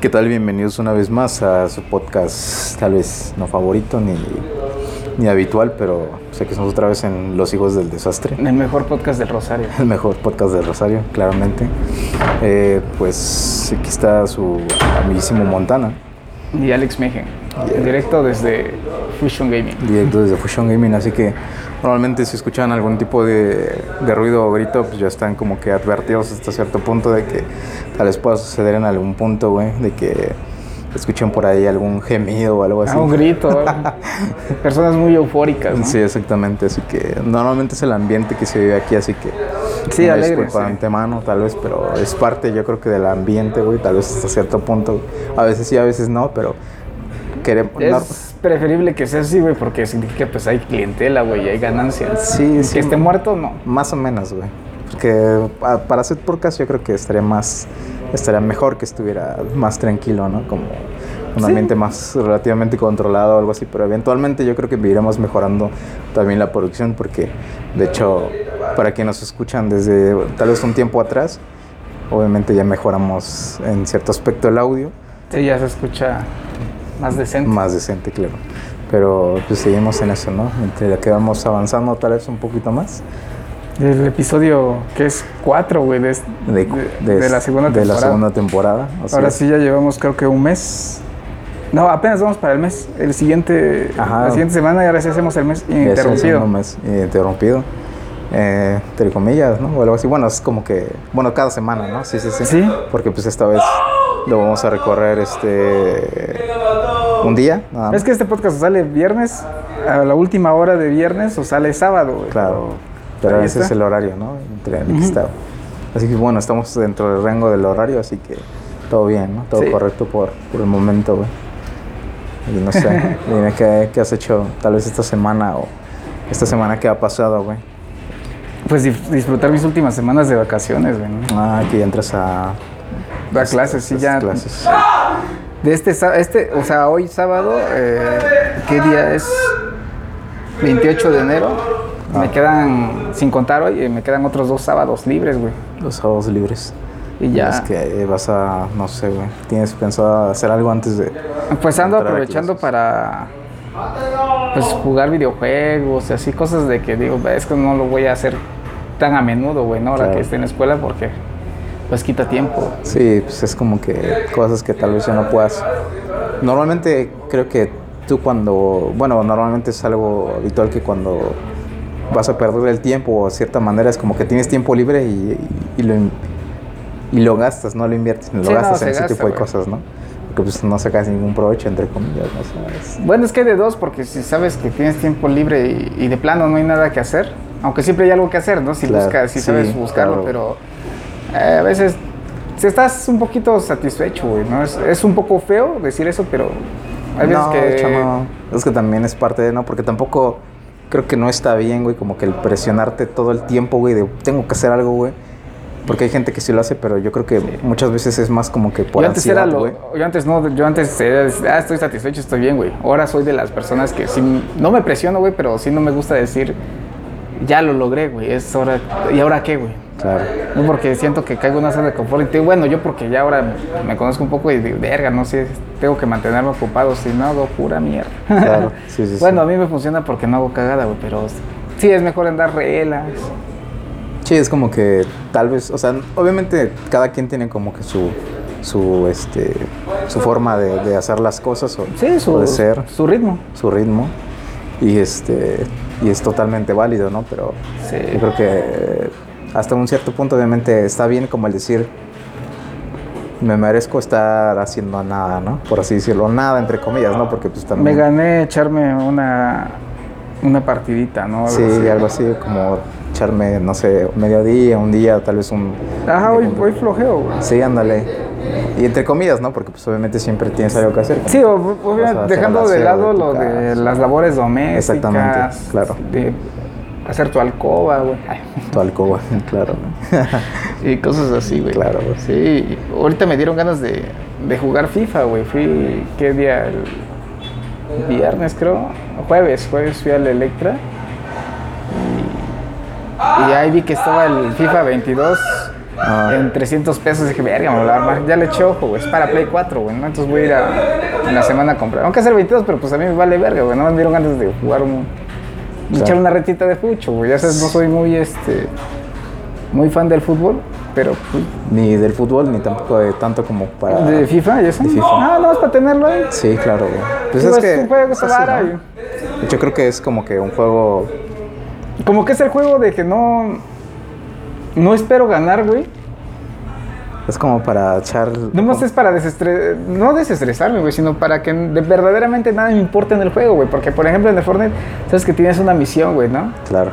¿Qué tal? Bienvenidos una vez más a su podcast, tal vez no favorito ni, ni habitual, pero sé que estamos otra vez en Los Hijos del Desastre. El mejor podcast del Rosario. El mejor podcast del Rosario, claramente. Eh, pues aquí está su amiguísimo Montana. Y Alex Mejen, directo desde Fusion Gaming. Directo desde Fusion Gaming, así que normalmente si escuchan algún tipo de, de ruido o grito, pues ya están como que advertidos hasta cierto punto de que tal vez pueda suceder en algún punto, güey, de que escuchen por ahí algún gemido o algo así. Ah, un grito. Personas muy eufóricas. ¿no? Sí, exactamente. Así que normalmente es el ambiente que se vive aquí, así que. Sí, una alegre, disculpa sí. antemano, tal vez, pero es parte, yo creo que del ambiente, güey, tal vez hasta cierto punto. A veces sí, a veces no, pero. Queremos. Es preferible que sea así, güey, porque significa pues hay clientela, güey, hay ganancias. Sí, sí. Que esté muerto, no. Más o menos, güey. Porque a- para hacer podcast yo creo que estaría más, estaría mejor que estuviera más tranquilo, ¿no? Como un Sí. ambiente más relativamente controlado o algo así, pero eventualmente yo creo que iremos mejorando también la producción porque, de hecho, para quienes nos escuchan desde tal vez un tiempo atrás, obviamente ya mejoramos en cierto aspecto el audio, Sí, ya se escucha más decente. más decente, claro. Pero pues seguimos en eso, ¿no? Entre que vamos avanzando tal vez un poquito más. El episodio que es 4, güey, de, de, de- de la segunda de la temporada. segunda temporada. Ahora sí ya llevamos creo que un mes. No, apenas vamos para el mes. El siguiente, Ajá. la siguiente semana y ahora sí hacemos el mes interrumpido. segundo mes interrumpido. Eh, entre comillas, ¿no? O algo así. Bueno, es como que, bueno, cada semana, ¿no? Sí, sí, sí. Sí. Porque pues esta vez lo vamos a recorrer este un día. nada más. Es que este podcast sale viernes, a la última hora de viernes o sale sábado, güey. Claro. Pero ese está. es el horario, ¿no? Entre el que Ujú. está. Así que bueno, estamos dentro del rango del horario, así que todo bien, ¿no? Todo Sí. correcto por, por el momento, güey. Y no sé, dime qué, qué has hecho tal vez esta semana o esta semana que ha pasado, güey. Pues disfrutar mis últimas semanas de vacaciones, güey. ¿no? Ah, que ya entras a Da clases, sí, ya. clases. De este, este, o sea, hoy sábado, eh, ¿qué día es? 28 de enero. Ah. Me quedan, sin contar hoy, eh, me quedan otros dos sábados libres, güey. Los sábados libres. Y ya. Es que vas a, no sé, güey. ¿Tienes pensado hacer algo antes de...? Pues ando aprovechando para pues jugar videojuegos y así cosas de que digo, es que no lo voy a hacer tan a menudo, güey, ¿no? Ahora Claro. que esté en la escuela porque pues quita tiempo. Sí, pues es como que cosas que tal vez ya no puedas. Normalmente creo que tú cuando, bueno, normalmente es algo habitual que cuando vas a perder el tiempo o de cierta manera es como que tienes tiempo libre y, y lo, y lo gastas, no lo inviertes, lo Sí, gastas en ese gasta, tipo de cosas, ¿no? Porque pues no sacas ningún provecho, entre comillas, ¿no? Bueno, es que hay de dos, porque si sabes que tienes tiempo libre y, y de plano no hay nada que hacer, aunque siempre hay algo que hacer, ¿no? Si Claro, buscas, si sí, sabes buscarlo, claro. pero eh, a veces si estás un poquito satisfecho, güey, ¿no? Es, es un poco feo decir eso, pero hay veces no, que... de hecho, no. Es que también es parte de, ¿no? Porque tampoco creo que no está bien, güey, como que el presionarte todo el tiempo, güey, de tengo que hacer algo, güey. Porque hay gente que sí lo hace, pero yo creo que muchas veces es más como que por yo antes era ansiedad, lo, güey. yo antes no, yo antes era, ah, estoy satisfecho, estoy bien, güey. Ahora soy de las personas que sí, no me presiono, güey, pero sí no me gusta decir, ya lo logré, güey, es hora, ¿y ahora qué, güey? Claro. No porque siento que caigo en una zona de confort. Y te digo, bueno, yo porque ya ahora me conozco un poco y digo, verga, no sé, tengo que mantenerme ocupado, si no hago pura mierda. Claro, sí, sí, sí. bueno, a mí me funciona porque no hago cagada, güey, pero sí es mejor andar relax. Sí, es como que tal vez, o sea, obviamente cada quien tiene como que su su este su forma de, de hacer las cosas o, Sí, su, o de ser, su ritmo. su ritmo y este y es totalmente válido, ¿no? Pero Sí. yo creo que hasta un cierto punto obviamente está bien como el decir me merezco estar haciendo nada, ¿no? Por así decirlo, nada entre comillas, ¿no? Porque pues Me también gané echarme una, una partidita, ¿no? Algo Sí, así. algo así como echarme, no sé, mediodía, un día, tal vez un... Ajá, hoy, hoy flojeo, güey. Sí, ándale. Y entre comillas, ¿no? Porque pues obviamente siempre tienes algo que hacer. Sí, obviamente dejando de lado de lo de las labores domésticas. Exactamente, claro. De hacer tu alcoba, güey. Tu alcoba, claro. Y cosas así, güey. Claro, güey. Sí, ahorita me dieron ganas de, de jugar FIFA, güey. Fui, ¿qué día? El viernes, creo. Jueves, jueves fui al Electra. Y, y ahí vi que estaba el FIFA 22 Ah. en 300 pesos. Dije, verga, me lo voy a armar. Ya le eché ojo, güey. Es para Play 4, güey, ¿no? Entonces voy a ir a, en la semana a comprar. Aunque hacer 22, pero pues a mí me vale verga, güey. No me dieron ganas de jugar un. Echar una retita de fucho, güey. Ya sabes, no soy muy, este. Muy fan del fútbol, pero pues, Ni del fútbol, ni tampoco de tanto como para... de FIFA, ya FIFA. Ah, no, es para tenerlo ahí. Sí, claro, güey. Pues Digo, es es que... un juego, se así, ¿no? Yo creo que es como que un juego... Como que es el juego de que no. No espero ganar, güey. Es como para echar... No más es para desestre- no desestresarme, güey, sino para que de- verdaderamente nada me importe en el juego, güey. Porque, por ejemplo, en el Fortnite, sabes que tienes una misión, güey, ¿no? Claro.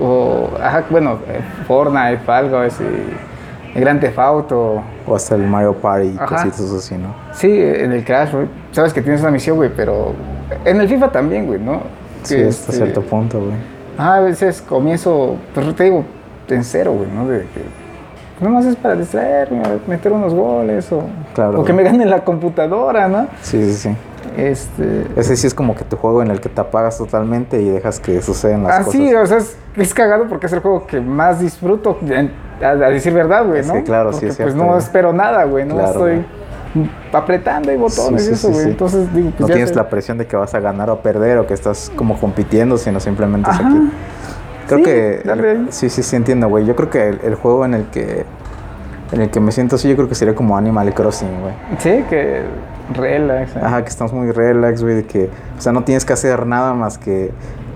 O, ajá, bueno, eh, Fortnite, algo así, Grand Theft Auto. O hasta el Mario Party y Ajá. cositas así, ¿no? Sí, en el Crash, güey. Sabes que tienes una misión, güey, pero en el FIFA también, güey, ¿no? Sí, Que, hasta este, cierto punto, güey. Ah, a veces comienzo, pues te digo, en cero, güey, ¿no? De que nomás es para distraerme, meter unos goles o, Claro, o que me gane la computadora, ¿no? Sí, sí, sí. Este. Ese sí es como que tu juego en el que te apagas totalmente y dejas que sucedan las Ah, cosas. sí, o sea, es, es cagado porque es el juego que más disfruto, en- a, a decir verdad, güey, ¿no? que claro, sí Porque, es Pues no espero nada, güey, no Claro, estoy apretando y botones Sí, y sí, eso, sí, güey. sí. Entonces, digo, pues no ya tienes sé. la presión de que vas a ganar o perder o que estás como compitiendo, sino simplemente es Ajá. aquí. Creo Sí, que dale sí, sí, sí entiendo, güey. Yo creo que el, el juego en el que en el que me siento así, yo creo que sería como Animal Crossing, güey. Sí, que relax. ¿eh? Ajá, que estamos muy relax, güey, de que, o sea, no tienes que hacer nada más que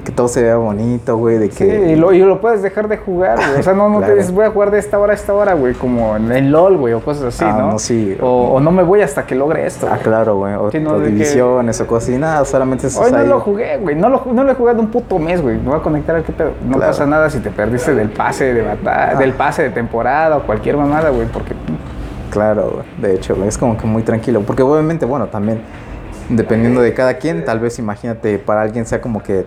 que todo se vea bonito, güey, de Sí, que y lo, y lo puedes dejar de jugar, güey. O sea, no, no Claro. te dices, voy a jugar de esta hora a esta hora, güey, como en el LOL, güey, o cosas así, Ah, ¿no? no, sí. O, o no me voy hasta que logre esto. Ah, güey. claro, güey. O, Sí, no, o que- divisiones o cosas así. Nada, solamente estás Hoy no ahí. lo jugué, güey. No lo, no lo he jugado un puto mes, güey. Me voy a conectar a qué pedo. No Claro. pasa nada si te perdiste del pase de batalla, Ah. del pase de temporada o cualquier mamada, güey, porque Claro, güey. De hecho, güey, es como que muy tranquilo. Porque obviamente, bueno, también, dependiendo de cada quien, tal vez imagínate, para alguien sea como que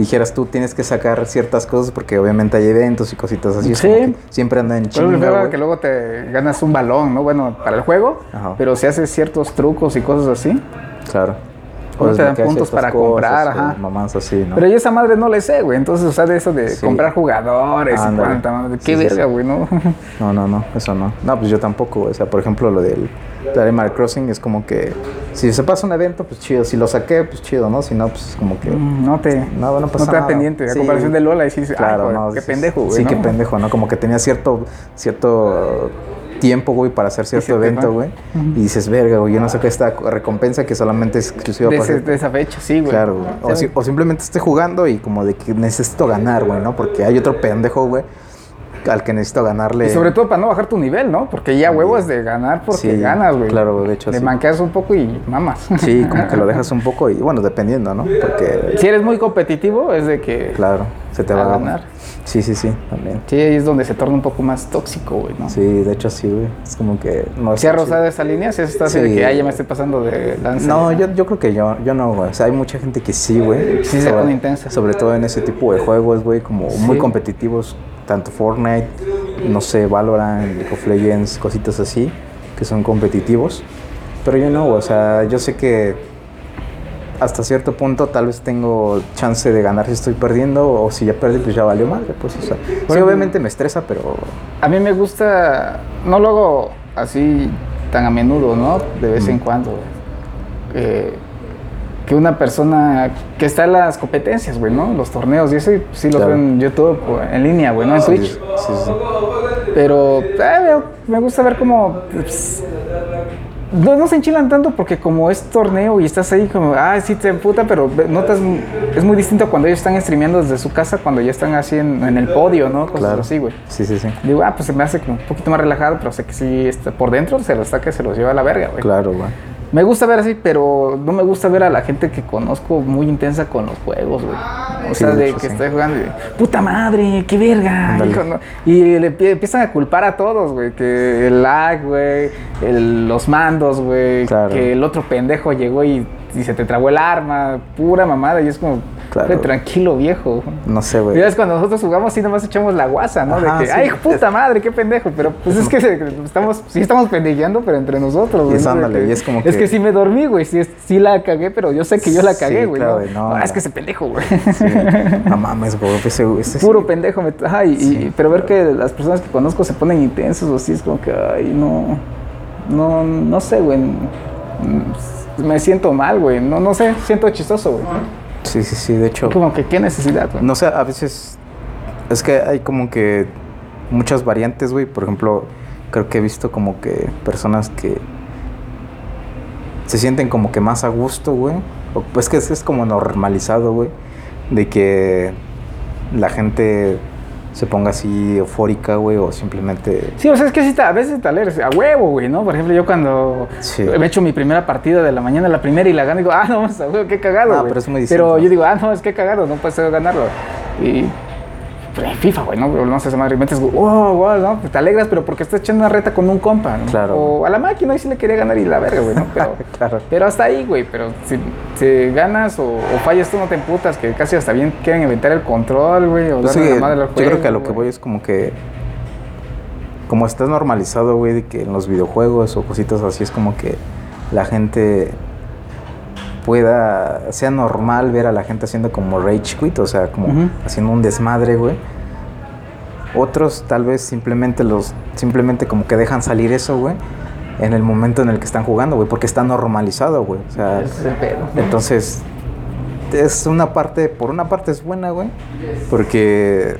dijeras tú tienes que sacar ciertas cosas porque obviamente hay eventos y cositas así. Sí. siempre andan en Pero chinga, güey. que luego te ganas un balón, ¿no? Bueno, para el juego, Ajá. pero si haces ciertos trucos y cosas así. Claro. Luego te dan puntos para comprar, ajá. Mamás así, ¿no? Pero yo esa madre no le sé, güey. Entonces, o sea, de eso de Sí. comprar jugadores y cuánta madre. Qué Sí, verga, güey, ¿no? No, no, no, eso no. No, pues yo tampoco. O sea, por ejemplo, lo del de Animal Crossing es como que si se pasa un evento, pues chido. Si lo saqué, pues chido, ¿no? Si no, pues como que. no te, No, no pasa te da pendiente. A Sí. comparación de Lola, y sí Claro, no. qué pendejo, güey. Sí, ¿no? qué pendejo, ¿no? Como que tenía cierto, cierto tiempo, güey, para hacer cierto evento, güey. Y dices, verga, güey, yo no sé qué esta recompensa que solamente es exclusiva De, para ese- de esa fecha, sí, güey. Claro, güey. O, ¿Sabes? si- o simplemente esté jugando y como de que necesito ganar, güey, ¿no? Porque hay otro pendejo, güey, al que necesito ganarle. Y sobre todo para no bajar tu nivel, ¿no? Porque ya huevo es de ganar porque Sí, ganas, güey. claro, de hecho, Le sí. manqueas un poco y mamas. Sí, como que lo dejas un poco y, bueno, dependiendo, ¿no? Porque, Si eres muy competitivo, es de que. claro, se te va a ganar. Sí, sí, sí, también. Sí, ahí es donde se torna un poco más tóxico, güey, ¿no? Sí, de hecho, sí, güey. Es como que no ¿Se ha rozado esa línea? ¿Si está así de que, ay, ya me estoy pasando de lanza? No, yo, yo creo que yo, yo no, güey. O sea, hay mucha gente que sí, güey. Sí, se pone intensa. Sobre todo en ese tipo de juegos, güey, como Sí. muy competitivos. Tanto Fortnite, no sé, Valorant, League of Legends, cositas así, que son competitivos. Pero yo no, güey. O sea, yo sé que hasta cierto punto tal vez tengo chance de ganar si estoy perdiendo. O si ya perdí, pues ya valió madre. Pues, o sea, sí, obviamente me estresa, pero A mí me gusta, no lo hago así tan a menudo, ¿no? De vez en cuando. eh, que una persona que está en las competencias, güey, ¿no? Los torneos y eso, sí los Claro. veo en YouTube, en línea, güey, no en Twitch. sí, sí, sí. Pero eh, me gusta ver cómo... pues, no, no se enchilan tanto porque como es torneo y estás ahí como, ah, sí te emputa, pero notas, es muy distinto cuando ellos están streameando desde su casa, cuando ya están así en, en el podio, ¿no? Cosas Claro. así, güey. Sí, sí, sí. Digo, ah, pues se me hace como un poquito más relajado, pero sé que sí, está, por dentro se los saca y se los lleva a la verga, güey. Claro, güey. Me gusta ver así, pero no me gusta ver a la gente que conozco muy intensa con los juegos, güey. O Sí, sea, de de hecho, que sí. estoy jugando y, puta madre, qué verga. Ándale. hijo, no". Y le empie- empiezan a culpar a todos, güey. Que el lag, güey, los mandos, güey. Claro. Que el otro pendejo llegó y, y se te trabó el arma. Pura mamada. Y es como, Claro. Tranquilo, viejo. No sé, güey. Mira, es cuando nosotros jugamos sí nomás echamos la guasa, ¿no? Ajá, de que, sí. ay, puta madre, qué pendejo. Pero pues es que estamos, sí estamos pendejeando, pero entre nosotros, güey. es ¿no? Ándale, que- y es como Es que- que sí me dormí, güey. Sí, es- sí la cagué, pero yo sé que yo la cagué, güey. claro, ¿no? güey, no, Ah, es no. que ese pendejo, güey. Sí. No mames, güey. Ese, ese. Puro pendejo. Me... Y- pero ver que las personas que conozco se ponen intensos o así, es como que, ay, no. No, no sé, güey. Mm, Me siento mal, güey. No, no sé, siento chistoso, güey. Sí, sí, sí. De hecho, Como que qué necesidad, güey. no sé, a veces es que hay como que muchas variantes, güey. Por ejemplo, creo que he visto como que personas que se sienten como que más a gusto, güey. O- Pues que es, es como normalizado, güey. De que la gente se ponga así eufórica, güey, o simplemente... Sí, o sea, es que sí, a veces te alegres, a huevo, güey, ¿no? Por ejemplo, yo cuando Sí. me echo mi primera partida de la mañana, la primera y la gano, digo, ah, no, a huevo, qué cagado, Ah, pero es muy Pero yo digo, ah, no, es que cagado, no puedes ganarlo. Y FIFA, güey, ¿no? No sé, esa madre, metes, wow, wow, ¿no? Te alegras, pero porque estás echando una reta con un compa, ¿no? Claro. O a la máquina, ahí sí le quería ganar y la verga, güey, ¿no? Pero, Claro. pero hasta ahí, güey, pero si, si ganas o, o fallas tú no te emputas, que casi hasta bien quieren inventar el control, güey, o Pues darle sí, la madre al yo creo juego, que a lo que voy es como que como está normalizado, güey, de que en los videojuegos o cositas así es como que la gente pueda sea normal ver a la gente haciendo como rage quit, o sea, como Ujú. haciendo un desmadre, güey. Otros tal vez simplemente los simplemente como que dejan salir eso, güey, en el momento en el que están jugando, güey, porque está normalizado, güey. O sea, es el pedo. entonces, es una parte, por una parte es buena, güey, porque...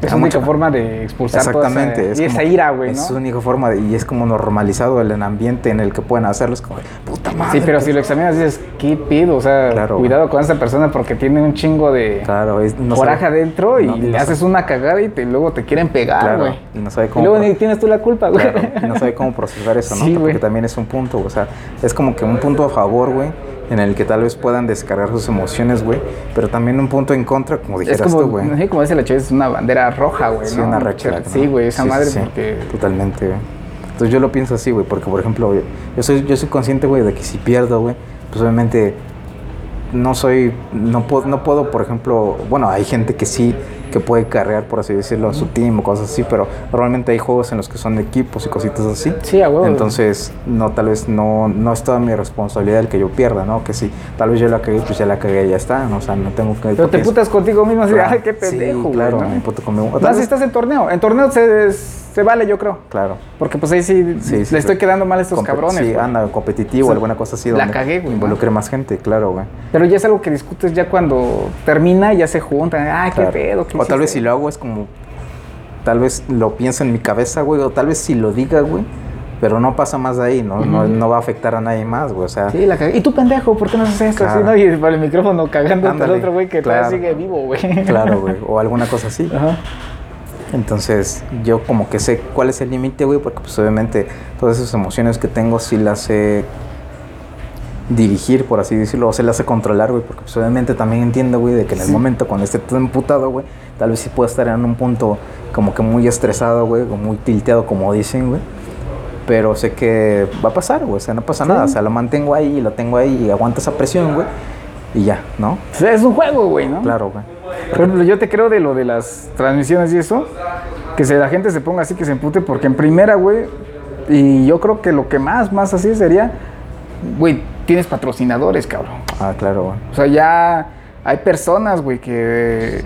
Es la única forma de expulsar toda Exactamente. esa, es y como esa ira, güey, ¿no? Es su única forma, de- y es como normalizado el ambiente en el que pueden hacerlo, es como, puta madre. Sí, pero si lo examinas dices, ¿qué pido? O sea, Claro. cuidado con esta persona porque tiene un chingo de Claro, es, no coraje sabe- adentro y no- y le haces sabe- una cagada y te- luego te quieren pegar, Claro, güey. y no sabe Y cómo luego ni tienes tú la culpa, güey. Y no sabe cómo procesar eso, ¿no? Sí, Porque también es un punto, o sea, es como que un punto a favor, güey, en el que tal vez puedan descargar sus emociones, güey, pero también un punto en contra, como dijeras como, tú, güey. sí, como dice la chava, es una bandera roja, güey, Sí, ¿no? una flag, Sí, ¿no? güey, esa Sí, madre sí, porque... Totalmente, güey. Entonces yo lo pienso así, güey, porque por ejemplo, yo- yo soy, yo soy consciente, güey, de que si pierdo, güey, pues obviamente no soy, no puedo, no puedo, por ejemplo, bueno, hay gente que sí, que puede carrear, por así decirlo, a su team o cosas así, pero normalmente hay juegos en los que son de equipos y cositas así. Sí, a huevo. Entonces, no, tal vez no, no es toda mi responsabilidad el que yo pierda, ¿no? Que si tal vez yo la cagué, pues ya la cagué y ya está, ¿no? O sea, no tengo que... Pero te putas contigo mismo así, Claro, ay, qué sí, pendejo, güey, claro, ¿no? me puto conmigo. Más si estás en torneo. En torneo se, se vale, yo creo. Claro. Porque pues ahí sí, Sí, sí, le estoy quedando mal a estos cabrones. Sí, anda, competitivo, O sea, alguna cosa así. la cagué, güey. Involucre más gente, claro, güey. Pero ya es algo que discutes ya cuando termina, ya se juntan. Ay, Claro. qué pedo. ¿qué O tal vez si lo hago es como. Tal vez lo pienso en mi cabeza, güey. O tal vez si lo diga, güey. Pero no pasa más de ahí, ¿no? no, va a afectar a nadie más, güey. O sea, Sí, la cagué. ¿Y tú, pendejo? ¿Por qué no haces esto? Claro. Así, ¿no? Y por el micrófono cagando al otro güey que todavía sigue vivo, güey. claro, güey. O alguna cosa así. Ajá. Entonces, yo como que sé cuál es el límite, güey. Porque, pues, obviamente, todas esas emociones que tengo sí las sé dirigir, por así decirlo. O se las sé controlar, güey. Porque, pues, obviamente, también entiendo, güey, de que en el Sí. momento cuando esté todo emputado, güey. Tal vez sí puedo estar en un punto como que muy estresado, güey. O muy tilteado, como dicen, güey. Pero sé que va a pasar, güey. O sea, no pasa Sí. nada. O sea, lo mantengo ahí, lo tengo ahí y aguanta esa presión, güey. Y ya, ¿no? O sea, es un juego, güey, ¿no? Claro, güey. Por ejemplo, yo te creo de lo de las transmisiones y eso, que se, la gente se ponga así, que se empute, porque en primera, güey, y yo creo que lo que más, más así sería, güey, tienes patrocinadores, cabrón. Ah, claro, güey. O sea, ya hay personas, güey, que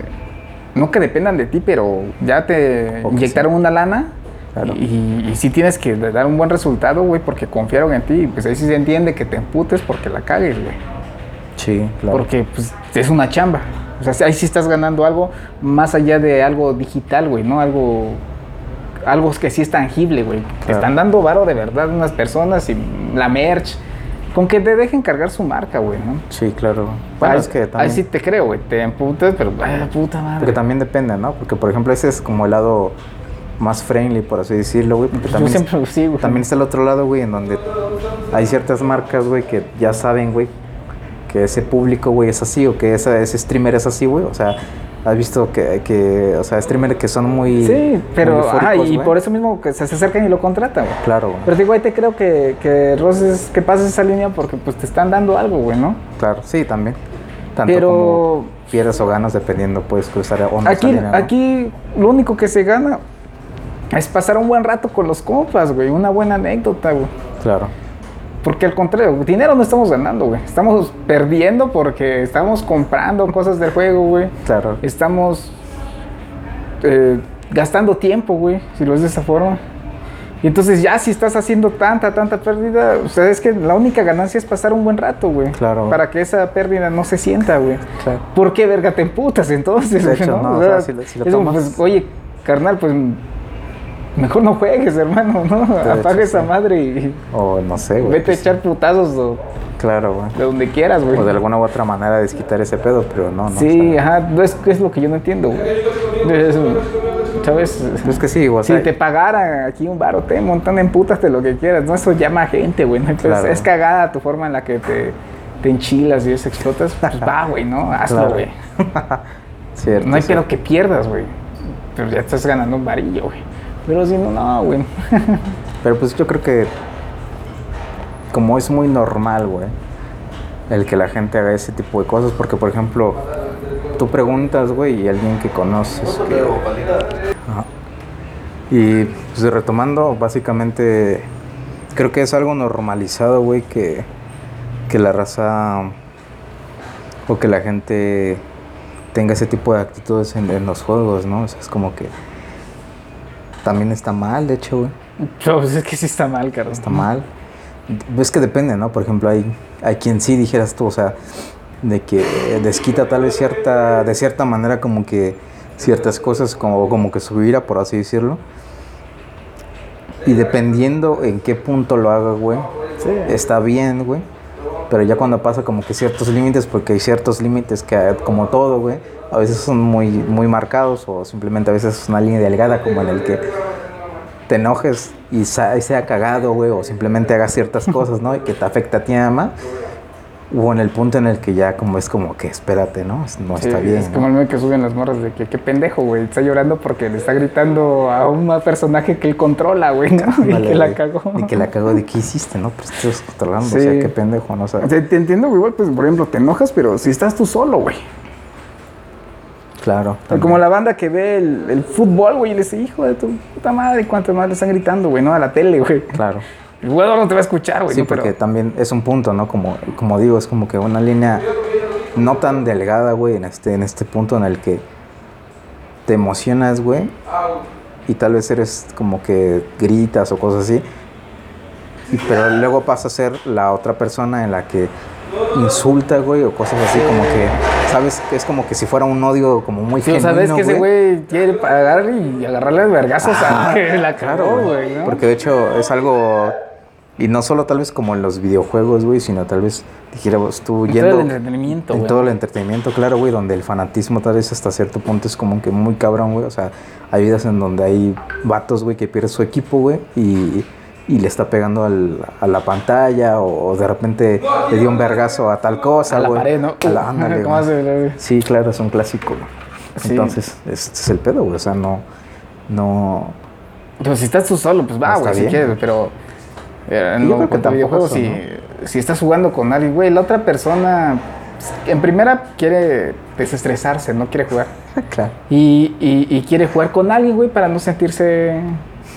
no que dependan de ti, pero ya te inyectaron sí. una lana. Claro. Y, y sí tienes que dar un buen resultado, güey, porque confiaron en ti. Y pues ahí sí se entiende que te emputes porque la cagues, güey. Sí, claro. Porque pues, es una chamba. O sea, ahí sí estás ganando algo más allá de algo digital, güey, ¿no? Algo, algo que sí es tangible, güey. Te están dando varo de verdad unas personas y la merch. Con que te dejen cargar su marca, güey, ¿no? Sí, claro. Bueno, ahí, es que ahí también... sí te creo, güey. Te emputas, pero ay, puta madre. Porque también depende, ¿no? Porque, por ejemplo, ese es como el lado más friendly, por así decirlo, güey. Porque Yo también, siempre sí, güey. también está el otro lado, güey, en donde hay ciertas marcas, güey, que ya saben, güey, que ese público, güey, es así, o que esa, ese streamer es así, güey. O sea, has visto que, que o sea, streamers que son muy... Sí, pero muy ajá, y por eso mismo que se acercan y lo contratan, güey. Claro, güey. Pero digo, ahí te creo que, que roces, que pases esa línea porque pues te están dando algo, güey, ¿no? Claro, sí, también. Tanto Pero- como pierdas o ganas, dependiendo, puedes cruzar o no Aquí, línea, ¿no? aquí lo único que se gana es pasar un buen rato con los compas, güey. Una buena anécdota, güey. Claro, Porque al contrario, dinero no estamos ganando, güey. Estamos perdiendo porque estamos comprando cosas del juego, güey. claro. Estamos eh, gastando tiempo, güey, si lo ves de esa forma. Y entonces ya si estás haciendo tanta, tanta pérdida, o sea, es que la única ganancia es pasar un buen rato, güey. Claro. Para que esa pérdida no se sienta, güey. Claro. ¿Por qué verga te emputas entonces? De hecho, no, O o sea, sea, si lo- si lo es como, tomas- pues, oye, carnal, pues mejor no juegues, hermano, ¿no? Apaga esa sí. madre y O no sé, güey. vete a pues, echar putazos o- Claro, güey. de donde quieras, güey. O de alguna u otra manera desquitar ese pedo, pero no, no. Sí, o sea, ajá, no es, es lo que yo no entiendo, güey. Es, ¿Sabes? Es que sí, o Si te pagara aquí un baro, te montan en putas de lo que quieras, ¿no? Eso llama a gente, güey. ¿no? Entonces, Claro. Es cagada tu forma en la que te, te enchilas y eso explotas. Pues va, güey, ¿no? Hazlo, Claro. güey. cierto, No hay cierto. pedo que pierdas, güey. Pero ya estás ganando un varillo, güey. Pero si no, no, güey. Pero pues yo creo que como es muy normal, güey, el que la gente haga ese tipo de cosas, porque por ejemplo, tú preguntas, güey, y alguien que conoces que... Ajá. Y pues retomando, básicamente, creo que es algo normalizado, güey, que, que la raza o que la gente tenga ese tipo de actitudes en, en los juegos, ¿no? O sea, es como que también está mal, de hecho, güey Pero pues es que sí está mal, caro. está mal. Es que depende, ¿no? Por ejemplo, hay, hay quien sí dijeras tú, o sea, de que desquita tal vez cierta, de cierta manera como que ciertas cosas, como, como que su ira, por así decirlo. Y dependiendo en qué punto lo haga, güey, Sí. está bien, güey. Pero ya cuando pasa como que ciertos límites, porque hay ciertos límites que, como todo, güey, a veces son muy, muy marcados o simplemente a veces es una línea delgada como en el que te enojes y sea cagado, güey, o simplemente hagas ciertas cosas, ¿no? Y que te afecta a ti nada. O en el punto en el que ya como es como que espérate, ¿no? No Sí, está bien. Es ¿no? como el meme que suben las morras de que qué pendejo, güey. Está llorando porque le está gritando a un personaje que él controla, güey, ¿no? y que la cagó. Y que la cagó de qué hiciste, ¿no? Pues estás controlando, o Sí. sea, qué pendejo, ¿no? O sea, O te entiendo, güey, igual, pues, por ejemplo, te enojas, pero si estás tú solo, güey. claro. Como la banda que ve el, el fútbol, güey, y le dice, hijo de tu puta madre, cuánto más le están gritando, güey, ¿no? A la tele, güey. Claro. El jugador no te va a escuchar, güey. Sí, ¿no? Pero- porque también es un punto, ¿no? Como, como digo, es como que una línea no tan delgada, güey, en este, en este punto en el que te emocionas, güey, y tal vez eres como que gritas o cosas así, y, pero luego pasa a ser la otra persona en la que insulta, güey, o cosas así como que, ¿sabes? Es como que si fuera un odio como muy Sí, genuino, sabes que ese güey quiere agarrar y agarrarle vergazos a Ajá, que la cagó, güey, ¿no? Porque de hecho es algo. Y no solo tal vez como en los videojuegos, güey, sino tal vez dijéramos tú En yendo. todo el entretenimiento, En güey. todo el entretenimiento, claro, güey, donde el fanatismo tal vez hasta cierto punto es como que muy cabrón, güey. O sea, hay vidas en donde hay vatos, güey, que pierde su equipo, güey, y, y le está pegando al- a la pantalla, o, o de repente le dio un vergazo a tal cosa, a la güey. pared, ¿no? A la- ándale, ¿Cómo güey. hace? Sí, claro, es un clásico, güey. Sí. Entonces, este es el pedo, güey. O sea, no. No. Pues si estás tú solo, pues va, güey, si bien. quieres, pero en Yo lo creo que cuanto a tampoco videojuegos, eso, si, si estás jugando con alguien, güey, la otra persona, pues, en primera quiere desestresarse, no quiere jugar. Claro. Y, y- y quiere jugar con alguien, güey, para no sentirse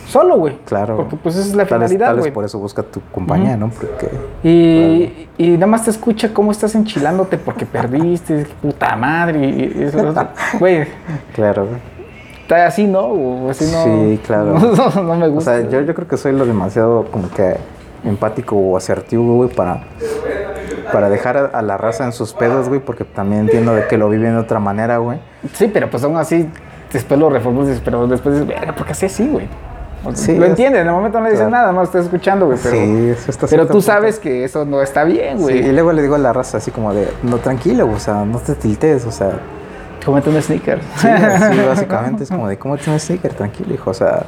solo, güey. Claro. Porque pues esa es la Tal finalidad, tal vez güey. por eso busca tu compañía, ¿no? Porque. Y, y nada más te escucha cómo estás enchilándote porque perdiste, puta madre. Güey, Claro, güey. Está así, ¿no? O así no. Sí, claro. No, no me O gusta. sea, yo, yo creo que soy lo demasiado como que empático o asertivo, güey, para, para dejar a, a la raza en sus pedos, güey, porque también entiendo de que lo viven de otra manera, güey. Sí, pero pues aún así, después lo reformas, pero después dices, verga, ¿por qué así así, güey? O Sí, lo entiendes, en el momento no le claro. nada, más estás escuchando, güey. Pero, sí, eso está pero tú sabes que eso no está bien, Sí, güey. y luego le digo a la raza así como de, no, tranquilo, güey, o sea, no te tiltes, o sea, Comete un sneaker. Sí, así básicamente es como de cómo un sticker, tranquilo, hijo. O sea,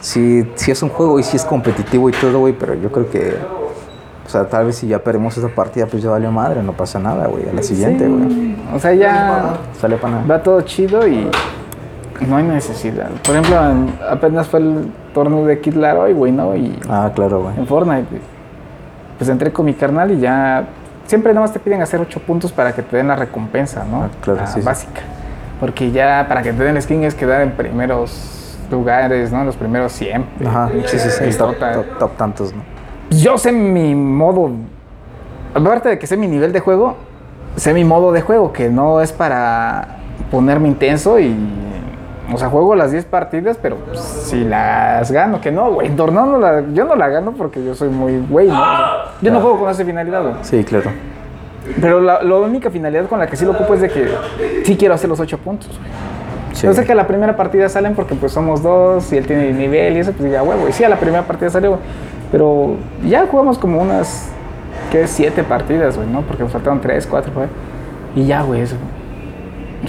sí, sí es un juego y sí es competitivo y todo, güey, pero yo creo que, o sea, tal vez si ya perdemos esa partida, pues ya valió madre, no pasa nada, güey. A la siguiente, güey. O sea, ya Sale para nada. va todo chido y no hay necesidad. Por ejemplo, en- apenas fue el torneo de Kid Laroi, güey, ¿no? Y Ah, claro, güey. en Fortnite, güey. Pues entré con mi carnal y ya siempre nada más te piden hacer 8 puntos para que te den la recompensa, ¿no? Ah, claro, La sí, sí. básica. Porque ya para que te den el skin es quedar en primeros lugares, ¿no? Los primeros 100. Ajá, sí, sí, sí. Top, tota- top, top tantos, ¿no? Yo sé mi modo, aparte de que sé mi nivel de juego, sé mi modo de juego, que no es para ponerme intenso y, o sea, juego las 10 partidas, pero pues, si las gano, que no, güey, torneo no la, yo no la gano porque yo soy muy güey, ¿no? O sea, yo no juego con esa finalidad, güey. Sí, claro. Pero la, la única finalidad con la que sí lo ocupo es de que sí quiero hacer los 8 puntos, güey. Sí. Yo sé que a la primera partida salen porque pues somos dos y él tiene el nivel y eso, pues ya, huevo. Y sí, a la primera partida salió, güey. Pero ya jugamos como unas, ¿qué? Siete partidas, güey, ¿no? Porque nos faltaron tres, cuatro, güey. Y ya, güey, eso.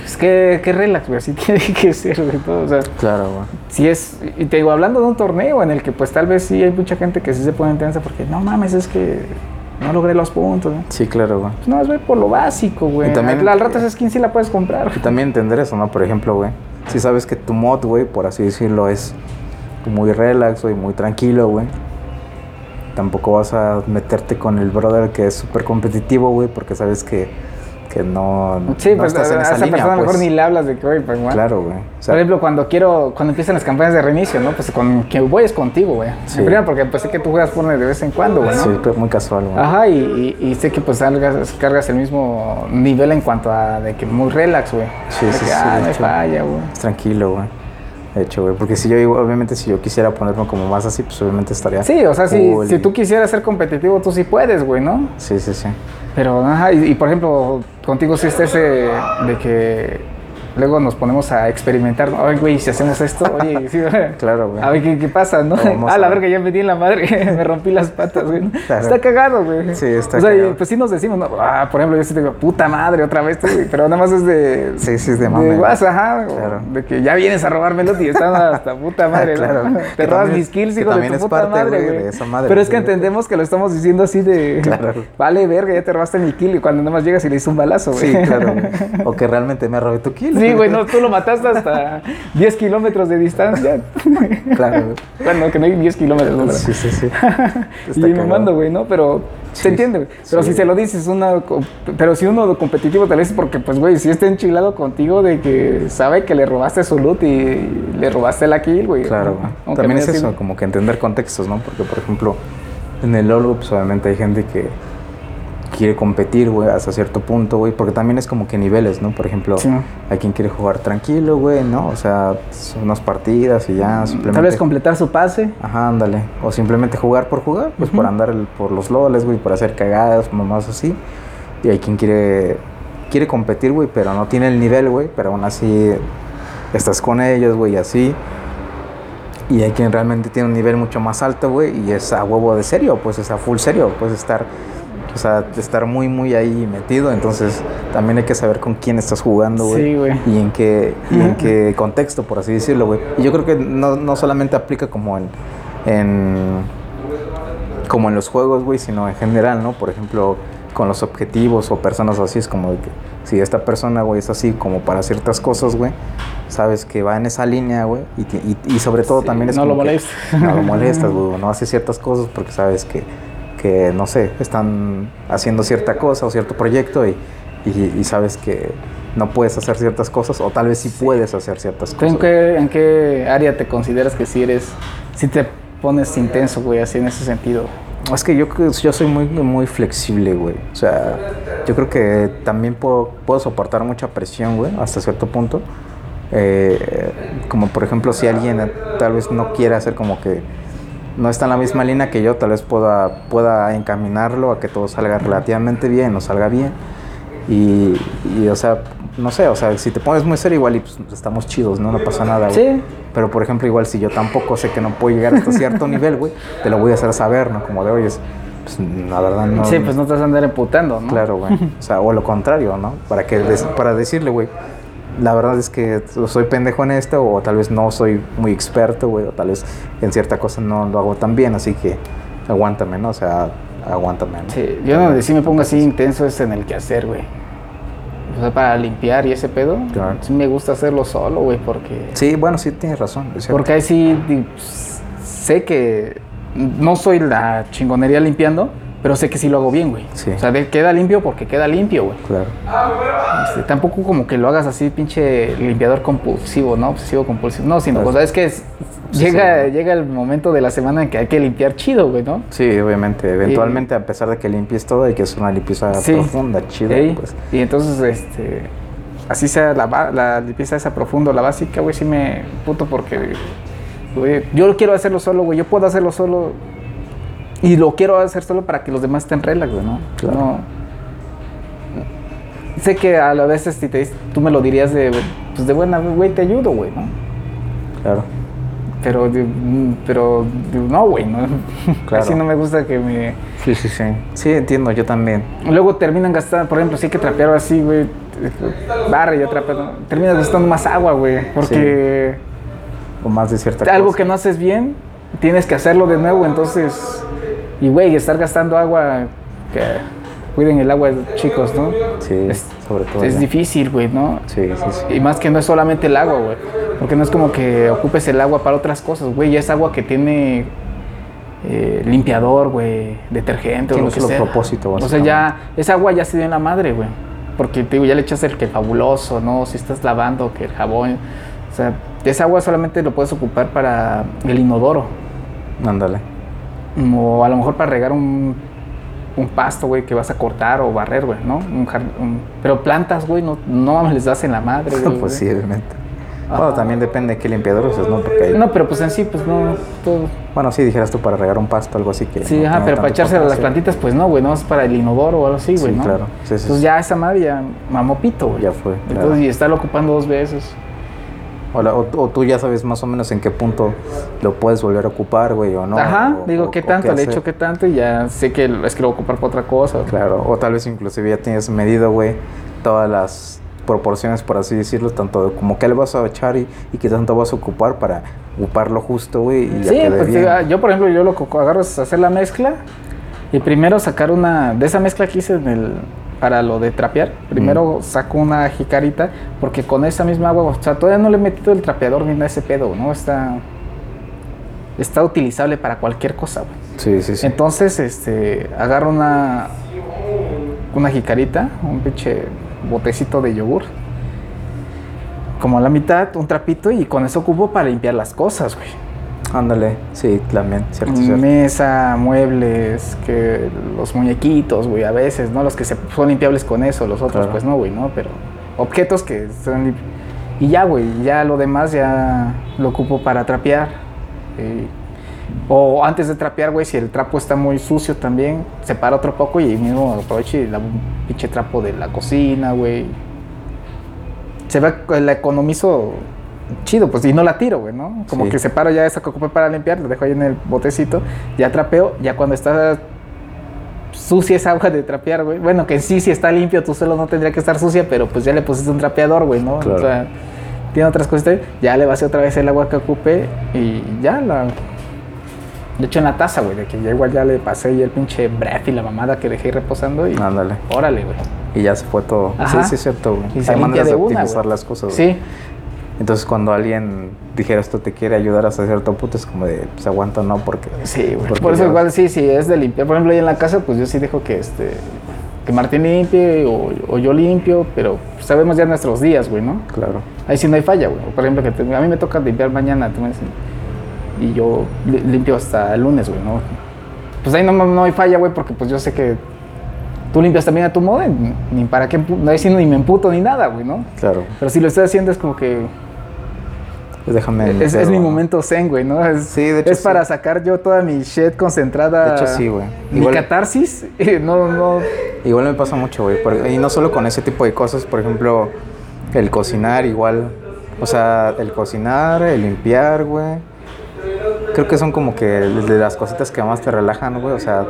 Es que, que relax, güey, así tiene que ser, güey, todo. O sea, Claro, güey. si es, y te digo, hablando de un torneo en el que pues tal vez sí hay mucha gente que sí se pone intensa porque no mames, es que no logré los puntos, ¿no? Sí, claro, güey. Pues no, es ver por lo básico, güey. Y también- al, al rato esa skin sí la puedes comprar. Y también entender eso, ¿no? Por ejemplo, güey. Si sabes que tu mod, güey, por así decirlo, es muy relax, güey, muy tranquilo, güey. Tampoco vas a meterte con el brother que es súper competitivo, güey, porque sabes que, que no, Sí, no pues a, estás en a esa esa línea, persona mejor pues. ni le hablas de que, oye, pues, güey. Claro, güey. O sea, Por ejemplo, cuando quiero, cuando empiezan las campañas de reinicio, ¿no? Pues con quien voy es contigo, güey. Sí. En primera porque pues sé que tú juegas Fortnite de vez en cuando, güey, ¿no? sí, pero muy casual, güey. Ajá, y, y- y sé que pues salgas, cargas el mismo nivel en cuanto a de que muy relax, güey. Sí, De sí, que, sí, Ah, no falla, güey. Tranquilo, güey. De hecho, güey. Porque si yo, obviamente, si yo quisiera ponerme como más así, pues obviamente estaría. Sí, o sea, si, cool si y- tú quisieras ser competitivo, tú sí puedes, güey, ¿no? Sí, sí, sí. Pero, ajá, y, y, por ejemplo, contigo sí está ese de que luego nos ponemos a experimentar. Ay, güey, si hacemos esto, oye, sí, Claro, güey. A ver qué, qué pasa, ¿no? Ah, la verga, ya me di en la madre, me rompí las patas, güey. Claro. Está cagado, güey. Sí, está O sea, cagado. pues sí nos decimos, ¿no? Ah, por ejemplo, yo sí te digo, puta madre, otra vez, tú, güey. Pero nada más es de. Sí, sí, es de mame. WhatsApp, ajá. Claro. De que ya vienes a robármelos y están hasta puta madre, Claro. Te robas mis kills, hijo de también tu es puta parte, madre, güey, de esa madre, Pero es que entendemos que lo estamos diciendo así de. Claro. Vale, verga, ya te robaste mi kill y cuando nada más llegas y le hice un balazo, güey. Sí, claro, güey. O que realmente me robé tu kill. Sí, güey, no, tú lo mataste hasta 10 kilómetros de distancia. Claro, güey. Bueno, que no hay 10 kilómetros, ¿no? Sí, sí, sí. y me mando, güey, ¿no? Pero Sí, se entiende, güey. Pero sí. si se lo dices, una. Pero si uno competitivo tal vez porque, pues, güey, si está enchilado contigo de que sabe que le robaste su loot y le robaste la kill, güey. Claro, güey. Aunque También no es eso, sido- como que entender contextos, ¿no? Porque, por ejemplo, en el LoL, pues obviamente hay gente que quiere competir, güey, hasta cierto punto, güey, porque también es como que niveles, ¿no? Por ejemplo, Sí. hay quien quiere jugar tranquilo, güey, ¿no? O sea, unas partidas y ya simplemente... Tal vez completar su pase. Ajá, ándale. O simplemente jugar por jugar, pues por andar el- por los loles, güey, por hacer cagadas, mamás así. Y hay quien quiere quiere competir, güey, pero no tiene el nivel, güey, pero aún así estás con ellos, güey, así. Y hay quien realmente tiene un nivel mucho más alto, güey, y es a huevo de serio, pues es a full serio, pues estar o sea, estar muy muy ahí metido, entonces también hay que saber con quién estás jugando, güey. Sí, güey. Y en qué y en qué contexto, por así decirlo, güey. Y yo creo que no, no solamente aplica como en, en como en los juegos, güey, sino en general, ¿no? Por ejemplo, con los objetivos o personas así, es como de que si esta persona, güey, es así como para ciertas cosas, güey, sabes que va en esa línea, güey, y, y- y sobre todo Sí, también es no lo como molestas. No lo molestas, güey, no hace ciertas cosas porque sabes que, que, no sé, están haciendo cierta cosa o cierto proyecto y, y- y sabes que no puedes hacer ciertas cosas o tal vez sí puedes hacer ciertas ¿Tú en cosas. qué, en qué área te consideras que si eres, si te pones intenso, güey, así en ese sentido? Es que yo, yo soy muy, muy flexible, güey. O sea, yo creo que también puedo, puedo soportar mucha presión, güey, hasta cierto punto. Eh, como por ejemplo, si alguien tal vez no quiere hacer como que no está en la misma línea que yo, tal vez pueda, pueda encaminarlo a que todo salga relativamente bien o salga bien. Y, y, o sea, no sé, o sea, si te pones muy serio, igual y pues, estamos chidos, ¿no? No pasa nada, güey. Sí. Pero, por ejemplo, igual si yo tampoco sé que no puedo llegar hasta cierto nivel, güey, te lo voy a hacer saber, ¿no? Como de, oye, pues la verdad no... sí, pues no te vas a andar emputando, ¿no? Claro, güey. O sea, o lo contrario, ¿no? Para, que des- para decirle, güey, la verdad es que soy pendejo en esto, o tal vez no soy muy experto, güey, o tal vez en cierta cosa no lo hago tan bien, así que aguántame, ¿no? O sea, aguántame, ¿no? Sí, yo donde sí me pongo así intenso es en el quehacer, güey. O sea, para limpiar y ese pedo, Claro. sí me gusta hacerlo solo, güey, porque... Sí, bueno, sí tienes razón. es. Porque ahí sí sé que no soy la chingonería limpiando, pero sé que sí lo hago bien, güey. Sí. O sea, de- queda limpio porque queda limpio, güey. Claro. Este, tampoco como que lo hagas así, pinche limpiador compulsivo, ¿no? Obsesivo compulsivo. No, sino, o sea, es que es- Sí, llega, sí. llega el momento de la semana en que hay que limpiar chido, güey, ¿no? Sí, obviamente. Eventualmente, a pesar de que limpies todo, hay que hacer una limpieza profunda, chida. Pues. Y entonces, este, así sea la, la limpieza esa profunda, la básica, güey, sí me puto porque, güey, yo quiero hacerlo solo, güey, yo puedo hacerlo solo y lo quiero hacer solo para que los demás estén relax, güey, ¿no? Claro. No- sé que a la vez si te, tú me lo dirías de, pues de buena, güey, te ayudo, güey, ¿no? Claro. Pero, mm, pero, no, güey, ¿no? Claro. Así no me gusta que me... Sí, sí, sí. Sí, entiendo, yo también. Luego terminan gastando, por ejemplo, hay que trapear así, güey, barre y otra, pero terminas gastando más agua, güey, porque O más de cierta algo cosa. que no haces bien, tienes que hacerlo de nuevo, entonces, y güey, estar gastando agua, que cuiden el agua, chicos, ¿no? Sí, es, sobre todo. es ya. difícil, güey, ¿no? Sí, sí, sí. Y más que no es solamente el agua, güey. Porque no es como que ocupes el agua para otras cosas, güey. Ya es agua que tiene eh, limpiador, güey, detergente o lo que sea. propósito, O sea, ya, esa agua ya se dio en la madre, güey. Porque te digo, ya le echas el que fabuloso, ¿no? Si estás lavando, que el jabón. O sea, esa agua solamente lo puedes ocupar para el inodoro. Ándale. O a lo mejor para regar un, un pasto, güey, que vas a cortar o barrer, güey, ¿no? Un jar- un- pero plantas, güey, no, no les das en la madre, güey. pues obviamente. Ajá. Bueno, también depende de qué limpiador uses, ¿no? Porque hay- No, pero pues en sí, pues no. todo- Bueno, sí, dijeras tú para regar un pasto, algo así que. Sí, no ajá, tenga pero para echarse a las plantitas, pues no, güey, no es para el inodoro o algo así, güey, Sí, ¿no? claro. Sí, sí, Entonces ya esa madre ya mamó pito, güey. Ya fue, claro. Entonces, y estarlo ocupando dos veces. O, la- o- o tú ya sabes más o menos en qué punto lo puedes volver a ocupar, güey, o no. ajá, o- digo, ¿qué tanto? Le hacer. echo qué tanto y ya sé que es que lo voy a ocupar para otra cosa. Claro, o tal vez inclusive ya tienes medido, güey, todas las proporciones, por así decirlo, tanto de como qué le vas a echar y, y qué tanto vas a ocupar para ocuparlo justo, güey, y Sí, pues bien. ah, yo por ejemplo, yo lo que agarro es hacer la mezcla y primero sacar una, de esa mezcla que hice en el, para lo de trapear, primero saco una jicarita porque con esa misma agua, o sea, todavía no le he metido el trapeador ni nada ese pedo, ¿no? Está, está utilizable para cualquier cosa, güey. Sí, sí, sí. Entonces, este, agarro una, una jicarita, un pinche botecito de yogur, como a la mitad, un trapito y con eso ocupo para limpiar las cosas, güey. Ándale, sí, también, cierto, cierto. Mesa, muebles, que los muñequitos, güey, a veces, ¿no? Los que se, son limpiables con eso, los otros, Claro. pues no, güey, ¿no? Pero objetos que son Y ya, güey, ya lo demás ya lo ocupo para trapear. eh, o antes de trapear, güey, si el trapo está muy sucio también, separa otro poco y mismo aprovecho y lavo un pinche trapo de la cocina, güey. Se ve, la economizo chido, pues, y no la tiro, güey, ¿no? Como Sí. que separo ya esa que ocupé para limpiar, lo dejo ahí en el botecito, ya trapeo, ya cuando está sucia esa agua de trapear, güey. Bueno, que sí, si está limpio, tu suelo no tendría que estar sucia, pero pues ya le pusiste un trapeador, güey, ¿no? Claro. O sea, tiene otras cositas, ya le vacío otra vez el agua que ocupé y ya la... Le echo en la taza, güey, de que ya igual ya le pasé el pinche bref y la mamada que dejé reposando y... Ándale. Órale, güey. Y ya se fue todo. Ajá. Sí, sí, es cierto, güey. Y se Hay maneras de de una, optimizar las cosas. güey. Sí, Entonces, cuando alguien dijera esto te quiere ayudar hasta cierto punto, es como de, pues aguanta, no, porque. Sí, güey. porque Por eso ya- igual sí, sí, es de limpiar. Por ejemplo, ahí en la casa, pues yo sí dejo que este que Martín limpie o, o yo limpio, pero sabemos ya nuestros días, güey, ¿no? Claro. Ahí sí no hay falla, güey. Por ejemplo, que te- a mí me toca limpiar mañana, tú me dices, y yo li- limpio hasta el lunes, güey, ¿no? Pues ahí no, no hay falla, güey, porque pues yo sé que tú limpias también a tu modo, ni, para qué, no hay ni me emputo ni nada, güey, ¿no? Claro. Pero si lo estoy haciendo es como que Pues déjame. es, es mi ¿no? momento zen, güey, ¿no? Es, Sí, de hecho, es para sacar yo toda mi shit concentrada. De hecho, sí, güey. Mi Igual- catarsis. no, no. Igual me pasa mucho, güey. Y no solo con ese tipo de cosas, por ejemplo, el cocinar, igual. O sea, el cocinar, el limpiar, güey. Creo que son como que de las cositas que más te relajan, güey. O sea,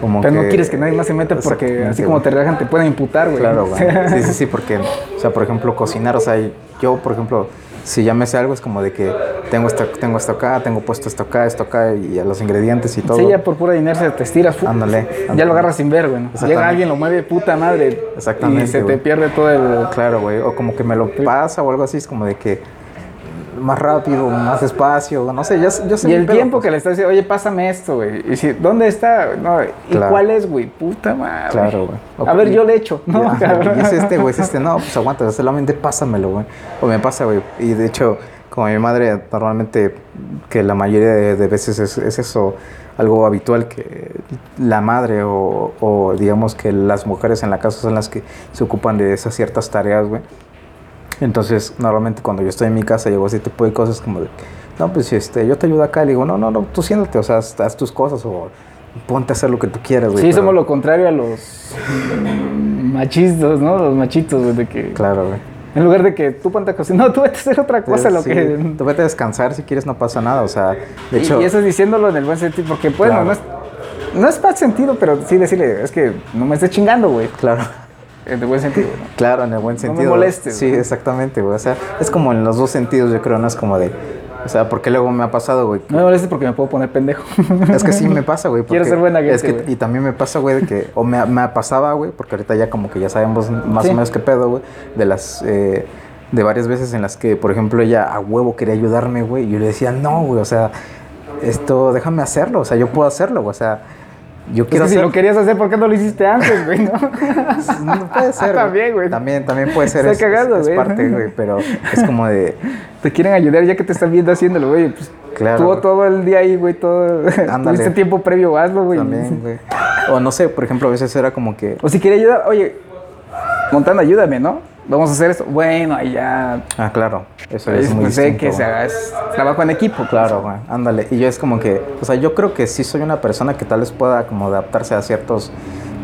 como Pero que. no quieres que nadie más se meta porque así como te relajan te pueden imputar, güey. Claro, güey. Sí, sí, sí, porque, o sea, por ejemplo, cocinar, o sea, yo, por ejemplo, si ya me sé algo, es como de que tengo esto, tengo esto acá, tengo puesto esto acá, esto acá, y a los ingredientes y todo. Sí, ya por pura inercia te estiras. Ándale, Ya lo agarras sin ver, güey. Llega alguien, lo mueve, puta madre. Exactamente, Y se te pierde todo el. Claro, güey. O como que me lo pasa o algo así, es como de que más rápido, más despacio, no sé, yo, yo sé Y el tiempo pues. que le estás diciendo, oye, pásame esto, güey. Y si, ¿dónde está? No, ¿Y Claro. cuál es, güey? Puta madre. Claro, güey. A ver, yo le echo, ¿no? Ya, cabrón? y es este, güey, es este, no, pues aguanta, solamente pásamelo, güey. O me pasa, güey. Y de hecho, como mi madre, normalmente, que la mayoría de, de veces es, es eso, algo habitual, que la madre o, o digamos que las mujeres en la casa son las que se ocupan de esas ciertas tareas, güey. Entonces, normalmente cuando yo estoy en mi casa, llego ese tipo de cosas como de, no, pues este, yo te ayudo acá. Le digo, no, no, no, tú siéntate, o sea, haz, haz tus cosas o ponte a hacer lo que tú quieras, güey. Sí, pero- somos lo contrario a los machistas, ¿no? Los machitos, güey, de que Claro, güey. en lugar de que tú ponte a cocinar, no, tú vete a hacer otra cosa, lo Sí, que... Tú vete a descansar si quieres, no pasa nada. O sea, de hecho. y, y eso es diciéndolo en el buen sentido, porque bueno, Claro. no es... No es mal sentido, pero sí decirle, es que no me estés chingando, güey. Claro, En el buen sentido, ¿no? claro, en el buen No me sentido. molestes, Sí, güey. exactamente, güey. O sea, es como en los dos sentidos, yo creo, no es como de. O sea, porque luego me ha pasado, güey. No me molestes porque me puedo poner pendejo. Es que sí me pasa, güey. Quiero ser buena gente, es que- güey. Y también me pasa, güey, de que. O me, me pasaba, güey, porque ahorita ya como que ya sabemos más Sí. o menos qué pedo, güey. De las. eh, de varias veces en las que, por ejemplo, ella a huevo quería ayudarme, güey. Y yo le decía, no, güey, o sea, esto, déjame hacerlo. O sea, yo puedo hacerlo, o sea. Yo Es quiero que si hacer- lo querías hacer, ¿por qué no lo hiciste antes, güey? No? No puede ser. También, güey. También, también puede ser. Está es, cagado, es- es güey. parte, güey. Pero es como de. Te quieren ayudar ya que te están viendo haciéndolo, güey. Pues, Claro. Tuvo todo el día ahí, güey, todo. Ándale. Tuviste tiempo previo, hazlo, güey. También, güey. O no sé, por ejemplo, a veces era como que. O si quiere ayudar, oye, Montana, ayúdame, ¿no? Vamos a hacer esto. Bueno, ahí ya. Ah, claro. Eso es muy pues, sé distinto, que se haga, es trabajo en equipo. pues. Claro, güey. Ándale. Y yo es como que. O sea, yo creo que sí soy una persona que tal vez pueda como adaptarse a ciertos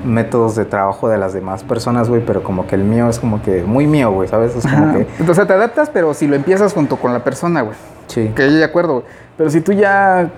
métodos de trabajo de las demás personas, güey. Pero como que el mío es como que muy mío, güey. ¿Sabes? Es como que. Entonces te adaptas, pero si lo empiezas junto con la persona, güey. Sí. Que yo de acuerdo, güey. Pero si tú ya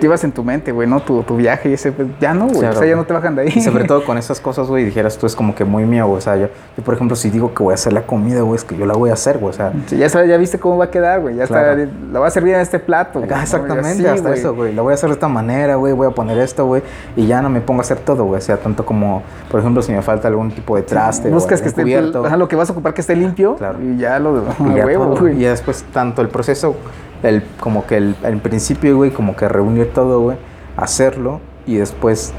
llevas en tu mente, güey, ¿no? Tu, tu viaje y ese, pues, ya no, güey. Claro, o sea, ya no te bajan de ahí. Y sobre todo con esas cosas, güey, dijeras tú es como que muy mío, güey. O sea, yo, yo, por ejemplo, si digo que voy a hacer la comida, güey, es que yo la voy a hacer, güey. O sea, Sí, ya sabes, ya viste cómo va a quedar, güey. Ya Claro. está, la va a servir en este plato. Ah, ¿no? exactamente, Y así, hasta eso, güey. Lo voy a hacer de esta manera, güey. Voy a poner esto, güey. Y ya no me pongo a hacer todo, güey. O sea, tanto como, por ejemplo, si me falta algún tipo de traste Buscas o que esté cubierto. ajá, lo que vas a ocupar que esté limpio Claro. y ya lo y ya huevo. Y ya después, tanto el proceso, el, como que el, el principio, güey, como que reunir todo, güey. Hacerlo y después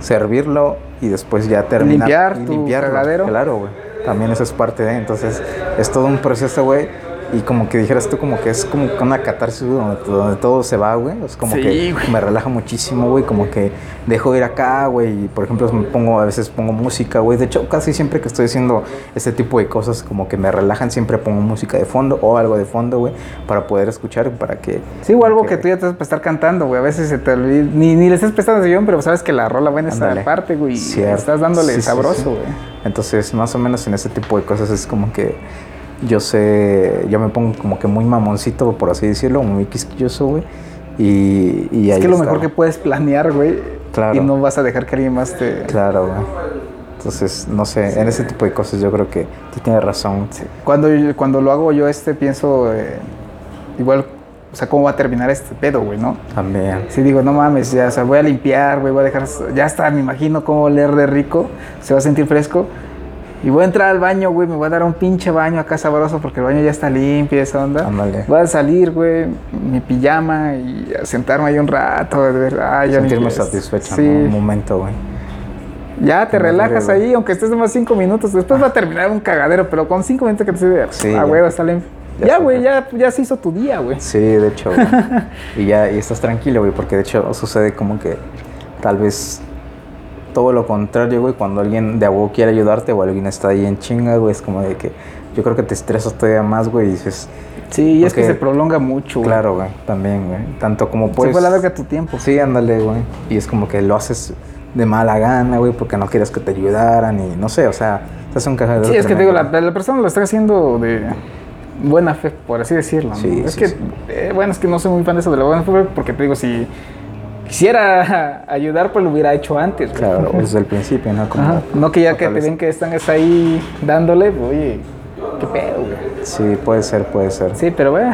servirlo y después ya terminar. limpiar y tu limpiarlo. cagadero. Claro, güey. También eso es parte de. Entonces, es todo un proceso, güey. Y como que dijeras tú, como que es como una catarsis, donde, donde todo se va, güey. Es como Sí, que güey. me relaja muchísimo, güey. Como que dejo ir acá, güey. Y por ejemplo, me pongo, a veces pongo música, güey. De hecho, casi siempre que estoy haciendo este tipo de cosas, como que me relajan, siempre pongo música de fondo o algo de fondo, güey. Para poder escuchar, para que. Sí, o algo que tú ya te vas a estar cantando, güey. A veces se te olvida, ni, ni le estás prestando atención, pero sabes que la rola va en esa Ándale. parte, güey. Cierto. Estás dándole sí, sabroso, sí. güey. Entonces, más o menos en ese tipo de cosas es como que yo sé, yo me pongo como que muy mamoncito, por así decirlo, muy quisquilloso, güey. Y, y Es ahí que lo está, mejor que puedes planear, güey. Claro. Y no vas a dejar que alguien más te. Claro, güey. Entonces, no sé, en ese tipo de cosas yo creo que tú tienes razón. Cuando, yo- cuando lo hago yo, este, pienso. eh, igual, o sea, cómo va a terminar este pedo, güey, ¿no? También. Si digo, no mames, ya, o sea, voy a limpiar, güey, voy a dejar, ya está, me imagino cómo oler de rico, se va a sentir fresco. Y voy a entrar al baño, güey, me voy a dar un pinche baño acá sabroso porque el baño ya está limpio esa onda. Ándale. Voy a salir, güey, mi pijama y a sentarme ahí un rato, de verdad. ya Sentirme satisfecho, Sí. ¿no? Un momento, güey. Ya te relajas ahí, aunque estés nomás cinco minutos. Después va a terminar un cagadero, pero con cinco minutos que te sirve, Sí, ah, ya. güey, está limpio. Ya Ya, güey, ya, ya se hizo tu día, güey. Sí, de hecho, güey. y ya, y estás tranquilo, güey, porque de hecho sucede como que tal vez todo lo contrario, güey, cuando alguien de a huevo quiere ayudarte o alguien está ahí en chinga, güey, es como de que yo creo que te estresas todavía más, güey, y dices, Sí, y es que se prolonga mucho, güey. claro, güey, también, güey, tanto como Se puedes... fue a la verga tu tiempo. Sí, ándale, güey, y es como que lo haces de mala gana, güey, porque no quieres que te ayudaran y no sé, o sea, se hace un cagadero Sí, es que te digo, la, la persona lo está haciendo de buena fe, por así decirlo. ¿no? Sí, es sí, que, sí. eh, bueno, es que no soy muy fan de eso de la buena fe, porque te digo, si quisiera ayudar, pues lo hubiera hecho antes. güey. Claro, desde el principio, ¿no? Como- Ajá. No que ya que te ven que están es ahí dándole, pues, oye, qué pedo, güey. Sí, puede ser, puede ser. Sí, pero, güey,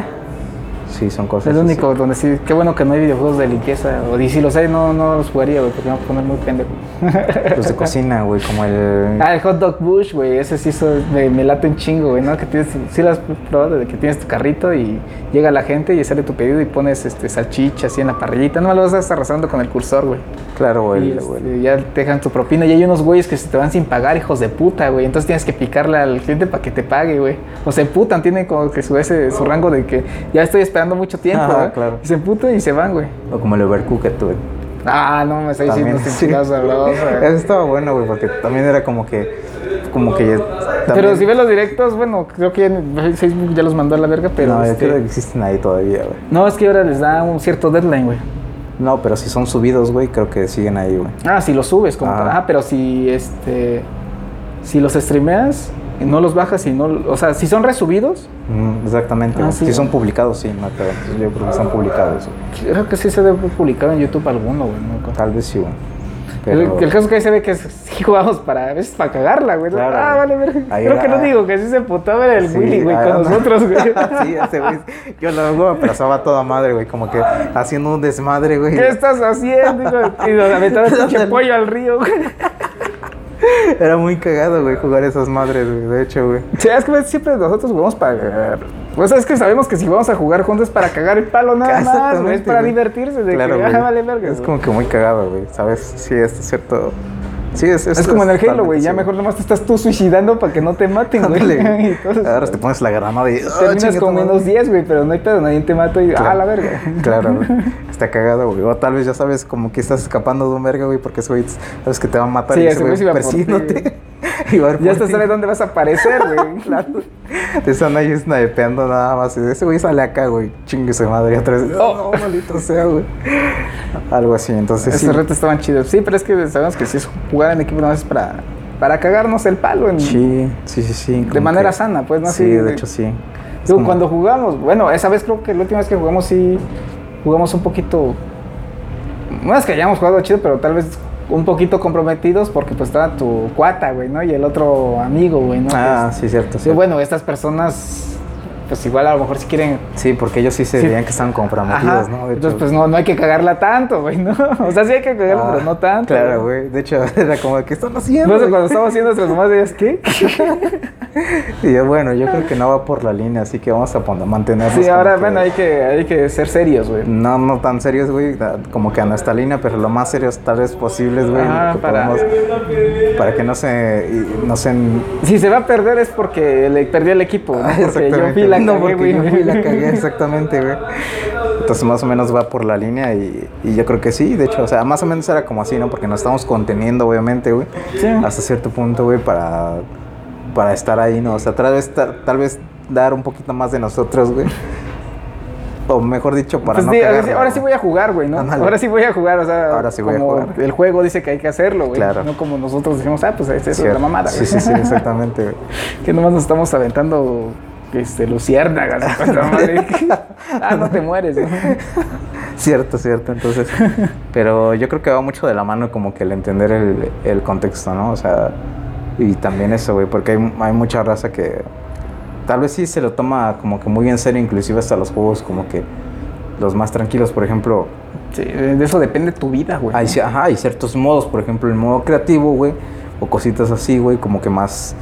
Sí, son cosas. Es lo así. único donde sí, qué bueno que no hay videojuegos de limpieza. O y si los hay, no, no los jugaría, güey, porque me voy a poner muy pendejo. Los de cocina, güey, como el. Ah, el hot dog bush, güey, ese sí eso me, me late un chingo, güey, ¿no? Que tienes, sí lo has probado, de que tienes tu carrito y llega la gente y sale tu pedido y pones este salchicha así en la parrillita, no lo vas arrasando con el cursor, güey. Claro, güey. este, ya te dejan tu propina y hay unos güeyes que se te van sin pagar, hijos de puta, güey. Entonces tienes que picarle al cliente para que te pague, güey. O se emputan, tienen como que su, ese, su rango de que ya estoy esperando mucho tiempo, Ajá, ¿verdad? claro. Y se emputan y se van, güey. O como el overcooked, güey. Ah, no, me está diciendo sí. sabroso. Eso estaba bueno, güey, porque también era como que. Como que. ya- Pero si ves los directos, bueno, creo que Facebook ya los mandó a la verga, pero. no, yo este, creo que existen ahí todavía, güey. no, es que ahora les da un cierto deadline, güey. No, pero si son subidos, güey, creo que siguen ahí, güey. Ah, si los subes, como. Ajá. Ah, pero si este. Si los streameas, no los bajas y no. O sea, si son resubidos, Mm, exactamente. Ah, sí. Si son publicados, sí, no, pero yo creo que están publicados. creo que sí se debe publicar en YouTube alguno, güey. ¿no? Tal vez sí, güey. El, Pero- el caso es que ahí se ve que sí jugamos para, a veces para cagarla, güey. Claro, ah, vale. Ahí Creo que no digo que sí se putaba era el Sí, Willy, güey, con no. nosotros, güey. sí, ese güey. Yo lo pero estaba toda madre, güey. Como que haciendo un desmadre, güey. ¿Qué estás haciendo? Y nos aventaba el pollo al río, güey. Era muy cagado, güey, jugar esas madres, güey. De hecho, güey. Sí, es que siempre nosotros jugamos para cagar. Pues es que sabemos que si vamos a jugar juntos es para cagar el palo nada más, güey. Es para güey. divertirse, de Claro, que güey. ah, vale verga. Es güey. como que muy cagado, güey. ¿Sabes? Sí, es cierto. Sí, es, Es como en el Halo, güey. Ya sí, mejor nomás te estás tú suicidando para que no te maten, güey. Ahora te pones la granada y. ah, terminas con menos 10, güey, pero no hay pedo, nadie te mata y Claro. ah, la verga. Claro, güey. Está cagado, güey. O tal vez ya sabes como que estás escapando de un verga, güey, porque ese güey sabes que te va a matar Sí, y ese güey persiguiéndote. y Ya por hasta ti. sabe dónde vas a aparecer, güey. Claro. Te están ahí snipeando nada más. Y ese güey sale acá, güey. Chingue su madre. Otra vez. Oh, no, maldito sea, güey. Algo así. Entonces, sí. Esos retos estaban chidos. Sí, pero es que sabemos que si es jugar en equipo, no es para, para cagarnos el palo. En, Sí, sí, sí, sí. De manera que- sana, pues, ¿no? Sí, de de- hecho, sí. Es Digo, como- cuando jugamos, bueno, esa vez creo que la última vez que jugamos sí jugamos un poquito. No es que hayamos jugado chido, pero tal vez un poquito comprometidos porque pues estaba tu cuata, güey, ¿no? Y el otro amigo, güey, ¿no? Ah, sí, cierto. sí, bueno, estas personas, pues igual a lo mejor si quieren. Sí, porque ellos sí se Sí. veían que estaban comprometidos, Ajá, ¿no? Entonces hecho- pues no, no hay que cagarla tanto, güey, ¿no? O sea, sí hay que cagarla, Ah, pero no tanto. Claro, güey. De hecho, era como, ¿qué están haciendo? Güey? cuando estamos haciendo nuestras mamás, decías, ¿qué? Y yo, bueno, yo creo que no va por la línea, así que vamos a mantenernos. Sí, ahora, bueno, hay que, hay que ser serios, güey. No, no tan serios, güey, como que a nuestra línea, pero lo más serios tal vez posibles, güey, que para- podamos- para que no se, no se, Si se va a perder es porque le perdió el equipo, ¿no? Ah, Porque yo fui la no, cagué, porque güey. yo fui la cagué, exactamente, güey. Entonces más o menos va por la línea y, y yo creo que sí, de hecho, o sea, más o menos era como así, ¿no? Porque nos estamos conteniendo, obviamente, güey, Sí. hasta cierto punto, güey, para, para estar ahí, ¿no? O sea, tal vez, ta- tal vez dar un poquito más de nosotros, güey. O mejor dicho, para Pues no sí, ahora, sí, ahora sí voy a jugar, güey, ¿no? Ándale. Ahora sí voy a jugar, o sea, Ahora sí voy a jugar. el juego dice que hay que hacerlo, güey. Claro. No como nosotros dijimos, ah, pues esa es la mamada, Sí, güey. sí, sí, exactamente, güey. que nomás nos estamos aventando este, luciérnagas. ah, no te mueres, ¿no? Cierto, cierto. Entonces, pero yo creo que va mucho de la mano como que el entender el, el contexto, ¿no? O sea, y también eso, güey, porque hay, hay mucha raza que tal vez sí se lo toma como que muy en serio, inclusive hasta los juegos como que los más tranquilos, por ejemplo, Sí, de eso depende tu vida, güey. hay, ajá, hay ciertos modos, por ejemplo, el modo creativo, güey, o cositas así, güey, como que más,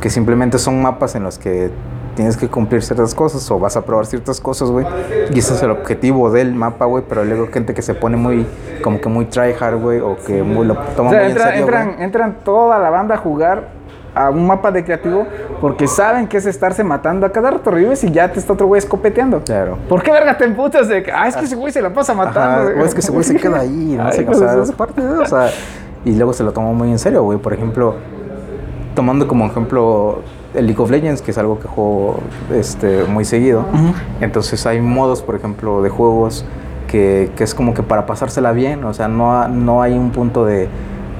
que simplemente son mapas en los que tienes que cumplir ciertas cosas o vas a probar ciertas cosas, güey, y ese es el objetivo del mapa, güey, pero luego gente que se pone muy, como que muy tryhard, güey, o que muy, lo toma O sea, muy entra- en serio, entran, toda la banda a jugar a un mapa de creativo porque saben que es estarse matando. A cada rato revives y ya te está otro güey escopeteando. Claro. ¿Por qué verga te emputas de que, ah, es que ese güey se la pasa matando? Ajá, güey"? o es que ese güey se queda ahí, no Ay, sé, o sea, es parte de, o sea, y luego se lo tomó muy en serio, güey. Por ejemplo, tomando como ejemplo el League of Legends, que es algo que juego este, muy seguido. Entonces hay modos, por ejemplo, de juegos que, que es como que para pasársela bien, o sea, no, no hay un punto de...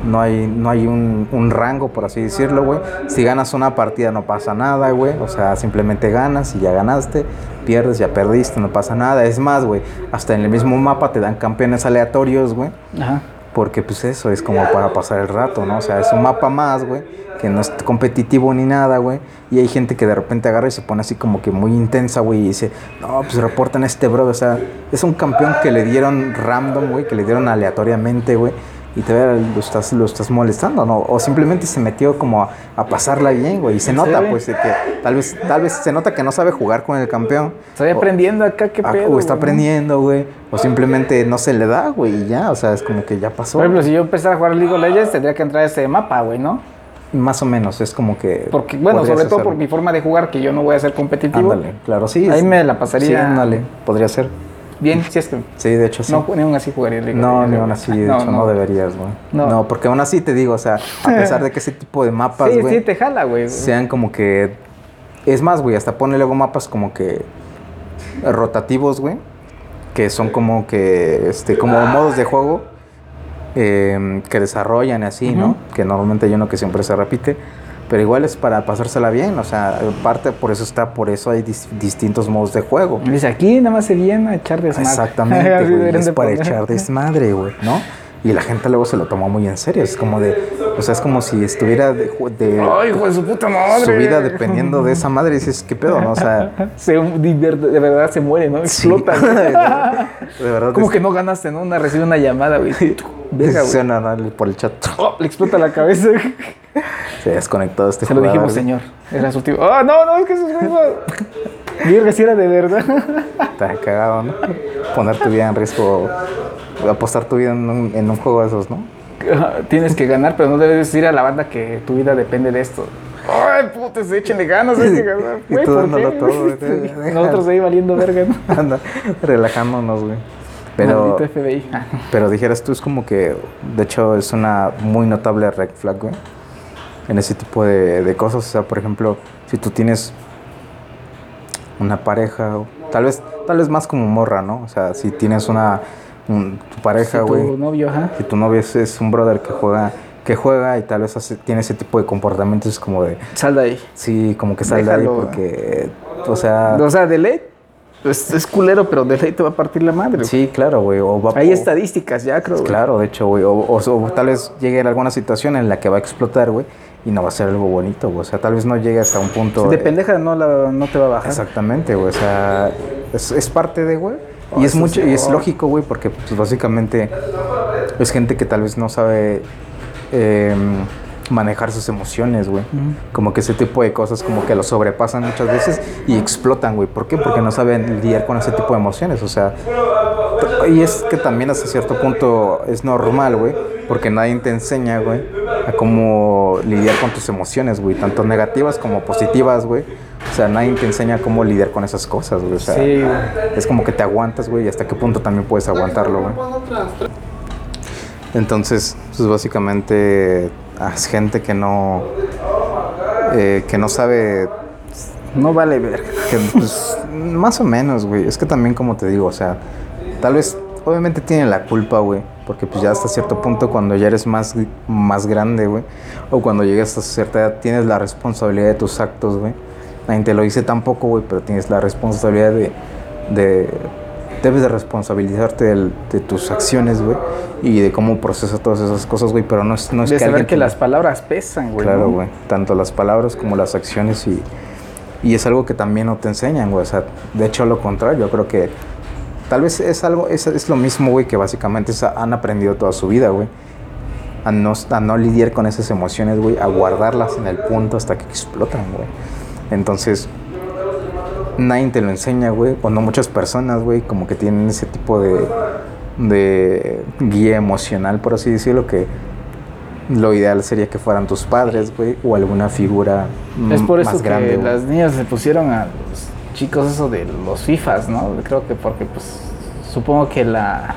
No hay, no hay un, un rango, por así decirlo, güey. Si ganas una partida no pasa nada, güey. O sea, simplemente ganas y ya ganaste. Pierdes, ya perdiste, no pasa nada. Es más, güey, hasta en el mismo mapa te dan campeones aleatorios, güey. Ajá. Porque pues eso es como para pasar el rato, ¿no? O sea, es un mapa más, güey, que no es competitivo ni nada, güey. Y hay gente que de repente agarra y se pone así como que muy intensa, güey, y dice, no, pues reportan a este bro, o sea, es un campeón que le dieron random, güey, que le dieron aleatoriamente, güey. Y te lo estás, lo estás molestando, ¿no? O simplemente se metió como a, a pasarla bien, güey. Y se ¿En nota, serio? pues, de que tal vez, tal vez se nota que no sabe jugar con el campeón. Estoy O- aprendiendo acá, qué pedo. o está güey? aprendiendo, güey. O simplemente no se le da, güey, y ya. O sea, es como que ya pasó. Por ejemplo, si yo empezara a jugar League of Legends, tendría que entrar a ese mapa, güey, ¿no? Más o menos, es como que. Porque, bueno, sobre todo por mi forma de jugar, que yo no voy a ser competitivo. Ándale, claro, sí. Ahí es- me la pasaría- Sí, ándale, podría ser. Bien, si es que Sí, de hecho, sí. no, ni aún así jugaría League No, ni aún así, de hecho, no, deberías, güey. No. No. porque aún así te digo, o sea, a pesar de que ese tipo de mapas, Sí, güey, sí, te jala, güey. sean como que. Es más, güey, hasta pone luego mapas como que rotativos, güey, que son como que, este, como modos de juego eh, que desarrollan así, ¿no? Que normalmente hay uno que siempre se repite. Pero igual es para pasársela bien, o sea, parte por eso está, por eso hay dis- distintos modos de juego. Dice, aquí nada más se viene a echar desmadre. Exactamente, güey. Es para poner. echar desmadre, güey, ¿no? Y la gente luego se lo toma muy en serio. Es como de. O sea, es como si estuviera de. Ay, hijo de su puta madre. su vida dependiendo de esa madre. Y dices, ¿qué pedo, no? O sea. Se, de, ver- de verdad se muere, ¿no? sí. Explota. de verdad. Como es- que no ganaste, ¿no? Una recibe una llamada, güey. Verga, güey. Por el chat. Oh, le explota la cabeza. Se desconectó este Se lo dijimos, señor. Era su tío. Oh, no, no, es que eso es. Verga, si era de verdad. Está cagado, ¿no? Poner tu vida en riesgo. Apostar tu vida en un, en un juego de esos, ¿no? Tienes que ganar, pero no debes decir a la banda que tu vida depende de esto. Ay, putas, échenle ganas, hay que ganar. Todo, Nosotros ahí valiendo verga, ¿no? Anda, relajándonos, güey. Pero. Maldito FBI. Pero dijeras tú, es como que, de hecho, es una muy notable red flag, güey. En ese tipo de, de cosas. O sea, por ejemplo, si tú tienes una pareja, o tal vez, tal vez más como morra, ¿no? O sea, si tienes una un- tu pareja, Si güey. tu novio, ajá. Si tu novio es, es un brother que juega, que juega y tal vez hace- tiene ese tipo de comportamientos, es como de, Sal de ahí. sí, como que sal de ahí porque, o sea, O sea, de ley, es culero, pero de ley te va a partir la madre. güey. sí, claro, güey. o va- Hay o- estadísticas ya, creo. güey. Claro, de hecho, güey. O, o- o tal vez llegue a alguna situación en la que va a explotar, güey. Y no va a ser algo bonito, güey. O sea, tal vez no llegue hasta un punto. De de- pendeja no, la, no te va a bajar. Exactamente, güey. O sea, es, es parte de, güey. Y Oh, es mucho, sí. y es Oh. lógico, güey, porque pues, básicamente es gente que tal vez no sabe eh, manejar sus emociones, güey. Como que ese tipo de cosas como que lo sobrepasan muchas veces y explotan, güey. ¿Por qué? Porque no saben lidiar con ese tipo de emociones. O sea, y es que también hasta cierto punto es normal, güey, porque nadie te enseña, güey, a cómo lidiar con tus emociones, güey, tanto negativas como positivas, güey. O sea, nadie te enseña cómo lidiar con esas cosas, güey. O sea, Sí, güey. es como que te aguantas, güey, y hasta qué punto también puedes aguantarlo, güey. Entonces, pues básicamente es gente que no, eh, que no sabe No vale ver. pues, más o menos, güey. Es que también, como te digo, o sea, tal vez, obviamente tienen la culpa, güey. Porque pues ya hasta cierto punto, cuando ya eres más, más grande, güey. O cuando llegas a cierta edad, tienes la responsabilidad de tus actos, güey. Nadie te lo dice tampoco, güey, pero tienes la responsabilidad de debes de responsabilizarte del- de tus acciones, güey. Y de cómo procesas todas esas cosas, güey. Pero no es, no es De que saber alguien que te- las palabras pesan, güey. Claro, ¿no? güey. Tanto las palabras como las acciones y, y es algo que también no te enseñan, güey. O sea, de hecho, lo contrario. Yo creo que tal vez es algo, es, es lo mismo, güey, que básicamente han aprendido toda su vida, güey. A no, a no lidiar con esas emociones, güey. A guardarlas en el punto hasta que explotan, güey. Entonces, nadie te lo enseña, güey. O no muchas personas, güey, como que tienen ese tipo de, de guía emocional, por así decirlo, que lo ideal sería que fueran tus padres, güey, o alguna figura Es por eso que grande, las niñas se pusieron a los chicos eso de los FIFAs, ¿no? Creo que porque pues supongo que la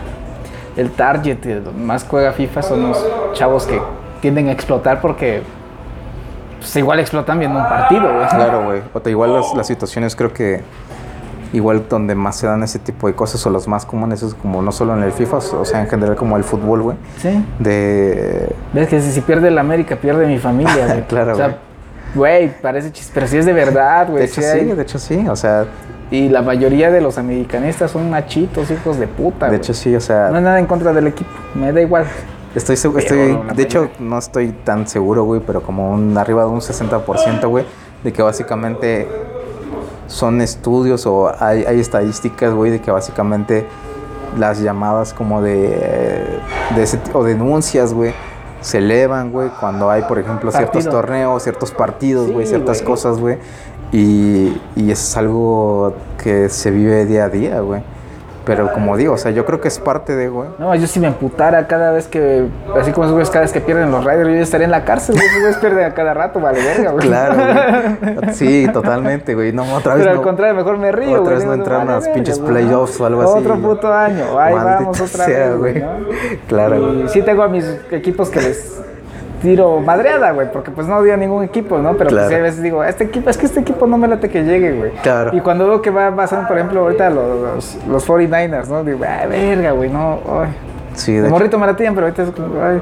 el target que más juega FIFA son los chavos que tienden a explotar porque pues, igual explotan viendo un partido, güey. Claro, güey. O te igual las, las situaciones creo que igual donde más se dan ese tipo de cosas o los más comunes es como no solo en el FIFA, o sea, en general como el fútbol, güey. Sí. De Ves que si, pierde el América, pierde mi familia, güey. Claro, O sea, güey, parece chiste, pero si es de verdad, güey. de hecho sí sí, hay- de hecho sí, o sea, Y la mayoría de los americanistas son machitos, hijos de puta, de güey. hecho sí, o sea, No es nada en contra del equipo, me da igual. Estoy, segu- Pero estoy, de hecho, no estoy tan seguro, güey, pero como un, arriba de un 60%, güey, de que básicamente son estudios o hay, hay estadísticas, güey, de que básicamente las llamadas como de, de ese o denuncias, güey, se elevan, güey, cuando hay, por ejemplo, ciertos torneos, ciertos partidos, güey, Sí, ciertas cosas, güey, y, y es algo que se vive día a día, güey. Pero como digo, o sea, yo creo que es parte de, güey. No, yo si me emputara cada vez que, así como esos güeyes cada vez que pierden los Riders, yo estaría en la cárcel, güey. Esos güeyes pierden a cada rato, vale verga, güey. Claro, güey. Sí, totalmente, güey. No, otra vez Pero al no. contrario, mejor me río, Otra güey. vez Digo, no a los verga, pinches playoffs o algo así. Otro puto año, ahí vamos otra sea, vez, güey. Claro, Y güey. sí tengo a mis equipos que les tiro madreada, güey, porque pues no odio a ningún equipo, ¿no? Pero Claro. pues a veces digo, este equipo, es que este equipo no me late que llegue, güey. Claro. Y cuando veo que va pasando, por ejemplo, ahorita los, los, los 49ers, ¿no? Digo, ay, verga, güey, no, ay. Sí, De morrito me latían, pero ahorita es como, ay,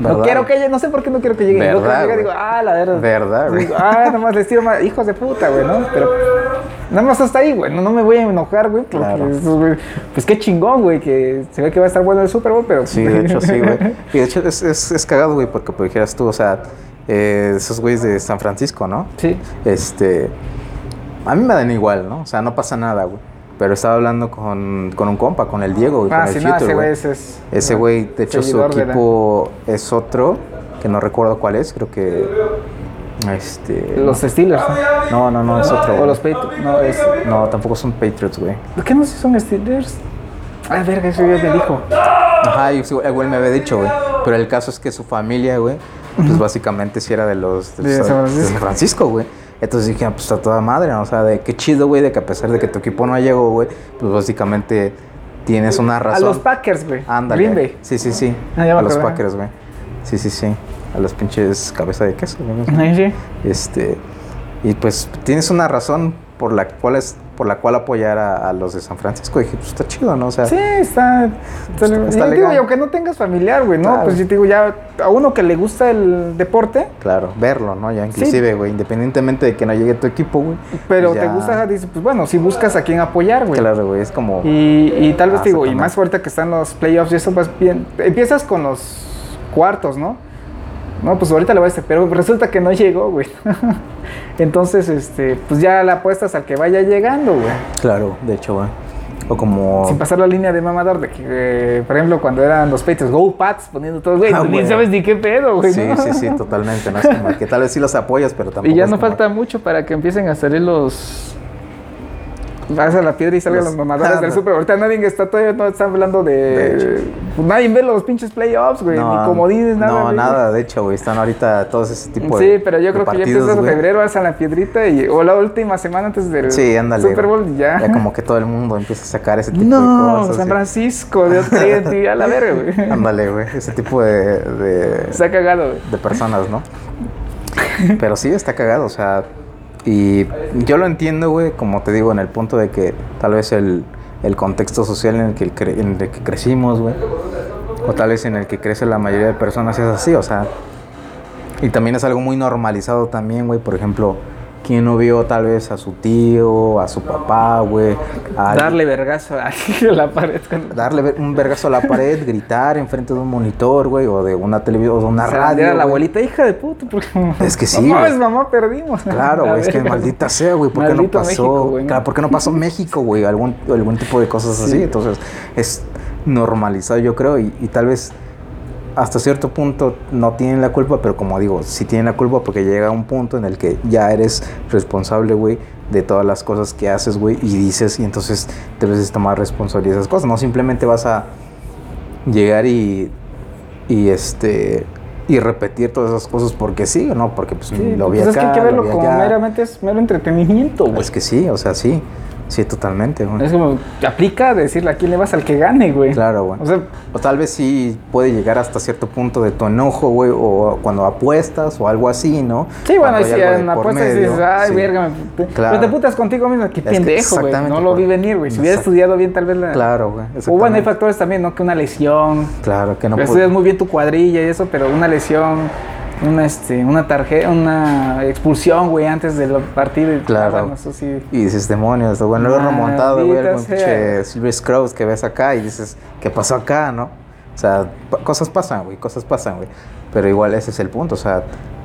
no quiero que llegue, no sé por qué no quiero que llegue. Y luego que ¿Verdad, llega, güey? digo, ah, la verdad. ¿Verdad, güey? Digo, ah, nomás les tiro más, hijos de puta, güey, ¿no? Pero nada más hasta ahí, güey, no, no me voy a enojar, güey, Claro. pues qué chingón, güey, que se ve que va a estar bueno el Super Bowl, pero... Sí, de hecho, sí, güey. Y de hecho es, es, es cagado, güey, porque pues dijeras tú, o sea, eh, esos güeyes de San Francisco, ¿no? Sí. Este. A mí me dan igual, ¿no? O sea, no pasa nada, güey. Pero estaba hablando con, con un compa, con el Diego, Ah, con el no, Future, ese güey es... Ese güey, de hecho, su la- equipo es otro, que no recuerdo cuál es, creo que. Este. Los Steelers, ¿no? No, no, no, es otro. O los Patriots, no, es... No, tampoco son Patriots, güey. ¿Por qué no si son Steelers? Ah, verga, eso ya me dijo. Ajá, el güey me había dicho, güey. Pero el caso es que su familia, güey, pues básicamente sí era de los De Francisco. de San Francisco, güey. Entonces dije, ah, pues a toda madre, ¿no? O sea, de qué chido, güey, de que a pesar de que tu equipo no llegó, güey, pues básicamente tienes una A razón. los Packers, güey. Ándale. Green Bay. Sí, sí, sí. Ah, a los. Packers, güey. Sí, sí, sí. A los pinches cabeza de queso, güey. Ahí sí. Este, y pues tienes una razón por la cual es por la cual apoyar a, a los de San Francisco. Y dije, pues está chido, ¿no? O sea, Sí, está. está, Está- y digo, y aunque no tengas familiar, güey, ¿no? Claro. Pues yo te digo, ya a uno que le gusta el deporte, Claro, verlo, ¿no? Ya inclusive, güey, independientemente de que no llegue tu equipo, güey. pero pues te ya- gusta, dices, pues bueno, si buscas a quién apoyar, güey. Claro, güey, es como... Y, y tal vez Ah, te digo, y más ahorita que están los playoffs y eso, pues bien. Empiezas con los cuartos, ¿no? No, pues ahorita le voy a decir, pero resulta que no llegó, güey. Entonces, este, pues ya la apuestas al que vaya llegando, güey. Claro, de hecho, güey. O como... Sin pasar la línea de mamador de que, eh, por ejemplo, cuando eran los Patriots, Go Pats, poniendo todo, güey, Ah, ni sabes ni qué pedo, güey. Sí, ¿no? sí, sí, totalmente. ¿no? Es como que tal vez sí los apoyas, pero tampoco Y ya no falta mucho para que empiecen a salir los. Vas a la piedra y salgan Los- los mamadores Ah, del no. super. Ahorita nadie está todavía no está hablando de. Pues nadie ve los pinches playoffs, güey. ni comodines, nada. No, güey. nada, de hecho, güey. Están ahorita todos ese tipo de Sí, pero yo creo que ya empiezas en febrero, vas a la piedrita y, o la última semana antes del Sí, ándale. Super Bowl y ya. Ya como que todo el mundo empieza a sacar ese tipo de no, cosas. San sí. Francisco, de otra a la verga, güey. Ándale, güey. Ese tipo de, de, Se ha cagado, güey. de personas, ¿no? Pero sí está cagado, o sea. Y yo lo entiendo, güey, como te digo, en el punto de que tal vez el, el contexto social en el, que en el que crecimos, güey, o tal vez en el que crece la mayoría de personas es así, o sea. Y también es algo muy normalizado también, güey, por ejemplo. ¿Quién no vio tal vez a su tío, a su papá, güey? Darle vergazo a la pared. con- darle un vergazo a la pared, gritar enfrente de un monitor, güey, o de una televisión, o de una radio. a la abuelita, hija de puta. porque- Es que sí, No mamá, perdimos. Claro, La güey, es que maldita sea, güey, ¿por qué no pasó? México, güey, ¿no? Claro, ¿por qué no pasó México, güey? Algún, algún tipo de cosas así. Sí. Entonces, es normalizado, yo creo, y, y tal vez hasta cierto punto no tienen la culpa, pero como digo, sí tienen la culpa porque llega un punto en el que ya eres responsable, güey, de todas las cosas que haces, güey, y dices, y entonces debes tomar responsabilidad de esas cosas. No simplemente vas a llegar y, y este y repetir todas esas cosas porque sí o no, porque pues Sí, lo vi pues es que hay que lo verlo como allá. meramente es mero entretenimiento, güey. Pues que sí, o sea, sí. Sí, totalmente, güey. Es como, aplica decirle a quién le vas al que gane, güey. Claro, güey. O sea, O tal vez sí puede llegar hasta cierto punto de tu enojo, güey, o cuando apuestas o algo así, ¿no? sí, bueno, Cuando si en la por apuesta dices, ay, sí. verga, me... Claro. pero te putas contigo mismo, qué pendejo, güey. No lo vi venir, güey. Si hubiera estudiado bien, tal vez la... Claro, güey. O bueno, hay factores también, ¿no? Que una lesión, Claro, que no estudias muy bien tu cuadrilla y eso, pero una lesión, una, este, una tarjeta, una expulsión, güey, antes del partido. y- Claro. ah, bueno, eso sí. Y dices, demonios, bueno, luego remontado, güey, algún pinche Silver Scrolls que ves acá y dices, ¿qué pasó acá, no? O sea, cosas pasan, güey, cosas pasan, güey. Pero igual ese es el punto, o sea,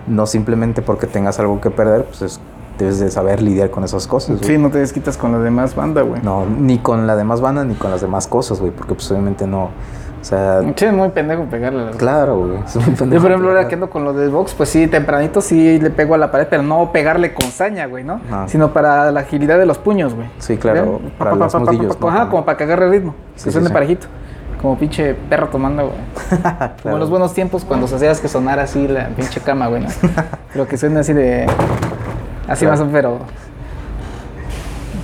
no simplemente porque tengas algo que perder, pues es- debes de saber lidiar con esas cosas, güey. Sí, no te desquitas con la demás banda, güey. No, ni con la demás banda ni con las demás cosas, güey, porque pues obviamente no, o sea, Sí, es muy pendejo pegarle claro, güey. es muy Yo, pendejo, por ejemplo, ahora que ando con lo del box, pues sí, tempranito sí le pego a la pared, pero no pegarle con saña, güey, ¿no? Ajá. Sino para la agilidad de los puños, güey. Sí, claro, para Pa, pa, los pa, pa, nudillos, pa, ¿no? Ajá, como para que agarre ritmo. Sí, que suene sí. parejito. Como pinche perro tomando, güey. Como en los buenos tiempos cuando se hacías que sonara así la pinche cama, güey, ¿no? Pero que suene así de... Así Claro. más pero...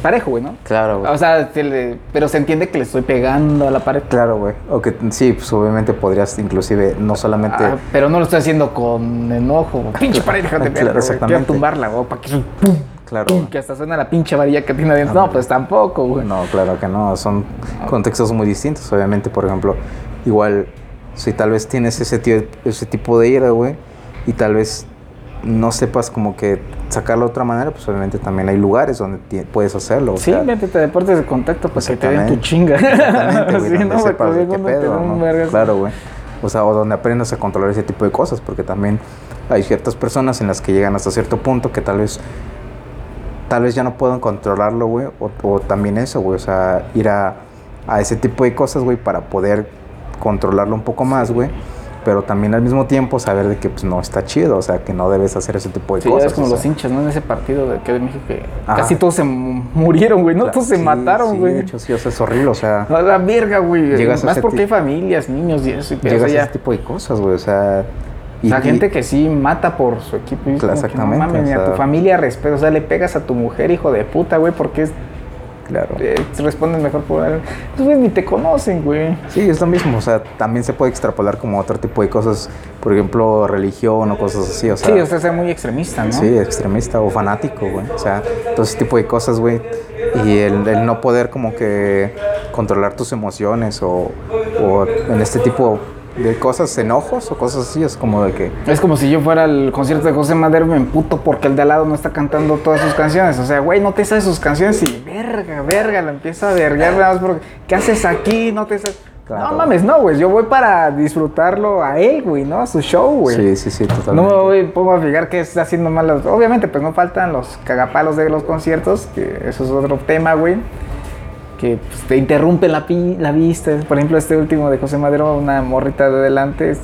Parejo, güey, ¿no? Claro, güey. O sea, se le- pero se entiende que le estoy pegando a la pared. Claro, güey. O que sí, pues obviamente podrías inclusive no solamente... Ah, pero no lo estoy haciendo con enojo. Pinche pared, déjate ver. Claro. Quiero exactamente. tumbarla, güey, para que pum, Claro. pum, que hasta suena la pinche varilla que tiene adentro. Ah, No, pues tampoco, güey. No, claro que no. Son contextos muy distintos. Obviamente, por ejemplo, igual si tal vez tienes ese, ti- ese tipo de ira, güey, y tal vez no sepas como que sacarlo de otra manera, pues obviamente también hay lugares donde puedes hacerlo. Sí, sea, métete a deportes de contacto para que te den tu chinga. Exactamente, güey, Sí, donde no, sepas porque de qué cuando te pedo, dan un ¿no? vergazo. Claro, güey. O sea, o donde aprendas a controlar ese tipo de cosas, porque también hay ciertas personas en las que llegan hasta cierto punto que tal vez tal vez ya no puedan controlarlo, güey, o, o también eso, güey, o sea, ir a, a ese tipo de cosas, güey, para poder controlarlo un poco más, güey. Pero también al mismo tiempo saber de que pues no está chido, o sea, que no debes hacer ese tipo de Sí, cosas. es como o los hinchas, ¿no? En ese partido de que de México que casi todos se mu- murieron, güey, ¿no? Claro, Todos se mataron, sí, güey. de hecho, sí, o sea, es horrible, o sea, A la verga, güey. Llegas a Más porque hay familias, niños y eso. Y o llegas sea, a ese tipo de cosas, güey, o sea... y- la gente que sí mata por su equipo. Y Claro, como que, exactamente, No mames, ni o a tu familia respeto. O sea, le pegas a tu mujer, hijo de puta, güey, porque es, Claro. eh, responden mejor por algo. Pues, güey, ni te conocen, güey. Sí, es lo mismo, o sea, también se puede extrapolar como otro tipo de cosas, por ejemplo, religión o cosas así, o sea... sí, o sea, sea muy extremista, ¿no? Sí, extremista o fanático, güey. O sea, todo ese tipo de cosas, güey. Y el, el no poder como que controlar tus emociones o, o en este tipo de cosas, enojos o cosas así, es como de que... Es como si yo fuera al concierto de José Madero y me emputo porque el de al lado no está cantando todas sus canciones. O sea, güey, no te sabes sus canciones y verga, verga, la empieza a vergar nada más porque ¿qué haces aquí? No te sabes. Claro. No mames, no, güey. Yo voy para disfrutarlo a él, güey, ¿no? A su show, güey. Sí, sí, sí, No totalmente. me voy, pongo a fijar que está haciendo mal. las- Obviamente, pues no faltan los cagapalos de los conciertos, que eso es otro tema, güey. Que pues, te interrumpen la, pi- la vista. Por ejemplo, este último de José Madero, una morrita de adelante. Es,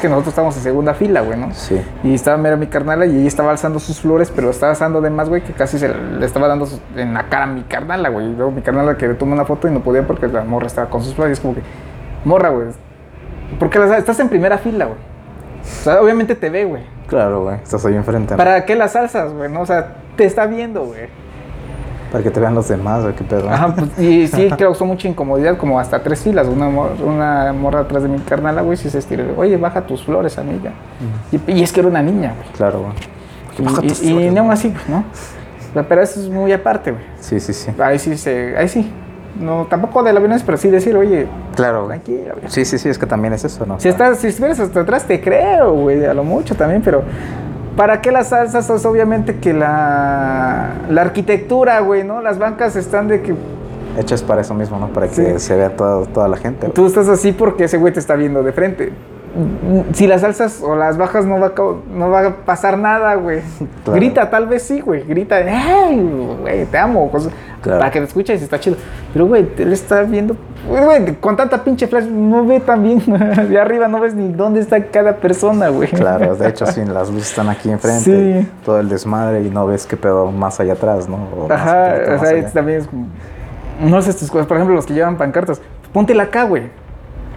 que nosotros estamos en segunda fila, güey, ¿no? Sí. Y estaba mera mi carnala y ella estaba alzando sus flores, pero estaba alzando de más, güey, que casi se le estaba dando en la cara a mi carnala, güey. Y luego mi carnala que le tomó una foto y no podía porque la morra estaba con sus flores. Y es como que, morra, güey. Porque las- estás en primera fila, güey. O sea, obviamente te ve, güey. Claro, güey, estás ahí enfrente. ¿no? ¿Para qué las alzas, güey? ¿no? O sea, te está viendo, güey. Para que te vean los demás, güey, qué pedo. Ajá, pues, y sí causó mucha incomodidad, como hasta tres filas. Una, mor- una morra atrás de mi carnala, güey, sí se estiró. Oye, baja tus flores, amiga. Y, y es que era una niña, güey. Claro, güey. Y, y- y así, pues, ¿no? O Pero eso es muy aparte, güey. Sí, sí, sí. Ahí sí se. Ahí sí. No, tampoco de la violencia, pero sí decir, oye, Claro, güey. Sí, sí, sí, es que también es eso, ¿no? Si, estás, si estuvieras hasta atrás, te creo, güey, a lo mucho también, pero ¿para qué las salsas? Es obviamente que la, la arquitectura, güey, ¿no? Las bancas están de que Hechas para eso mismo, ¿no? Para que Sí. se vea todo- toda la gente. güey. tú estás así porque ese güey te está viendo de frente. Si las alzas o las bajas no va a, no va a pasar nada, güey. Claro. Grita, tal vez sí, güey. Grita, ¡ay, güey, te amo! cosas- Claro. Para que te escuches y está chido. Pero, güey, él está viendo... Güey, con tanta pinche flash no ve tan bien. De arriba no ves ni dónde está cada persona, güey. Claro, de hecho, sí, las luces están aquí enfrente, Sí. todo el desmadre y no ves qué pedo más allá atrás, ¿no? O Ajá, o sea, también es. No sé tus cosas. Por ejemplo, los que llevan pancartas. Póntela acá, güey.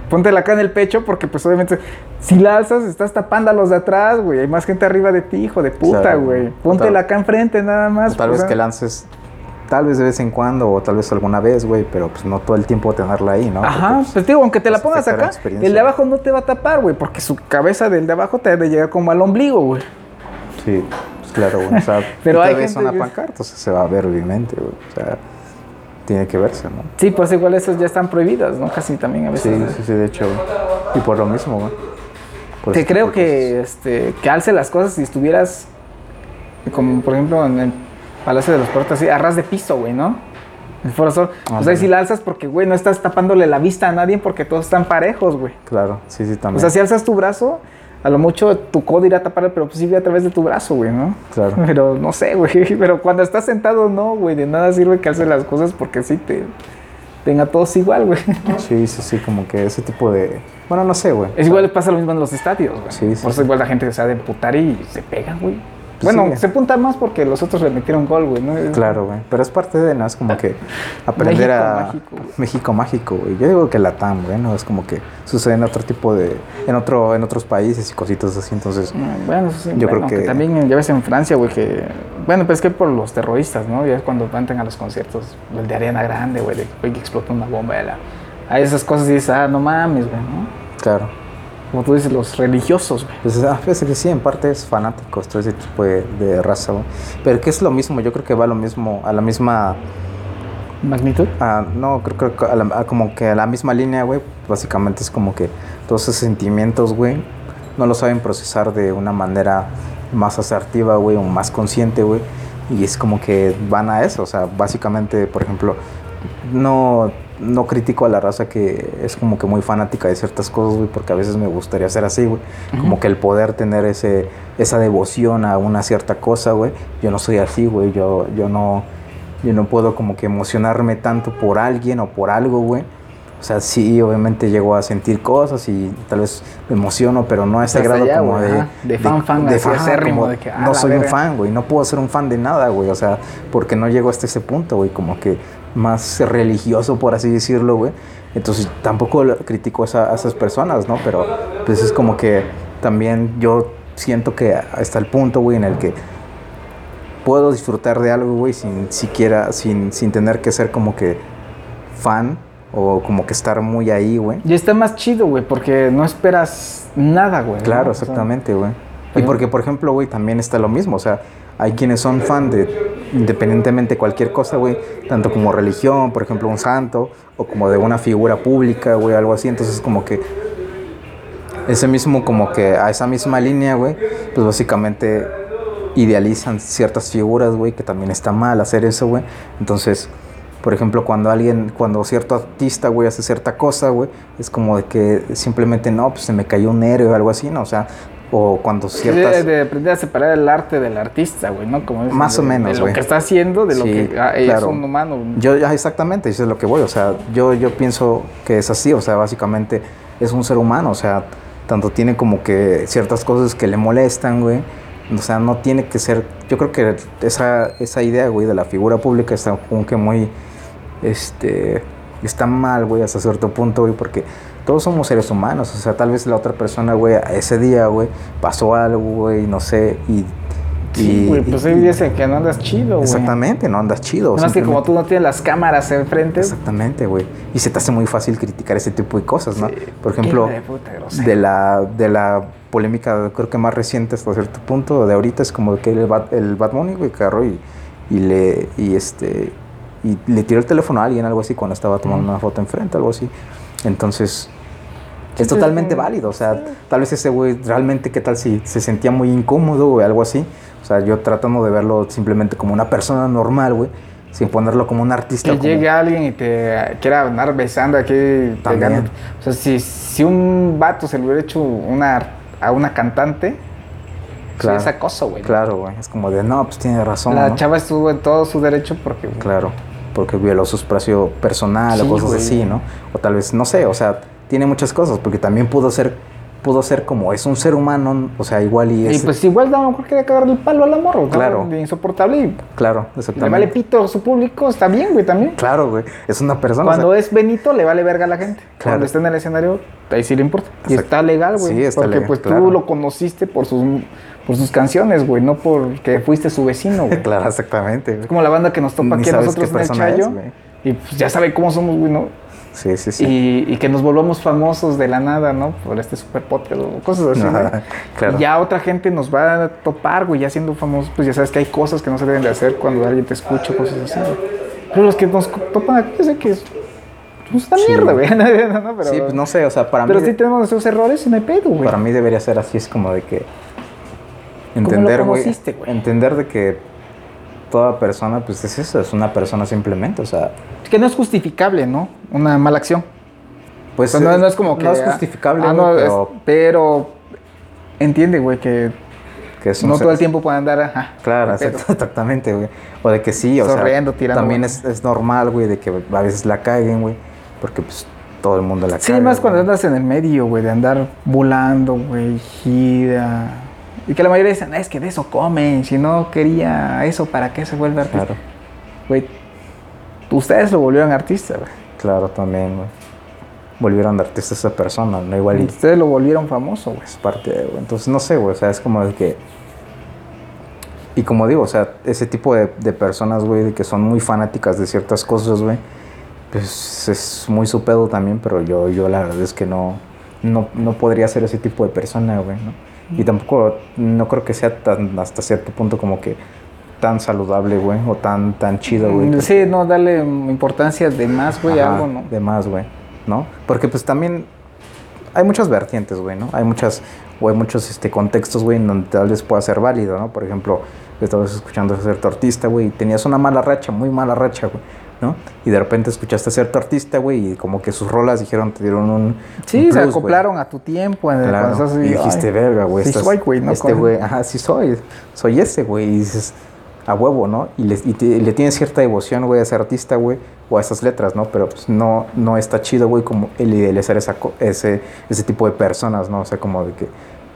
Póntela acá en el pecho porque, pues, obviamente, si la alzas, estás tapando a los de atrás, güey. Hay más gente arriba de ti, hijo de puta, Claro. güey. Póntela acá enfrente, nada más. Tal vez sea, que lances, tal vez de vez en cuando o tal vez alguna vez, güey, pero pues no todo el tiempo tenerla ahí, ¿no? Ajá, Porque, pues te digo, aunque te la pongas acá, el de abajo no te va a tapar, güey, porque su cabeza del de abajo te debe llegar como al ombligo, güey. pues, sí, pues claro, güey. O sea, Pero hay vez gente una que- pancarta, o sea, se va a ver, obviamente, güey. O sea, tiene que verse, ¿no? Sí, pues igual esas ya están prohibidas, ¿no? Casi también a veces. Sí, sí, sí, de hecho. Y por lo mismo, güey. Por Te ese creo que, este, que alce las cosas si estuvieras, como por ejemplo en el Palacio de los Puertos, así, a ras de piso, güey, ¿no? El Foro Sol. Ah, o sea, y sí. si la alzas porque, güey, no estás tapándole la vista a nadie porque todos están parejos, güey. Claro, sí, sí, también. O sea, si alzas tu brazo, a lo mucho tu codo irá a tapar, pero pues sí ve a través de tu brazo, güey, ¿no? Claro. Pero no sé, güey. Pero cuando estás sentado, no, güey. De nada sirve que alces las cosas porque sí te tenga todos igual, güey. Sí, sí, sí, como que ese tipo de... Bueno, no sé, güey. Es igual pasa lo mismo en los estadios, güey. Sí, sí, Por eso igual la gente se ha de emputar y se pega, güey. Pues bueno, sí. se punta más porque los otros le metieron gol, güey, ¿no? Claro, güey. Pero es parte de, ¿no? Es como que aprender México a... mágico. México mágico, güey. Yo digo que la TAM, güey, ¿no? Es como que sucede en otro tipo de... En, otro, en otros países y cositas así, entonces... Mm, Bueno, eso sí, Yo bueno, creo que- también ya ves en Francia, güey, que... Bueno, pues es que por los terroristas, ¿no? Ya es cuando entran a los conciertos, el de Ariana Grande, güey, de que explotó una bomba de la... A esas cosas dices, ah, no mames, güey, ¿no? Claro. Como tú dices, los religiosos, güey. Pues ah, fíjate que sí, en parte es fanáticos, todo ese tipo de, de raza, güey. Pero que es lo mismo, yo creo que va lo mismo, a la misma... ¿Magnitud? a- no, creo, creo que a la- a como que a la misma línea, güey. Básicamente es como que todos esos sentimientos, güey, no lo saben procesar de una manera más asertiva, güey, o más consciente, güey. Y es como que van a eso, o sea, básicamente, por ejemplo, no, no critico a la raza que es como que muy fanática de ciertas cosas, güey, porque a veces me gustaría ser así, güey. Como que el poder tener ese, esa devoción a una cierta cosa, güey. Yo no soy así, güey. Yo, yo no, yo no puedo como que emocionarme tanto por alguien o por algo, güey. O sea, sí, obviamente llego a sentir cosas y tal vez me emociono, pero no a ese grado allá, como de. De fan, fan, así ajá, acérrimo, como de que, ah, no soy un fan, güey. No puedo ser un fan de nada, güey. O sea, porque no llego hasta ese punto, güey. Como que más religioso, por así decirlo, güey. Entonces tampoco critico a, a esas personas, ¿no? Pero pues es como que también yo siento que hasta el punto, güey, en el que puedo disfrutar de algo, güey, sin siquiera, sin, sin tener que ser como que fan o como que estar muy ahí, güey. Y está más chido, güey, porque no esperas nada, güey. ¿no? Claro, O sea, exactamente, güey. Y porque, por ejemplo, güey, también está lo mismo. O sea, hay quienes son fan de independientemente de cualquier cosa, güey. Tanto como religión, por ejemplo, un santo, o como de una figura pública, güey, algo así. Entonces, como que ese mismo, como que a esa misma línea, güey, pues básicamente idealizan ciertas figuras, güey, que también está mal hacer eso, güey. Entonces, por ejemplo, cuando alguien, cuando cierto artista, güey, hace cierta cosa, güey, es como de que simplemente no, pues se me cayó un héroe o algo así, ¿no? O sea, o cuando ciertas... De, de aprender a separar el arte del artista, güey, ¿no? Como dicen, Más de- o menos, De lo que está haciendo, de lo Sí, que ah, es un humano. Yo, ya exactamente, eso es lo que voy, o sea, yo, yo pienso que es así, o sea, básicamente es un ser humano, o sea, tanto tiene como que ciertas cosas que le molestan, güey, o sea, no tiene que ser, yo creo que esa, esa idea, güey, de la figura pública está como que muy, este, está mal, güey, hasta cierto punto, güey, porque todos somos seres humanos, o sea, tal vez la otra persona, güey, a ese día, güey, pasó algo, güey, no sé, y... Sí, güey, pues y- ahí dicen que no andas chido, güey. Exactamente, no andas chido. Más que como tú no tienes las cámaras enfrente. Exactamente, güey. Y se te hace muy fácil criticar ese tipo de cosas, ¿no? Sí. Por ejemplo, puta de la, de la polémica, creo que más reciente hasta cierto punto, de ahorita es como que el Bad, el Bad Bunny, güey, agarró y, y le, y este, y le tiró el teléfono a alguien, algo así, cuando estaba tomando Ujú. una foto enfrente, algo así. Entonces, es Sí, totalmente sí. válido, o sea, tal vez ese güey realmente, ¿qué tal si se sentía muy incómodo o algo así? O sea, yo tratando de verlo simplemente como una persona normal, güey, sin ponerlo como un artista. Que como- llegue alguien y te quiera andar besando aquí, También. pegando. O sea, si, si un vato se le hubiera hecho una, a una cantante, Claro. sí es acoso, güey. Claro, güey. Es como de, no, pues tiene razón. La ¿no? chava estuvo en todo su derecho porque. Claro, porque violó su espacio personal o cosas así, ¿no? O tal vez, no sé, o sea, tiene muchas cosas, porque también pudo ser, pudo ser como es un ser humano, o sea, igual y Y es. pues igual a lo mejor quería cagarle el palo al amor, ¿no? Claro. De insoportable y claro, le exactamente. vale pito a su público, está bien, güey, también. Claro, güey. Es una persona. o Cuando sea, es Benito, le vale verga a la gente. Claro. Cuando está en el escenario, ahí sí le importa. Y Exacto. está legal, güey. Sí, está porque legal, pues claro. tú lo conociste por sus, por sus canciones, güey, no porque fuiste su vecino, güey. claro, exactamente, güey. Es como la banda que nos topa Ni aquí a nosotros en el es, Chayo. y pues ya sabe cómo somos, güey, ¿no? Sí, sí, sí. Y, y que nos volvamos famosos de la nada, ¿no? Por este super podcast o cosas así. claro. Y ya otra gente nos va a topar, güey, ya siendo famosos, pues ya sabes que hay cosas que no se deben de hacer cuando alguien te escucha, cosas así, güey. Pero los que nos topan aquí, yo sé que es pues, una Sí. mierda, güey. no, no, pero, sí, pues no sé, o sea, para pero mí. sí tenemos nuestros errores y no hay pedo, güey. Para mí debería ser así, es como de que entender, güey? entender de que toda persona, pues es eso, es una persona simplemente, o sea, Que no es justificable, ¿no? Una mala acción. pues O sea, no, eh, no es como que... no es justificable, ah, no, es- pero pero entiende, güey, que que es no un- todo el tiempo pueden andar... Ajá, Claro, exacto- exactamente, güey. O de que sí, o Sonriendo, sea, tirando también es, es normal, güey, de que a veces la caguen, güey, porque pues todo el mundo la Sí, caga. más cuando güey. andas en el medio, güey, de andar volando, güey, gira. Y que la mayoría dicen, "Ah, es que de eso comen, si no quería eso, ¿para qué se vuelve artista? Claro, Güey, ustedes lo volvieron artista, güey. claro, también, güey. Volvieron de artista esa persona, ¿no? Igual y Ustedes lo volvieron famoso, güey. es parte de, güey. Entonces, no sé, güey, o sea, es como de que... Y como digo, o sea, ese tipo de, de personas, güey, que son muy fanáticas de ciertas cosas, güey, pues es muy su pedo también, pero yo, yo la verdad es que no, no, no podría ser ese tipo de persona, güey, ¿no? Y tampoco, no creo que sea tan, hasta cierto punto como que tan saludable, güey, o tan, tan chido, güey. Mm, Sí, no, darle importancia de más, güey, algo, ¿no? De más, güey, ¿no? Porque pues también hay muchas vertientes, güey, ¿no? Hay muchas, o hay muchos este, contextos, güey, en donde tal vez pueda ser válido, ¿no? Por ejemplo, estabas escuchando a cierto artista, güey, y tenías una mala racha, muy mala racha, güey, ¿no? Y de repente escuchaste a cierto artista, güey, y como que sus rolas dijeron, te dieron un. Sí, un se plus, acoplaron a tu tiempo. En Claro, y dijiste, ay, verga, güey. Sí estás- soy, güey, ¿no? Este güey, ajá, sí soy. Soy ese, güey. Y dices, a huevo, ¿no? Y le, y te- le tienes cierta devoción, güey, a ese artista, güey, o a esas letras, ¿no? Pero pues no, no está chido, güey, como el idealizar esa, ese, ese tipo de personas, ¿no? O sea, como de que.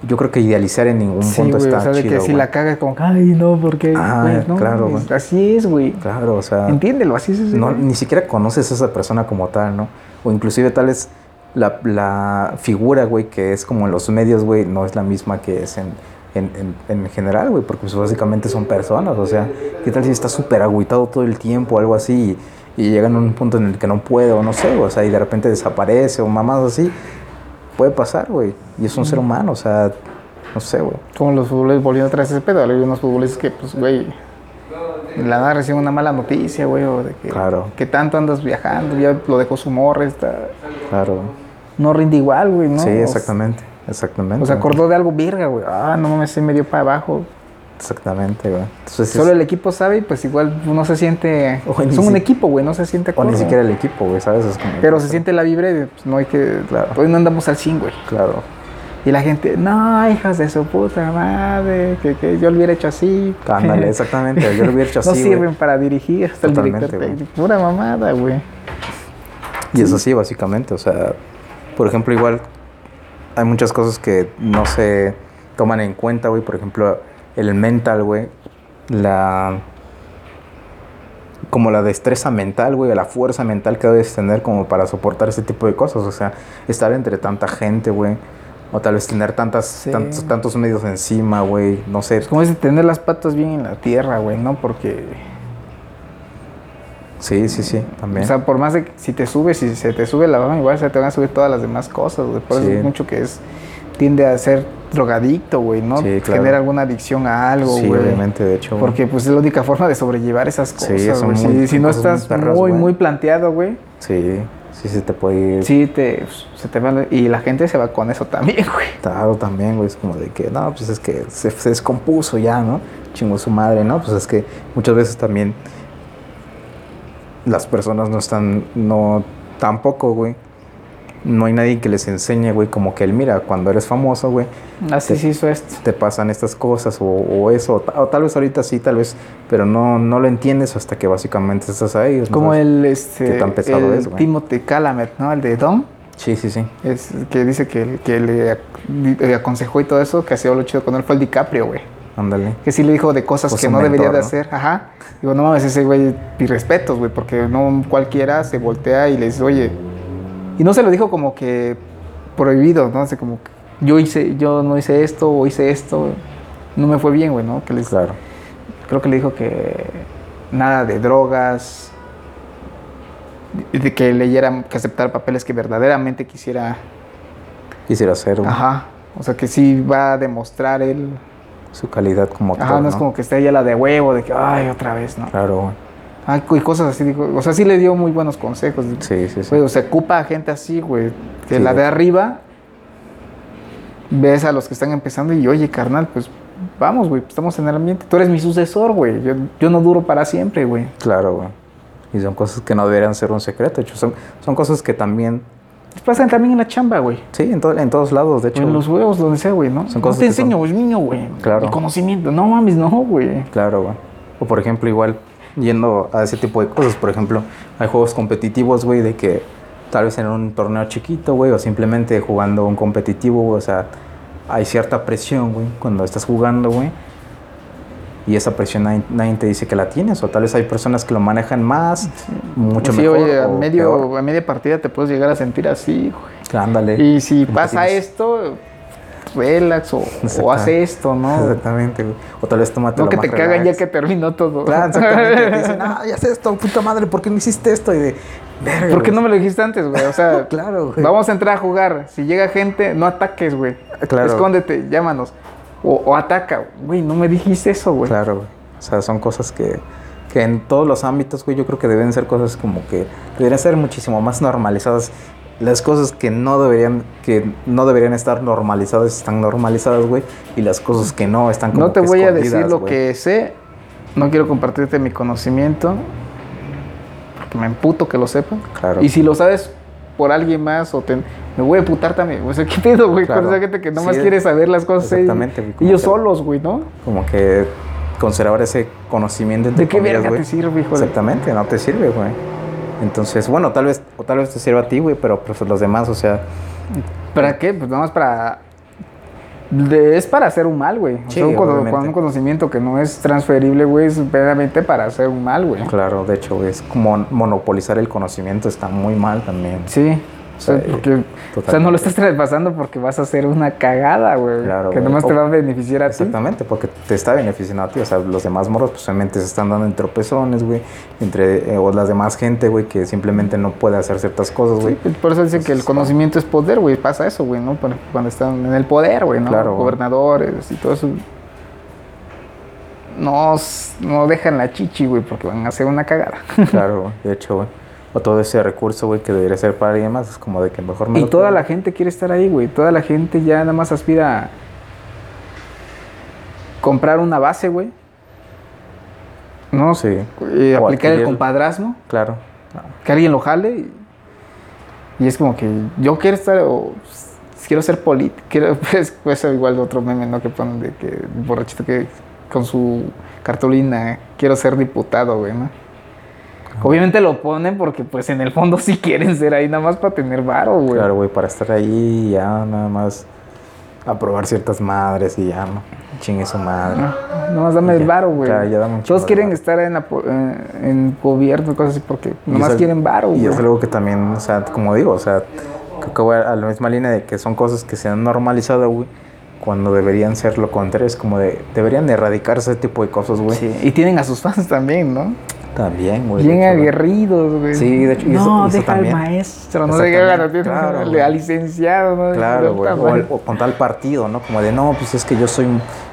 Yo creo que idealizar en ningún Sí, punto güey, está o sea, de chido. que si la cagas como, ay, no, porque, Ah, no, claro, así es, güey. Claro, o sea. Entiéndelo, así es. no, ni siquiera conoces a esa persona como tal, ¿no? O inclusive tal vez la, la figura, güey, que es como en los medios, güey, no es la misma que es en, en, en, en general, güey, porque pues básicamente son personas, o sea, ¿qué tal si está súper agüitado todo el tiempo o algo así y, y llegan a un punto en el que no puede o no sé, o sea, y de repente desaparece o mamás así? Puede pasar, güey, y es un ser humano, o sea, no sé, güey. Como los futbolistas volviendo atrás ese pedo. Hay unos futbolistas que, pues, güey, de la nada reciben una mala noticia, güey, o de que, Claro. que tanto andas viajando, ya lo dejó su morra, está, Claro. no rinde igual, güey, ¿no? Sí, exactamente, exactamente. O se acordó de algo virga, güey. Ah, no mames, se me dio para abajo. Exactamente, güey. Entonces, es- Solo el equipo sabe y pues igual no se siente... Son un equipo, güey, no se siente o ni siquiera el equipo, güey, ¿sabes? Es como- Pero se siente la vibra y pues no hay que... Claro. Hoy no andamos al 100, güey. Claro. Y la gente, no, hijas de su puta madre, que, que yo lo hubiera hecho así. Ándale, exactamente. Yo lo hubiera hecho no así, güey. sirven para dirigir hasta el Totalmente, director güey. técnico. Pura mamada, güey. Y eso sí, básicamente. O sea, por ejemplo, igual hay muchas cosas que no se toman en cuenta, güey. Por ejemplo, el mental, güey. La. Como la destreza mental, güey. La fuerza mental que debes tener como para soportar ese tipo de cosas. O sea, estar entre tanta gente, güey. O tal vez tener tantas, Sí. tantos, tantos medios encima, güey. No sé. Es como es tener las patas bien en la tierra, güey, ¿no? Porque, Sí, sí, sí. También. o sea, por más de que si te subes, si se te sube la mano, igual se te van a subir todas las demás cosas, güey. Por Sí. eso es mucho que es, tiende a ser drogadicto, güey, ¿no? Sí, claro. Genera alguna adicción a algo, sí, güey. obviamente, de hecho. güey. Porque pues es la única forma de sobrellevar esas Sí, cosas, son muy- Si, no muy estás perras, muy, muy planteado, güey, Sí, sí se te puede ir. sí te, se te va, y la gente se va con eso también, güey. Claro, también, güey, es como de que, no, pues es que se, se descompuso ya, ¿no? Chingó su madre, ¿no? Pues es que muchas veces también las personas no están, no, tampoco, güey. No hay nadie que les enseñe, güey, como que él, mira, cuando eres famoso, güey, Así Sí. se hizo esto. te pasan estas cosas o, o eso, o, o tal vez ahorita sí, tal vez, pero no, no lo entiendes hasta que básicamente estás ahí. ¿no? Como ¿Sabes? el, este, Qué tan pesado el es. Timothy Calamet, ¿no? El de Don. Sí, sí, sí. Es, que dice que, que le, ac- le aconsejó y todo eso, que hacía lo chido con él fue el DiCaprio, güey. Ándale. Que sí le dijo de cosas Pues que no debería de ¿no? hacer. Ajá. Digo, no mames, ese güey, mis respetos, güey, porque no cualquiera se voltea y le dice, oye. Y no se lo dijo como que prohibido, ¿no? Como que yo hice, yo no hice esto o hice esto. No me fue bien, güey, ¿no? Que les, Claro. Creo que le dijo que nada de drogas, de que leyera, que aceptara papeles que verdaderamente quisiera. Quisiera ser güey, Ajá. O sea, que sí va a demostrar él. su calidad como actor, Ajá, no es como que esté ella la de huevo, de que, ay, otra vez, ¿no? Claro, güey. Ay, y cosas así, dijo. O sea, sí le dio muy buenos consejos. Sí, sí, sí. Güey, o sea, ocupa a gente así, güey. Que Sí, la de arriba ves a los que están empezando y, oye, carnal, pues vamos, güey, estamos en el ambiente. Tú eres mi sucesor, güey. Yo, yo no duro para siempre, güey. Claro, güey. Y son cosas que no deberían ser un secreto. De hecho, son, son cosas que también. Pasan también en la chamba, güey. Sí, en, to- en todos lados, de hecho. en los huevos, donde sea, güey, ¿no? Son no cosas te que son- enseño, güey, niño, güey. Claro. El conocimiento. No mames, no, güey. Claro, güey. O por ejemplo, igual, yendo a ese tipo de cosas, por ejemplo, hay juegos competitivos, güey, de que tal vez en un torneo chiquito, güey, o simplemente jugando un competitivo, güey, o sea, hay cierta presión, güey, cuando estás jugando, güey. Y esa presión nadie, nadie te dice que la tienes, o tal vez hay personas que lo manejan más, mucho sí, mejor. oye, a, medio, peor. a media partida te puedes llegar a sentir así, güey. Ándale. Y si pasa esto, relax o, o hace esto, ¿no? Exactamente, güey. O tal vez tómate No que te cagan ya que terminó todo. Claro, exactamente. Te dicen, ah, ya sé esto, puta madre, ¿por qué no hiciste esto? Y de, verga, ¿Por qué no me lo dijiste antes, güey? O sea, Claro, güey. vamos a entrar a jugar. Si llega gente, no ataques, güey. Claro. Escóndete, llámanos. O, o ataca. Güey, no me dijiste eso, güey. Claro, güey. O sea, son cosas que, que en todos los ámbitos, güey, yo creo que deben ser cosas como que deberían ser muchísimo más normalizadas. Las cosas que no deberían, que no deberían estar normalizadas están normalizadas, güey. Y las cosas que no están como No te que voy a decir lo que sé. No quiero compartirte mi conocimiento. Porque me emputo que lo sepa. Claro. Y si lo sabes por alguien más, o te, me voy a emputar también. O sea, ¿qué pedo, güey? Claro. Con esa gente que nomás Sí, quiere saber las cosas. ahí. exactamente, como Ellos que- solos, güey, ¿no? Como que conservar ese conocimiento entre ¿De qué comillas, verga te sirve, hijo Exactamente, no te sirve, güey. Entonces, bueno, tal vez, o tal vez te sirva a ti, güey, pero pues los demás, o sea, ¿Para qué? Pues nada más para. de- es para hacer un mal, güey. O Sí, sea, un, obviamente. un conocimiento que no es transferible, güey, es verdaderamente para hacer un mal, güey. claro, de hecho, güey, es como monopolizar el conocimiento, está muy mal también. Sí. O sea, porque, o sea, no lo estás traspasando porque vas a hacer una cagada, güey. Claro, que güey. nomás te va a beneficiar a ti. Exactamente, porque te está beneficiando a ti. O sea, los demás morros, pues obviamente se están dando en tropezones, güey. Entre, eh, o las demás gente, güey, que simplemente no puede hacer ciertas cosas, güey. Sí, por eso dicen que el conocimiento es poder, güey. Pasa eso, güey, ¿no? Cuando están en el poder, güey, ¿no? Claro. Gobernadores y todo eso. No, no dejan la chichi, güey, porque van a hacer una cagada. Claro, de hecho, güey. O todo ese recurso, güey, que debería ser para alguien más, es como de que mejor me Y toda la gente quiere estar ahí, güey. Toda la gente ya nada más aspira a comprar una base, güey. No Sí, Y O aplicar el compadrazno. claro. que alguien lo jale y, y es como que yo quiero estar o quiero ser político quiero pues, pues igual otro meme no que ponen de que borrachito que con su cartulina quiero ser diputado güey no obviamente lo ponen porque pues en el fondo sí quieren ser ahí nada más para tener varo güey Claro, güey, para estar ahí y ya nada más aprobar ciertas madres y ya, ¿no? Chingue su madre. Ah, nada más dame Ya, el varo güey claro, ya dame todos quieren varo. estar en, la eh, en gobierno y cosas así porque Y nada más es al- quieren varo güey Y es algo que también, o sea, como digo, o sea, creo que voy a la misma línea de que son cosas que se han normalizado, güey, cuando deberían ser lo contrario. Es como de, deberían erradicar ese tipo de cosas, güey. Sí, y tienen a sus fans también no También, güey. Bien aguerridos, güey. Sí, de hecho, y No, eso- eso deja al maestro, no deja al, claro, al, licenciado, ¿no? Claro, güey. O, o con tal partido, ¿no? Como de, no, pues es que yo soy,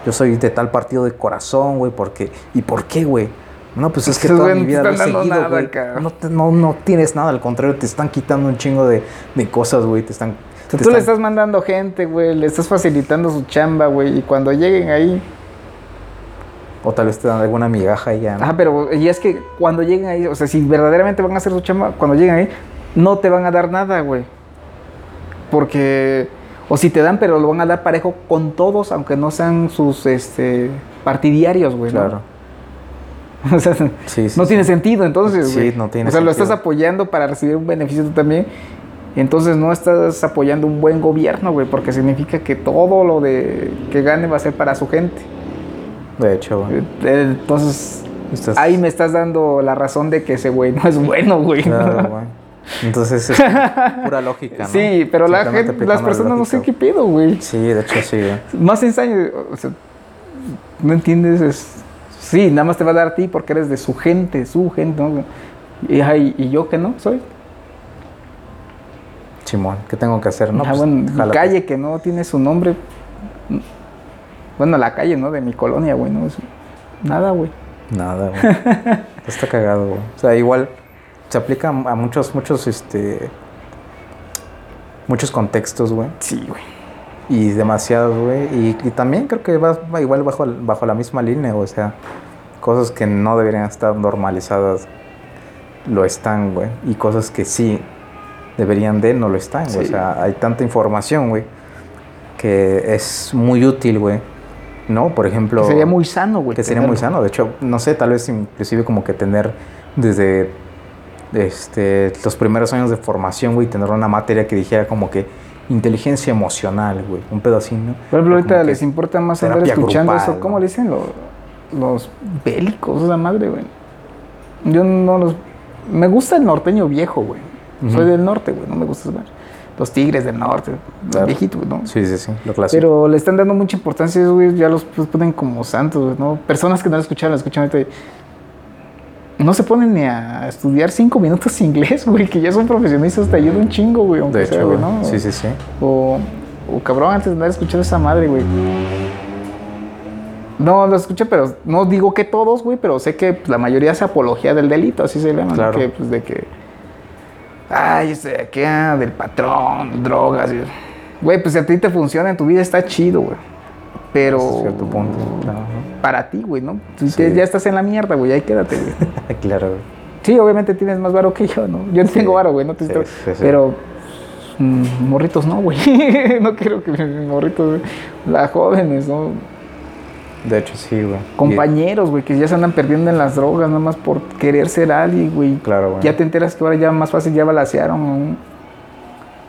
yo soy de tal partido de corazón, güey, porque... ¿Y por qué, güey? No, pues es que toda mi no vida lo he seguido, nada, güey. cabrón. No, te- no, no tienes nada, al contrario, te están quitando un chingo de, de cosas, güey. Te están... O sea, te tú le estás mandando gente, güey, le estás facilitando su chamba, güey, y cuando lleguen ahí... O tal vez te dan alguna migaja y ya, ¿no? Ah, pero y es que cuando lleguen ahí, o sea, si verdaderamente van a hacer su chamba, cuando lleguen ahí, no te van a dar nada, güey. Porque... O si te dan, pero lo van a dar parejo con todos, aunque no sean sus este, partidiarios, güey. ¿no? Claro. O sea, Sí, sí, no sí. tiene sentido, entonces, Sí, güey. no tiene O sea, lo estás apoyando para recibir un beneficio tú también. Entonces no estás apoyando un buen gobierno, güey, porque significa que todo lo de que gane va a ser para su gente. De hecho, güey. Eh, Entonces, Estás- ahí me estás dando la razón de que ese güey no es bueno, güey. Claro, güey. Entonces es pura lógica, ¿no? Sí, pero la gente, las la personas no sé qué pido, güey. Sí, de hecho sí, güey. Más ensayo, o sea, no entiendes, es, sí, nada más te va a dar a ti porque eres de su gente, su gente, ¿no? Y, ay, y yo que no soy. Chimón, ¿qué tengo que hacer? No, Ah, pues, bueno, calle que no tiene su nombre. Bueno, la calle, ¿no? De mi colonia, güey, no es nada, güey. Nada, güey. Está cagado, güey. O sea, igual se aplica a muchos, muchos, este. Muchos contextos, güey. Sí, güey. Y demasiado, güey. Y, y también creo que va, va igual bajo, bajo la misma línea, o sea, cosas que no deberían estar normalizadas lo están, güey. Y cosas que sí deberían de no lo están, güey. Sí. O sea, hay tanta información, güey, que es muy útil, güey. ¿No? Por ejemplo... Que sería muy sano, güey. que sería muy sano. De hecho, no sé, tal vez inclusive como que tener desde este, los primeros años de formación, güey, tener una materia que dijera como que inteligencia emocional, güey. Un pedo así, ¿no? Por ejemplo, ahorita les importa más andar escuchando grupal, eso. ¿Cómo ¿no? le dicen? Lo- los bélicos, la madre, güey. Yo no los. Me gusta el norteño viejo, güey. Soy del norte, güey. No me gusta ver. Los tigres del norte. Claro. Viejito, güey, ¿no? Sí, sí, sí, lo clásico. Pero le están dando mucha importancia güey. Ya los ponen como santos, ¿no? Personas que no lo escucharon, lo escuchan ahorita. No se ponen ni a estudiar cinco minutos inglés, güey. Que ya son profesionistas, te ayuda un chingo, güey. Aunque de sea, hecho, güey. ¿no? sí, sí, sí. O, o cabrón, antes de andar escuchando esa madre, güey. No, lo escuché, pero no digo que todos, güey, pero sé que pues, la mayoría hace apología del delito, así se llama. Claro. Que, pues, de que. Ay, este, que ah, del patrón, drogas. Güey, pues si a ti te funciona en tu vida está chido, güey. Pero. Hasta cierto punto. Claro, Para ti, güey, ¿no? Tú Sí. te- ya estás en la mierda, güey, ahí quédate, güey. claro, güey. Sí, obviamente tienes más varo que yo, ¿no? Yo no Sí. tengo varo, güey, no te Sí, estoy-. Pero mm, morritos no, güey. no quiero que morritos, güey. Las jóvenes, ¿no? De hecho, sí, güey. Compañeros, güey, que ya se andan perdiendo en las drogas nada más por querer ser alguien, güey. Claro, güey. Ya te enteras que ahora ya más fácil ya balacearon a un,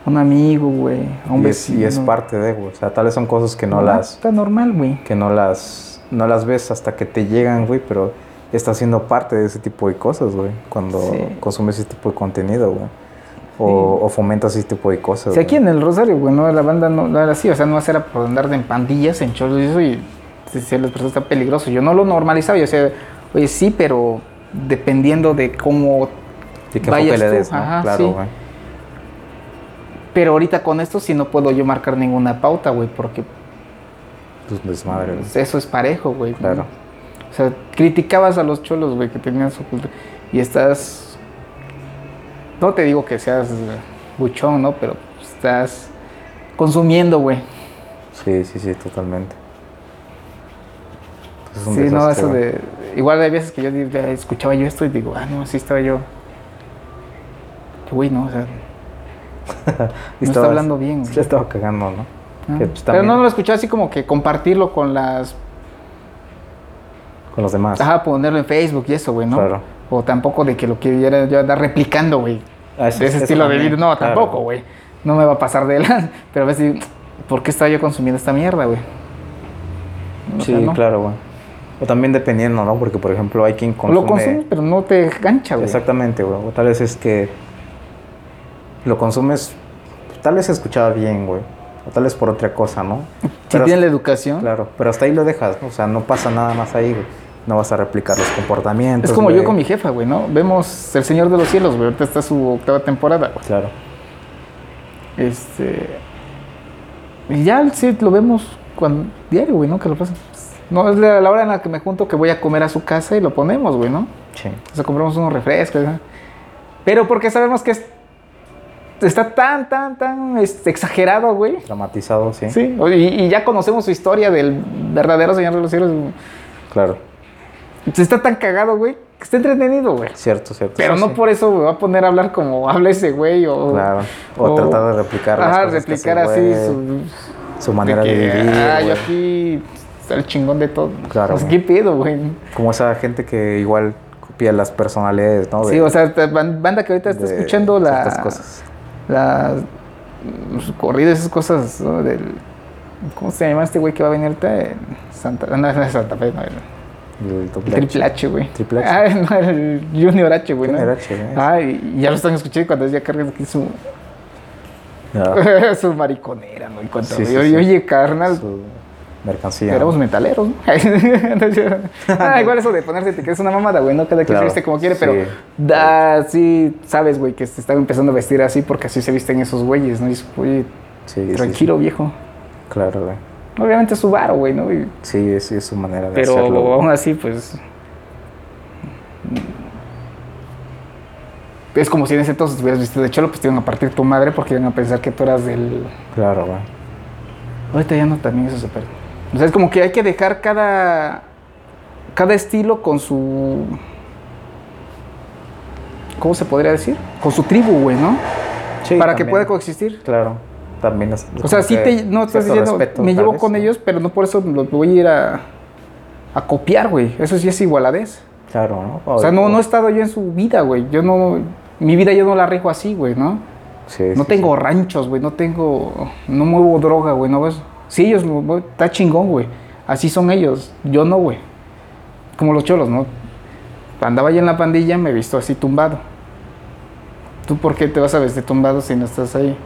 un amigo, güey. A un y, es, y vecino. es parte de, güey. O sea, tal vez son cosas que no las... Está normal, güey. que no las, no las ves hasta que te llegan, güey, pero está siendo parte de ese tipo de cosas, güey, cuando Sí. consumes ese tipo de contenido, güey. O, o fomentas ese tipo de cosas. Si aquí güey. en el Rosario, güey, no, la banda no, no era así, o sea, no era por andar en pandillas, en cholos y eso, y si, las personas está peligroso. Yo no lo normalizaba, yo decía, oye, sí, pero dependiendo de cómo Y que vayas le des, ¿no? ajá, claro, sí. Pero ahorita con esto sí no puedo yo marcar ninguna pauta, güey, porque Pues desmadre, eso es parejo, güey. Claro. O sea, criticabas a los cholos, güey, que tenían su cultura. Y estás. No te digo que seas buchón, ¿no? Pero estás consumiendo, güey. Sí, sí, sí, totalmente. Es un Sí, no, eso de. Igual hay veces que yo digo, "Ay, escuchaba yo esto y digo, ah, no, así estaba yo. Güey, no, o sea, Y no está hablando bien. le estaba cagando, ¿no? Ah, que, pues, Pero no lo escuchaba así como que compartirlo con las. Con los demás. Ajá, ponerlo en Facebook y eso, güey, ¿no? Claro. O tampoco de que lo quiera yo andar replicando, güey. Ah, de ese estilo de vida. No, claro. tampoco, güey. No me va a pasar de él. Pero a veces, ¿por qué estaba yo consumiendo esta mierda, güey? O Sí, claro, güey. O también dependiendo, ¿no? Porque, por ejemplo, hay quien consume... Lo consumes, pero no te gancha, güey. Exactamente, güey. O tal vez es que lo consumes, tal vez se escuchaba bien, güey. O tal vez por otra cosa, ¿no? Si Pero- tienes la educación. Claro, pero hasta ahí lo dejas, ¿no? O sea, no pasa nada más ahí, güey. No vas a replicar los comportamientos. Es como yo con mi jefa, güey, ¿no? Vemos El Señor de los Cielos, güey. Ahorita está su octava temporada, güey. Claro. Este. Y ya sí lo vemos cuando, diario, güey, ¿no? Que lo pasan. No, es la, la hora en la que me junto que voy a comer a su casa y lo ponemos, güey, ¿no? Sí. O sea, compramos unos refrescos, ¿no? Pero porque sabemos que es- está tan, tan, tan este, exagerado, güey. Dramatizado, sí. Sí, y, y ya conocemos su historia del verdadero Señor de los Cielos. Claro. Está tan cagado, güey, que está entretenido, güey. Cierto, cierto. Pero Sí, no sí. por eso me va a poner a hablar como habla ese güey o... Claro. O, tratar de replicar Ajá, replicar así güey, su... su manera de, que, vivir. Ah, yo güey. aquí está el chingón de todo. Claro, Pues. ¿Qué pedo, güey? Como esa gente que igual copia las personalidades, ¿no? De- Sí, o sea, banda que ahorita está de escuchando la... ciertas cosas. Las... Los corridos, esas cosas, ¿no? Del... ¿Cómo se llama este güey que va a venir ahorita? En Santa... No, no es Santa Fe, no. el- Triple H, güey. Triple H. Ah, no, el Junior H, güey. ¿no? Junior H, güey. Ah, y ya lo están escuchando cuando ya cargan aquí su... Ya, su mariconera, ¿no? Y cuando Sí, sí, oye, sí. oye, carnal, su mercancía. éramos metaleros, ¿no? ah, igual eso de ponerse que es una mamada, güey, no cada quien Claro, se viste como quiere, pero sí. da, sí, sabes, güey, que se estaba empezando a vestir así porque así se visten esos güeyes, ¿no? Y dices, oye, Sí, sí, tranquilo, viejo. Claro, güey. Obviamente es su varo, güey, ¿no? Y- Sí, sí, es su manera de pero hacerlo. güey. aún así, pues... Es como si en ese entonces hubieras vestido de cholo, pues te iban a partir tu madre porque iban a pensar que tú eras del... Claro, güey. Ahorita ya no, también eso se pierde. O sea, es como que hay que dejar cada, cada estilo con su... ¿Cómo se podría decir? Con su tribu, güey, ¿no? Sí, Para que pueda coexistir. Claro, también es. O sea, sí te, no estás diciendo, respeto, me llevo vez, con ¿no? ellos, pero no por eso los voy a ir a, a copiar, güey. Eso sí es igualadez. Claro, ¿no? O sea, no, no he estado yo en su vida, güey. Yo no, mi vida yo no la rijo así, güey, ¿no? Sí, No sí, tengo ranchos, güey, no tengo, no muevo droga, güey, ¿no ves? Sí, ellos, está chingón, güey. Así son ellos, yo no, güey. Como los cholos, ¿no? Andaba yo en la pandilla, me he visto así tumbado. ¿Tú por qué te vas a vestir tumbado si no estás ahí?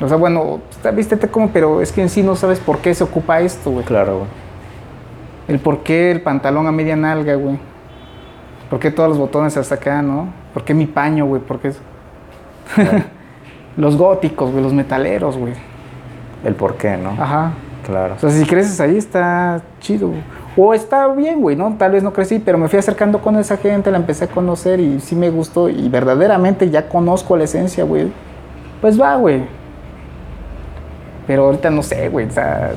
O sea, bueno, vístete como, pero es que en sí no sabes por qué se ocupa esto, güey. Claro, güey. El por qué el pantalón a media nalga, güey. ¿Por qué todos los botones hasta acá, no? ¿Por qué mi paño, güey? ¿Por qué eso? los góticos, güey, los metaleros, güey. El por qué, ¿no? Ajá. Claro. O sea, si creces ahí está chido. O está bien, güey, ¿no? Tal vez no crecí, pero me fui acercando con esa gente, la empecé a conocer y sí me gustó y verdaderamente ya conozco la esencia, güey. Pues va, güey. Pero ahorita no sé, güey. O sea,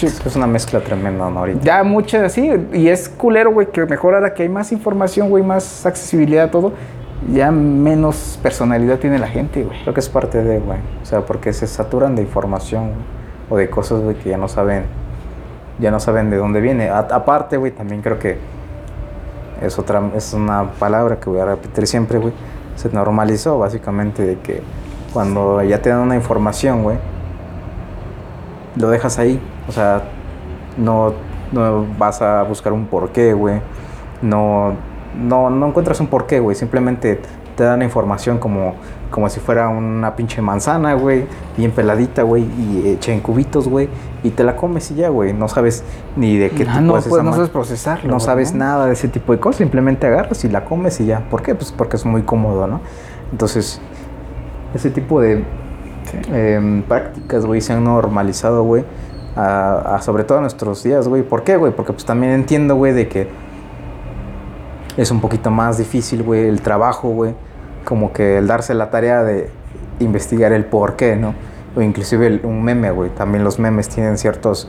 Es una mezcla tremenda, ¿no? Ahorita. ya mucho así. Y es culero, güey, que mejor ahora que hay más información, güey, más accesibilidad a todo, ya menos personalidad tiene la gente, güey. Creo que es parte de, güey. O sea, porque se saturan de información o de cosas, güey, que ya no saben, ya no saben de dónde viene. Aparte, güey, también creo que es otra, es una palabra que voy a repetir siempre, güey. Se normalizó básicamente de que cuando ya te dan una información, güey, lo dejas ahí. O sea, no, no vas a buscar un porqué, güey. No, no, no encuentras un porqué, güey. Simplemente te dan información como, como si fuera una pinche manzana, güey. Bien peladita, güey. Y hecha en cubitos, güey. Y te la comes y ya, güey. No sabes ni de qué Ah, tipo no, es pues, esa no sabes procesarlo. no sabes nada de ese tipo de cosas, simplemente agarras y la comes y ya. ¿Por qué? Pues porque es muy cómodo, ¿no? Entonces, ese tipo de Sí. em, prácticas, güey, se han normalizado, güey, a, a- sobre todo en nuestros días, güey. ¿Por qué, güey? Porque pues también entiendo, güey, de que es un poquito más difícil, güey, el trabajo, güey. Como que el darse la tarea de investigar el por qué, ¿no? O inclusive el- un meme, güey. También los memes tienen ciertos,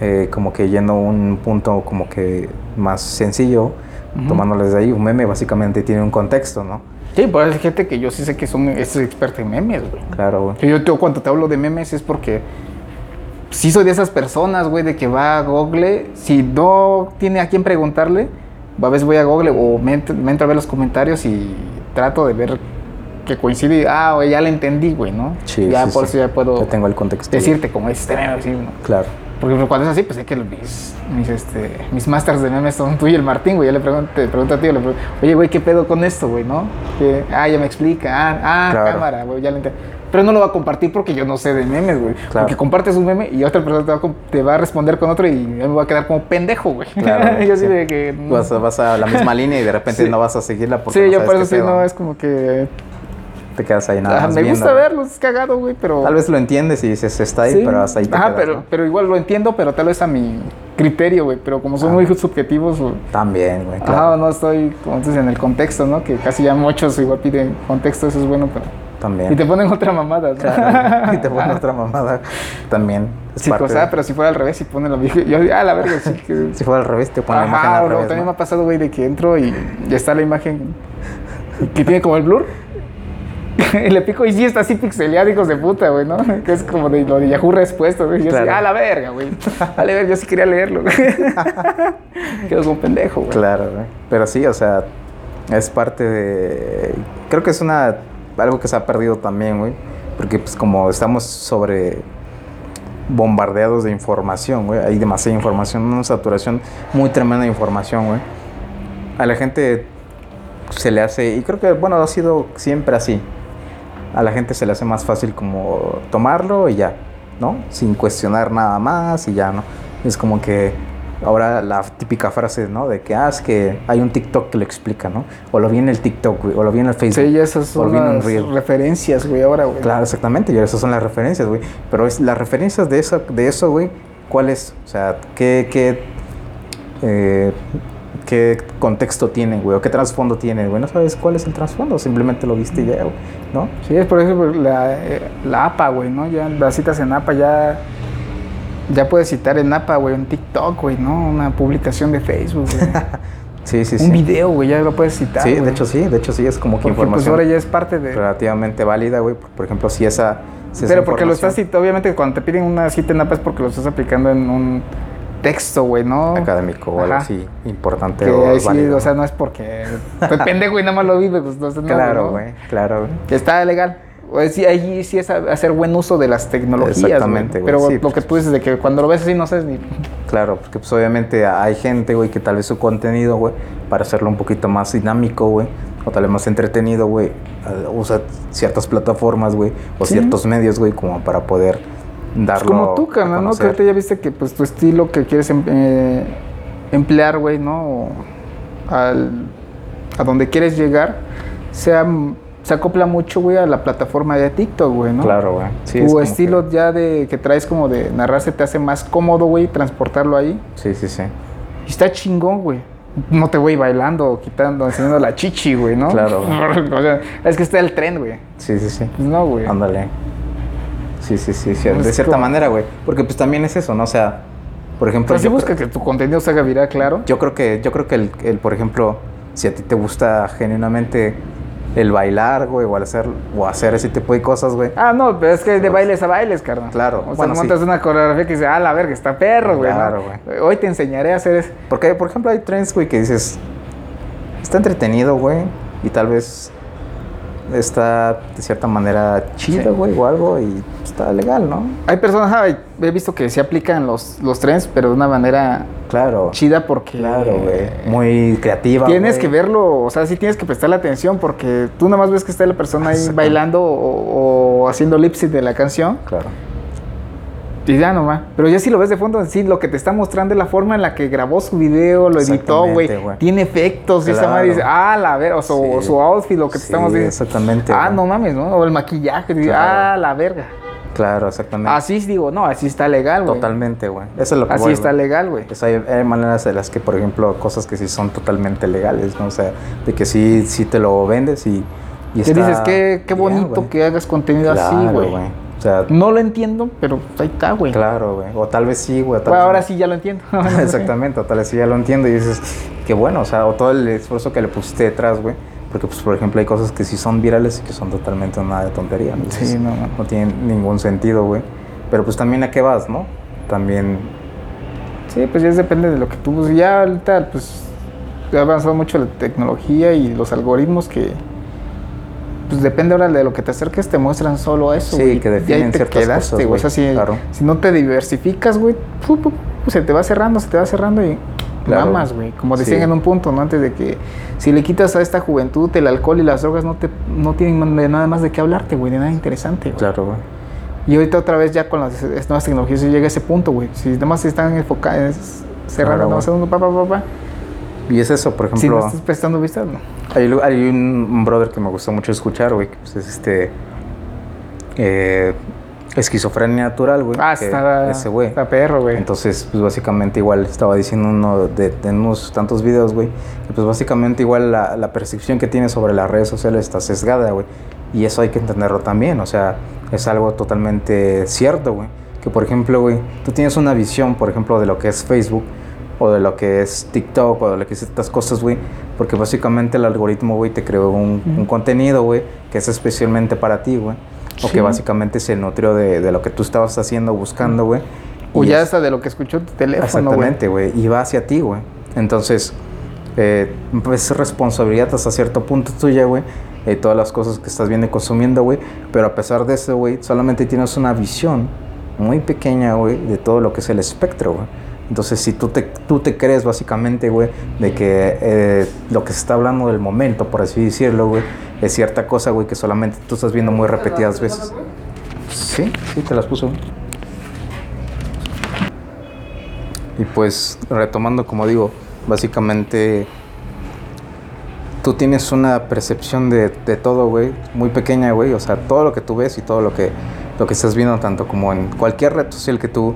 eh, como que yendo a un punto como que más sencillo, Ujú. tomándoles de ahí. Un meme básicamente tiene un contexto, ¿no? Sí, pues hay gente que yo sí sé que son es experta en memes, güey. Claro, güey. Yo te- cuando te hablo de memes es porque sí soy de esas personas, güey, de que va a Google, si no tiene a quién preguntarle, a veces voy a Google o me, ent- me entro a ver los comentarios y trato de ver que coincide. Ah, güey, ya le entendí, güey, ¿no? Sí, ya sí, por sí. eso ya puedo Ya tengo el contexto. güey. decirte como es este meme, así, ¿no? Claro. Porque cuando es así, pues sé que mis, mis, este, mis masters de memes son tú y el Martín, güey. Ya le pregunto, te pregunto a ti, le pregunto, oye, güey, ¿qué pedo con esto, güey, no? Que, ah, ya me explica, ah, ah Claro. cámara, güey, ya lo entiendo. Pero no lo va a compartir porque yo no sé de memes, güey. Claro. Porque compartes un meme y otra persona te va, a, com- te va a responder con otro y yo me voy a quedar como pendejo, güey. Claro, yo sí. de que... no. Vas, a- vas a la misma línea y de repente Sí. no vas a seguirla porque Sí, no yo por eso sí, no, es como que... Te quedas ahí nada ah, más me viendo, gusta güey. verlo, es cagado, güey, pero... Tal vez lo entiendes y dices, está ahí, Sí. pero hasta ahí te Ajá, quedas, pero, ¿no? pero igual lo entiendo, pero tal vez a mi criterio, güey. Pero como son Ah. muy subjetivos, güey, También, güey, Ajá, claro. no estoy, como dices, en el contexto, ¿no? Que casi ya muchos igual piden contexto, eso es bueno, pero... También. Y te ponen otra mamada, ¿no? Claro, y te ponen otra mamada también. Sí, parte cosa, de- pero si fuera al revés, si ponen lo viejo, yo, ah, la verga, sí que... Si fuera al revés, te ponen la imagen Ajá, al o revés, también ¿no? me ha pasado, güey, de que entro y ya está la imagen que tiene como el blur. y le pico y sí está así pixeleado, hijos de puta, güey, ¿no? Que es como de lo de Yahoo respuesta, güey. Yo así, Claro. ah, la verga, güey. Vale, ver, yo sí quería leerlo, güey. Quedo como pendejo, güey. Claro, güey. Pero sí, o sea, es parte de... Creo que es una... Algo que se ha perdido también, güey. Porque pues como estamos sobre bombardeados de información, güey. Hay demasiada información, una saturación muy tremenda de información, güey. A la gente se le hace, y creo que, bueno, ha sido siempre así. A la gente se le hace más fácil como tomarlo y ya, ¿no? Sin cuestionar nada más y ya, ¿no? Es como que ahora la típica frase, ¿no? De que, ah, es que hay un TikTok que lo explica, ¿no? O lo vi en el TikTok, güey, o lo vi en el Facebook. Sí, ya esas son las referencias, güey, ahora, güey. Claro, exactamente, y esas son las referencias, güey. Pero es las referencias de eso, de eso, güey, ¿cuáles? O sea, ¿qué, qué, eh, qué contexto tiene, güey, o qué trasfondo tiene, güey. No sabes cuál es el trasfondo, simplemente lo viste y ya, güey, ¿no? Sí, es por ejemplo la, eh, la APA, güey, ¿no? Ya las citas en APA ya. Ya puedes citar en APA, güey, en TikTok, güey, ¿no? Una publicación de Facebook, güey. Sí, sí, Un sí. video, güey, ya lo puedes citar. Sí, de hecho sí, de hecho sí, es como que Porque pues información ahora ya es parte de. relativamente válida, güey. Por, ejemplo, si esa... si esa Pero porque lo estás citando, obviamente cuando te piden una cita en APA es porque lo estás aplicando en un texto, güey, ¿no? académico o algo así importante Que o sí, válido. o sea, no es porque pues, pendejo y nada más lo vive, pues no nada, Claro, ¿no? güey, claro, güey. Está legal. O sí, ahí sí es hacer buen uso de las tecnologías. Exactamente, güey, Pero sí, lo pues. que tú dices de que cuando lo ves así no sabes ni. Claro, porque pues obviamente hay gente, güey, que tal vez su contenido, güey, para hacerlo un poquito más dinámico, güey, o tal vez más entretenido, güey, usa ciertas plataformas, güey, o Sí. ciertos medios, güey, como para poder Pues darlo como tú, a carnal, ¿no? Que ya viste que pues tu estilo que quieres em- eh, emplear, güey, ¿no? Al, a donde quieres llegar, sea, se acopla mucho, güey, a la plataforma de TikTok, güey, ¿no? Claro, güey. Sí, tu estilo que- ya de que traes como de narrarse te hace más cómodo, güey, transportarlo ahí. Sí, sí, sí. Y está chingón, güey. No te voy bailando, quitando, enseñando la chichi, güey, ¿no? Claro. o sea, es que está el tren, güey. Sí, sí, sí. Pues no, güey. Ándale. Sí, sí, sí, sí, de cierta como- manera, güey. Porque pues también es eso, ¿no? O sea, por ejemplo, Pero si busca creo, que tu contenido se haga viral, claro. yo creo que, yo creo que el, el, por ejemplo, si a ti te gusta genuinamente el bailar, güey, o hacer, o hacer ese tipo de cosas, güey. Ah, no, pero es que de bailes a bailes, carnal. Claro, O sea, bueno, no sí. montas una coreografía que dice, ah, la verga, está perro, güey. ¿no? Claro, Hoy te enseñaré a hacer eso. Porque, por ejemplo, hay trends, güey, que dices, está entretenido, güey, y tal vez está de cierta manera chido, Sí. güey, o algo, y está legal, ¿no? Hay personas, ay, he visto que se aplican los, los trends, pero de una manera Claro. chida porque... Claro, güey. Muy creativa. Tienes que verlo, o sea, sí tienes que prestarle atención porque tú nada más ves que está la persona ahí bailando o, o haciendo lip sync de la canción Claro. y ya nomás. Pero ya si lo ves de fondo, sí, lo que te está mostrando es la forma en la que grabó su video, lo editó, güey. Tiene efectos y esa Claro. madre dice, ah, la verga, o su, Sí. o su outfit, lo que te Sí, estamos diciendo. exactamente, Ah, no mames, ¿no? O el maquillaje, dice, Claro. ah, la verga. Claro, exactamente. Así digo, no, así está legal, güey. Totalmente, güey. Eso es lo que Así voy, está legal, güey. Pues hay, hay maneras de las que, por ejemplo, cosas que sí son totalmente legales, ¿no? O sea, de que sí, sí te lo vendes y, y está dices, qué, qué bonito que hagas contenido así, güey. O sea, No lo entiendo, pero ahí está, güey. claro, güey. O tal vez sí, güey. Bueno, ahora no. sí ya lo entiendo. Exactamente, o tal vez sí ya lo entiendo y dices, qué bueno, o sea, o todo el esfuerzo que le pusiste detrás, güey. Porque, pues, por ejemplo, hay cosas que sí son virales y que son totalmente una de tontería. ¿no? Sí, no, no. no tienen ningún sentido, güey. Pero, pues, también a qué vas, ¿no? También, Sí, pues ya depende de lo que tú busques. Ya ahorita, pues, ha avanzado mucho la tecnología y los algoritmos que, pues depende ahora de lo que te acerques, te muestran solo eso. Sí, que Y ahí definen te ciertas quedaste, cosas, güey. O sea, si, claro. si no te diversificas, güey, se te va cerrando, se te va cerrando y Claro. mamas, güey. Como Sí. decían en un punto, ¿no? Antes de que si le quitas a esta juventud el alcohol y las drogas, no te no tienen de nada más de qué hablarte, güey, de nada interesante, güey. claro, güey. Y ahorita otra vez ya con las nuevas tecnologías llega a ese punto, güey. Si nada más están enfocados, cerrando, Claro, nada más güey. uno, pa, pa, pa, pa. Y es eso, por Si no ejemplo, estás prestando vista, no. hay, un, un brother que me gusta mucho escuchar, güey, que pues, es este. eh, esquizofrenia natural, güey. Ah, está, Ese güey. está perro, güey. Entonces, pues básicamente igual estaba diciendo uno de, de unos tantos videos, güey, que pues básicamente igual la, la percepción que tiene sobre las redes sociales está sesgada, güey. Y eso hay que entenderlo también, o sea, es algo totalmente cierto, güey. Que por ejemplo, güey, tú tienes una visión, por ejemplo, de lo que es Facebook o de lo que es TikTok o de lo que es estas cosas, güey. Porque básicamente el algoritmo, güey, te creó un, un Ujú. contenido, güey, que es especialmente para ti, güey. O Sí. que básicamente se nutrió de, de lo que tú estabas haciendo, buscando, güey. O ya es- hasta de lo que escuchó tu teléfono. Exactamente, güey. Y va hacia ti, güey. Entonces, eh, pues es responsabilidad hasta cierto punto tuya, güey. eh, todas las cosas que estás viendo y consumiendo, güey. Pero a pesar de eso, güey, solamente tienes una visión muy pequeña, güey, de todo lo que es el espectro, güey. Entonces, si tú te, tú te crees básicamente, güey, de que eh, lo que se está hablando del momento, por así decirlo, güey, es cierta cosa, güey, que solamente tú estás viendo muy repetidas veces. Sí, sí, te las puso. Y pues retomando, como digo, básicamente tú tienes una percepción de, de todo, güey, muy pequeña, güey. O sea, todo lo que tú ves y todo lo que, lo que estás viendo, tanto como en cualquier red social que tú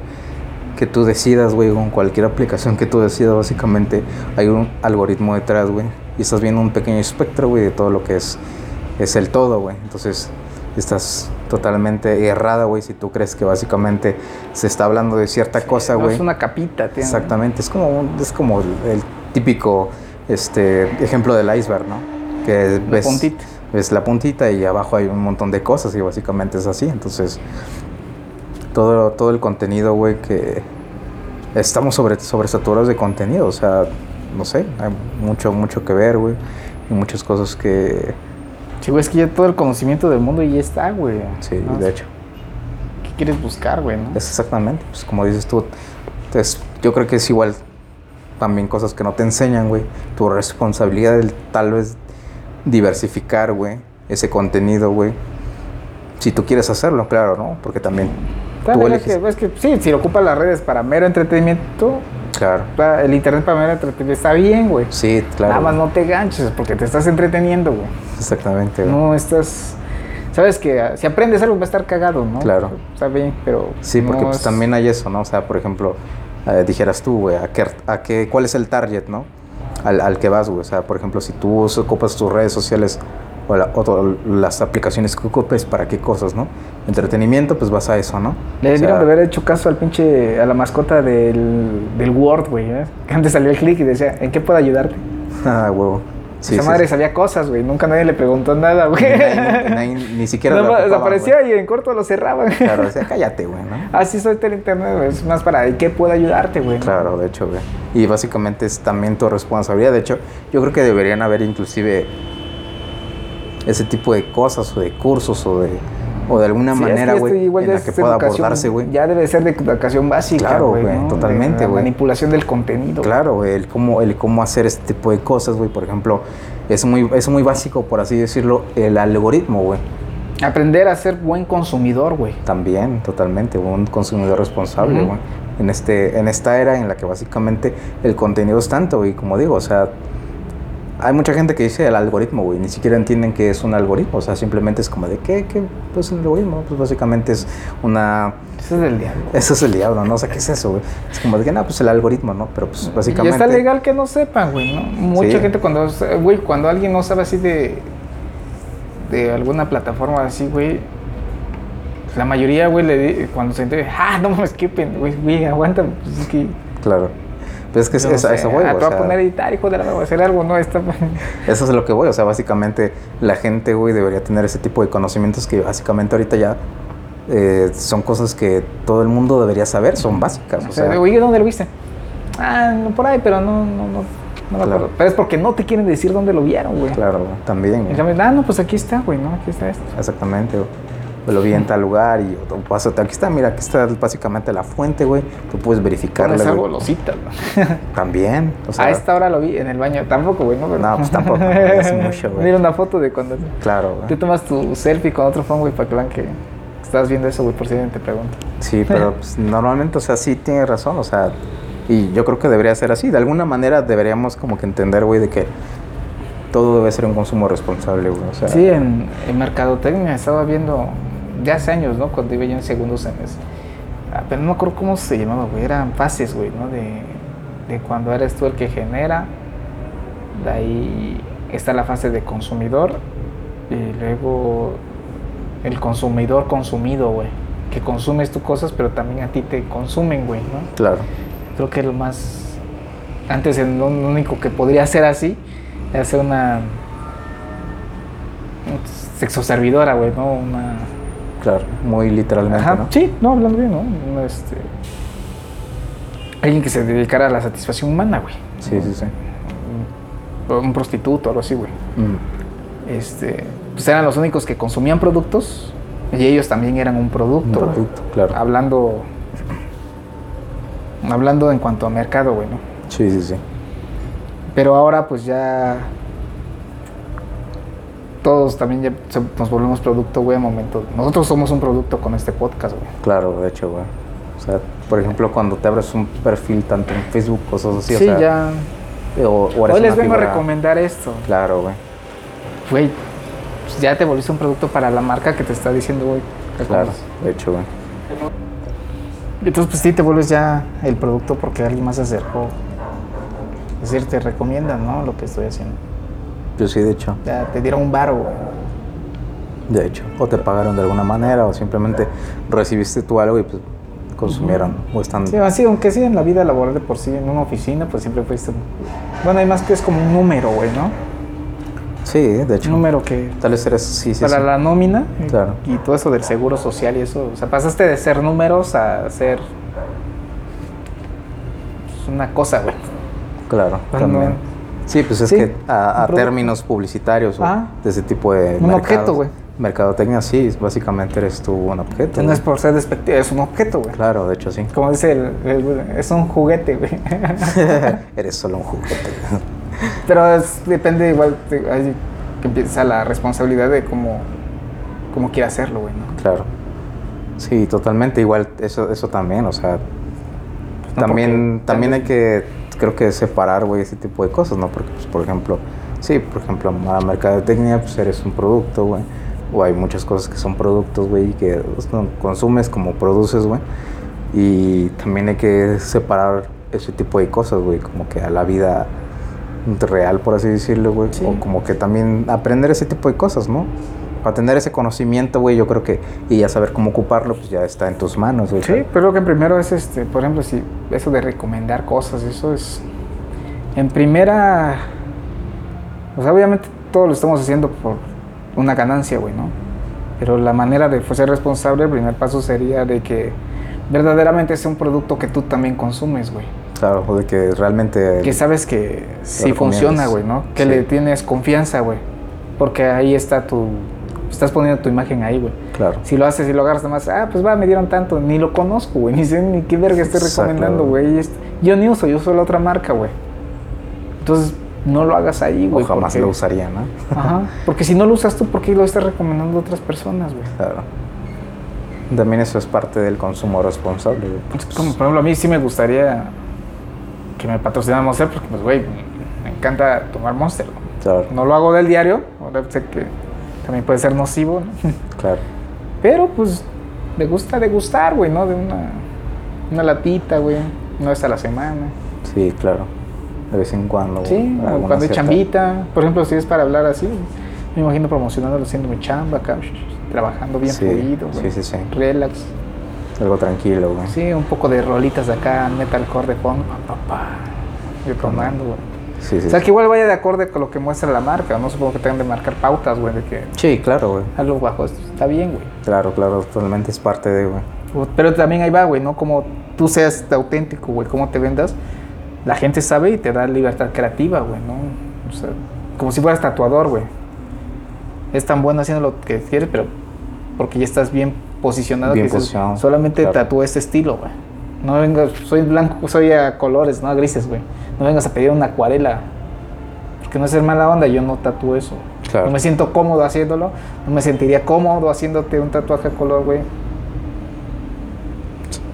que tú decidas, güey, con cualquier aplicación que tú decidas, básicamente hay un algoritmo detrás, güey. Y estás viendo un pequeño espectro, güey, de todo lo que es, es el todo, güey. Entonces, estás totalmente errada, güey, si tú crees que básicamente se está hablando de cierta cosa, güey. Es una capita, tío. Exactamente, es como, un- es como el, el típico este, ejemplo del iceberg, ¿no? Que La ves, puntita. ves la puntita y abajo hay un montón de cosas y básicamente es así. Entonces, todo, todo el contenido, güey, que estamos sobre, sobresaturados de contenido, o sea, no sé, hay mucho, mucho que ver, güey, y muchas cosas que, Sí, güey, es que ya todo el conocimiento del mundo ya está, güey. sí, ¿no? de hecho. ¿Qué quieres buscar, güey? no? Es exactamente, pues como dices tú, entonces yo creo que es igual también cosas que no te enseñan, güey. Tu responsabilidad de tal vez diversificar, güey, ese contenido, güey. Si tú quieres hacerlo, claro, ¿no? Porque también También es que, es que sí, si ocupas las redes para mero entretenimiento, Claro. el internet para mero entretenimiento está bien, güey. Sí, claro. Nada más no te ganches porque te estás entreteniendo, güey. Exactamente, güey. No estás. Sabes que si aprendes algo va a estar cagado, ¿no? Claro. Está bien, pero. Sí, porque pues es- también hay eso, ¿no? O sea, por ejemplo, eh, dijeras tú, güey, ¿a qué, a qué, ¿cuál es el target, no? Al, al que vas, güey. O sea, por ejemplo, si tú ocupas tus redes sociales o, la- o las aplicaciones que ocupes, ¿para qué cosas, no? Entretenimiento, pues vas a eso, ¿no? Le O debieron sea, de haber hecho caso al pinche. a la mascota del, del Word, güey. ¿eh? Que antes salió el clic y decía, ¿en qué puedo ayudarte? Ah, huevo. Sí, Esa sí, madre sí. sabía cosas, güey. Nunca nadie le preguntó nada, güey. Nadie- nadie- ni siquiera ocupaban, desaparecía y en corto lo cerraban. Claro, decía, cállate, güey, ¿no? Así soy el internet, güey. Es más para, ¿en qué puedo ayudarte, güey? Claro, de hecho, güey. Y básicamente es también tu responsabilidad. De hecho, yo creo que deberían haber inclusive ese tipo de cosas o de cursos o de, o de alguna Sí, manera, güey, en la que pueda abordarse, güey. Ya debe ser de educación básica, Claro, güey. totalmente, güey. manipulación del contenido. Claro, el cómo, el cómo hacer este tipo de cosas, güey. Por ejemplo, es muy, es muy básico, por así decirlo, el algoritmo, güey. Aprender a ser buen consumidor, güey. También, totalmente, un consumidor responsable, güey. En, este, en esta era en la que básicamente el contenido es tanto, güey, como digo, o sea, hay mucha gente que dice el algoritmo, güey, ni siquiera entienden que es un algoritmo, o sea, simplemente es como de, ¿qué? ¿Qué? Pues el algoritmo, pues básicamente es una... Eso es del diablo. Eso es el diablo, ¿no? O sea, ¿qué es eso, güey? Es como de que, no, pues el algoritmo, ¿no? Pero pues Y básicamente... está legal que no sepan, güey, ¿no? Mucha Sí. gente cuando, güey, cuando alguien no sabe así de, de alguna plataforma así, güey, la mayoría, güey, le di- cuando se entere, ah, no mames, qué pen, güey, güey, aguanta, pues es que... Claro. Pero es que es, yo no es a eso voy, ah, güey, te o voy a poner a editar, hijo de la voy a hacer algo, ¿no? Está... Eso es lo que voy, o sea, básicamente la gente, güey, debería tener ese tipo de conocimientos que básicamente ahorita ya eh, son cosas que todo el mundo debería saber, son básicas, o O sea, sea, oye, ¿dónde lo viste? Ah, no, por ahí, pero no, no, no, no me Claro. Pero es porque no te quieren decir dónde lo vieron, güey. claro, también, güey, cambio, ah, no, pues aquí está, güey, ¿no? Aquí está esto. exactamente, güey. Lo vi en tal lugar y o- pásate, aquí está, mira, aquí está básicamente la fuente, güey, tú puedes verificarla, lo citas, güey. También, o sea, a esta hora lo vi en el baño. Tampoco, güey, ¿no? Pero- No, pues tampoco, es mucho, güey. Mira una foto de cuando claro, güey. tomas tu selfie con otro phone, güey, para que vean que estás viendo eso, güey, por si alguien te pregunta. Sí, pero pues, normalmente, o sea, sí tiene razón, o sea, y yo creo que debería ser así. De alguna manera deberíamos como que entender, güey, de que todo debe ser un consumo responsable, güey. O sea, Sí, en, en Mercadotecnia estaba viendo, ya hace años, ¿no? Cuando iba yo en segundo semestre. Ah, pero no me acuerdo cómo se llamaba, güey. Eran fases, güey, ¿no? De, de cuando eres tú el que genera. De ahí está la fase de consumidor. Y luego el consumidor consumido, güey. Que consumes tus cosas, pero también a ti te consumen, güey, ¿no? claro. Creo que lo más. Antes, lo único que podría ser así era ser una. Sexoservidora, güey, ¿no? Una. Claro, muy literalmente, Ajá, ¿no? sí, no, hablando bien, ¿no? Este, alguien que se dedicara a la satisfacción humana, güey. Sí, sí, sí. Un, un prostituto, algo así, güey. Mm, Este, pues eran los únicos que consumían productos y ellos también eran un un producto. güey. producto, claro. Hablando. Hablando en cuanto a mercado, güey, ¿no? Sí, sí, sí. Pero ahora pues ya todos también ya se- nos volvemos producto, güey, a momento. Nosotros somos un producto con este podcast, güey. Claro, de hecho, güey. O sea, por ejemplo, cuando te abres un perfil tanto en Facebook, cosas así, Sí, o sea, ya. o, Hoy les vengo a recomendar esto. Claro, güey. Güey, pues ya te volviste un producto para la marca que te está diciendo, güey. Claro, compras. de hecho, güey. Entonces, pues sí, te vuelves ya el producto porque alguien más se acercó. Es decir, te recomiendan, ¿no? Lo que estoy haciendo. Yo sí, de hecho. Ya te dieron un varo, güey. De hecho. O te pagaron de alguna manera o simplemente recibiste tú algo y pues consumieron. O están... Sí, así, aunque sí en la vida laboral de por sí, en una oficina, pues siempre fuiste... Bueno, hay más que es como un número, güey, ¿no? Sí, de hecho. Un número que... Tal vez eres... Sí, sí, para sí. la nómina y- Claro. y todo eso del seguro social y eso. O sea, pasaste de ser números a ser pues, una cosa, güey. Claro, también. Sí, pues es Sí, que a, términos publicitarios o Ah. de ese tipo de Un objeto, güey. Mercadotecnia, sí, básicamente eres tú un objeto. No es por ser despectivo, es un objeto, güey. Claro, de hecho sí. Como dice el, el- es un juguete, güey. eres solo un juguete. Pero es- depende igual, de- ahí que empieza la responsabilidad de cómo, cómo quiere hacerlo, güey, ¿no? Claro. Sí, totalmente. Igual eso, eso también, o sea, No, también, porque también hay que, creo que separar, güey, ese tipo de cosas, ¿no? Porque, pues, por ejemplo, sí, por ejemplo, a mercadotecnia, pues eres un producto, güey. O hay muchas cosas que son productos, güey, y que pues, consumes como produces, güey. Y también hay que separar ese tipo de cosas, güey, como que a la vida real, por así decirlo, güey. Sí. O como que también aprender ese tipo de cosas, ¿no? Para tener ese conocimiento, güey, yo creo que, y ya saber cómo ocuparlo, pues ya está en tus manos, güey. Sí, pero lo que primero es, este, por ejemplo, si eso de recomendar cosas, eso es, en primera, o sea, obviamente todo lo estamos haciendo por una ganancia, güey, ¿no? Pero la manera de ser responsable, el primer paso sería de que verdaderamente sea un producto que tú también consumes, güey. Claro, o de que realmente... Que sabes que sí funciona, güey, ¿no? Que Sí. le tienes confianza, güey. Porque ahí está tu, estás poniendo tu imagen ahí, güey. Claro. Si lo haces y lo agarras nomás, ah, pues va, me dieron tanto, ni lo conozco, güey, ni sé ni qué verga estoy recomendando, güey. güey. y es- Yo ni uso, yo uso la otra marca, güey. Entonces, no lo hagas ahí, O güey. jamás porque- lo usaría, ¿no? Ajá, porque si no lo usas tú, ¿por qué lo estás recomendando a otras personas, güey? Claro. También eso es parte del consumo responsable, güey. Es Como, por ejemplo, a mí sí me gustaría que me patrocinara Monster, porque, pues, güey, me encanta tomar Monster. güey. Claro, No lo hago del diario, ahora sé que también puede ser nocivo, ¿no? claro. Pero pues me gusta degustar, güey, ¿no? De una, una latita, güey, una vez a la semana. Sí, claro. De vez en cuando. Sí, o cuando hay chambita. Por ejemplo, si es para hablar así, me imagino promocionándolo haciendo mi chamba acá, trabajando bien Sí, fluido, güey. sí, sí, sí. Relax. Algo tranquilo, güey. Sí, un poco de rolitas de acá, metalcore de fondo, pa, pa, pa. Yo tomando, güey. Sí, sí. O sea, que igual vaya de acorde con lo que muestra la marca. No supongo que tengan de marcar pautas, güey, de que Sí, claro, güey. algo bajo esto está bien, güey. Claro, claro, totalmente es parte de, güey. Pero también ahí va, güey, ¿no? Como tú seas auténtico, güey, cómo te vendas, la gente sabe y te da libertad creativa, güey, ¿no? O sea, como si fueras tatuador, güey. Es tan bueno haciendo lo que quieres, pero porque ya estás bien posicionado Bien que dices, posicionado, solamente claro. tatúo este estilo, güey. No vengas, soy blanco, soy a colores, no a grises, güey. No vengas a pedir una acuarela. Porque no es ser mala onda, yo no tatúo eso. Claro. No me siento cómodo haciéndolo, no me sentiría cómodo haciéndote un tatuaje a color, güey.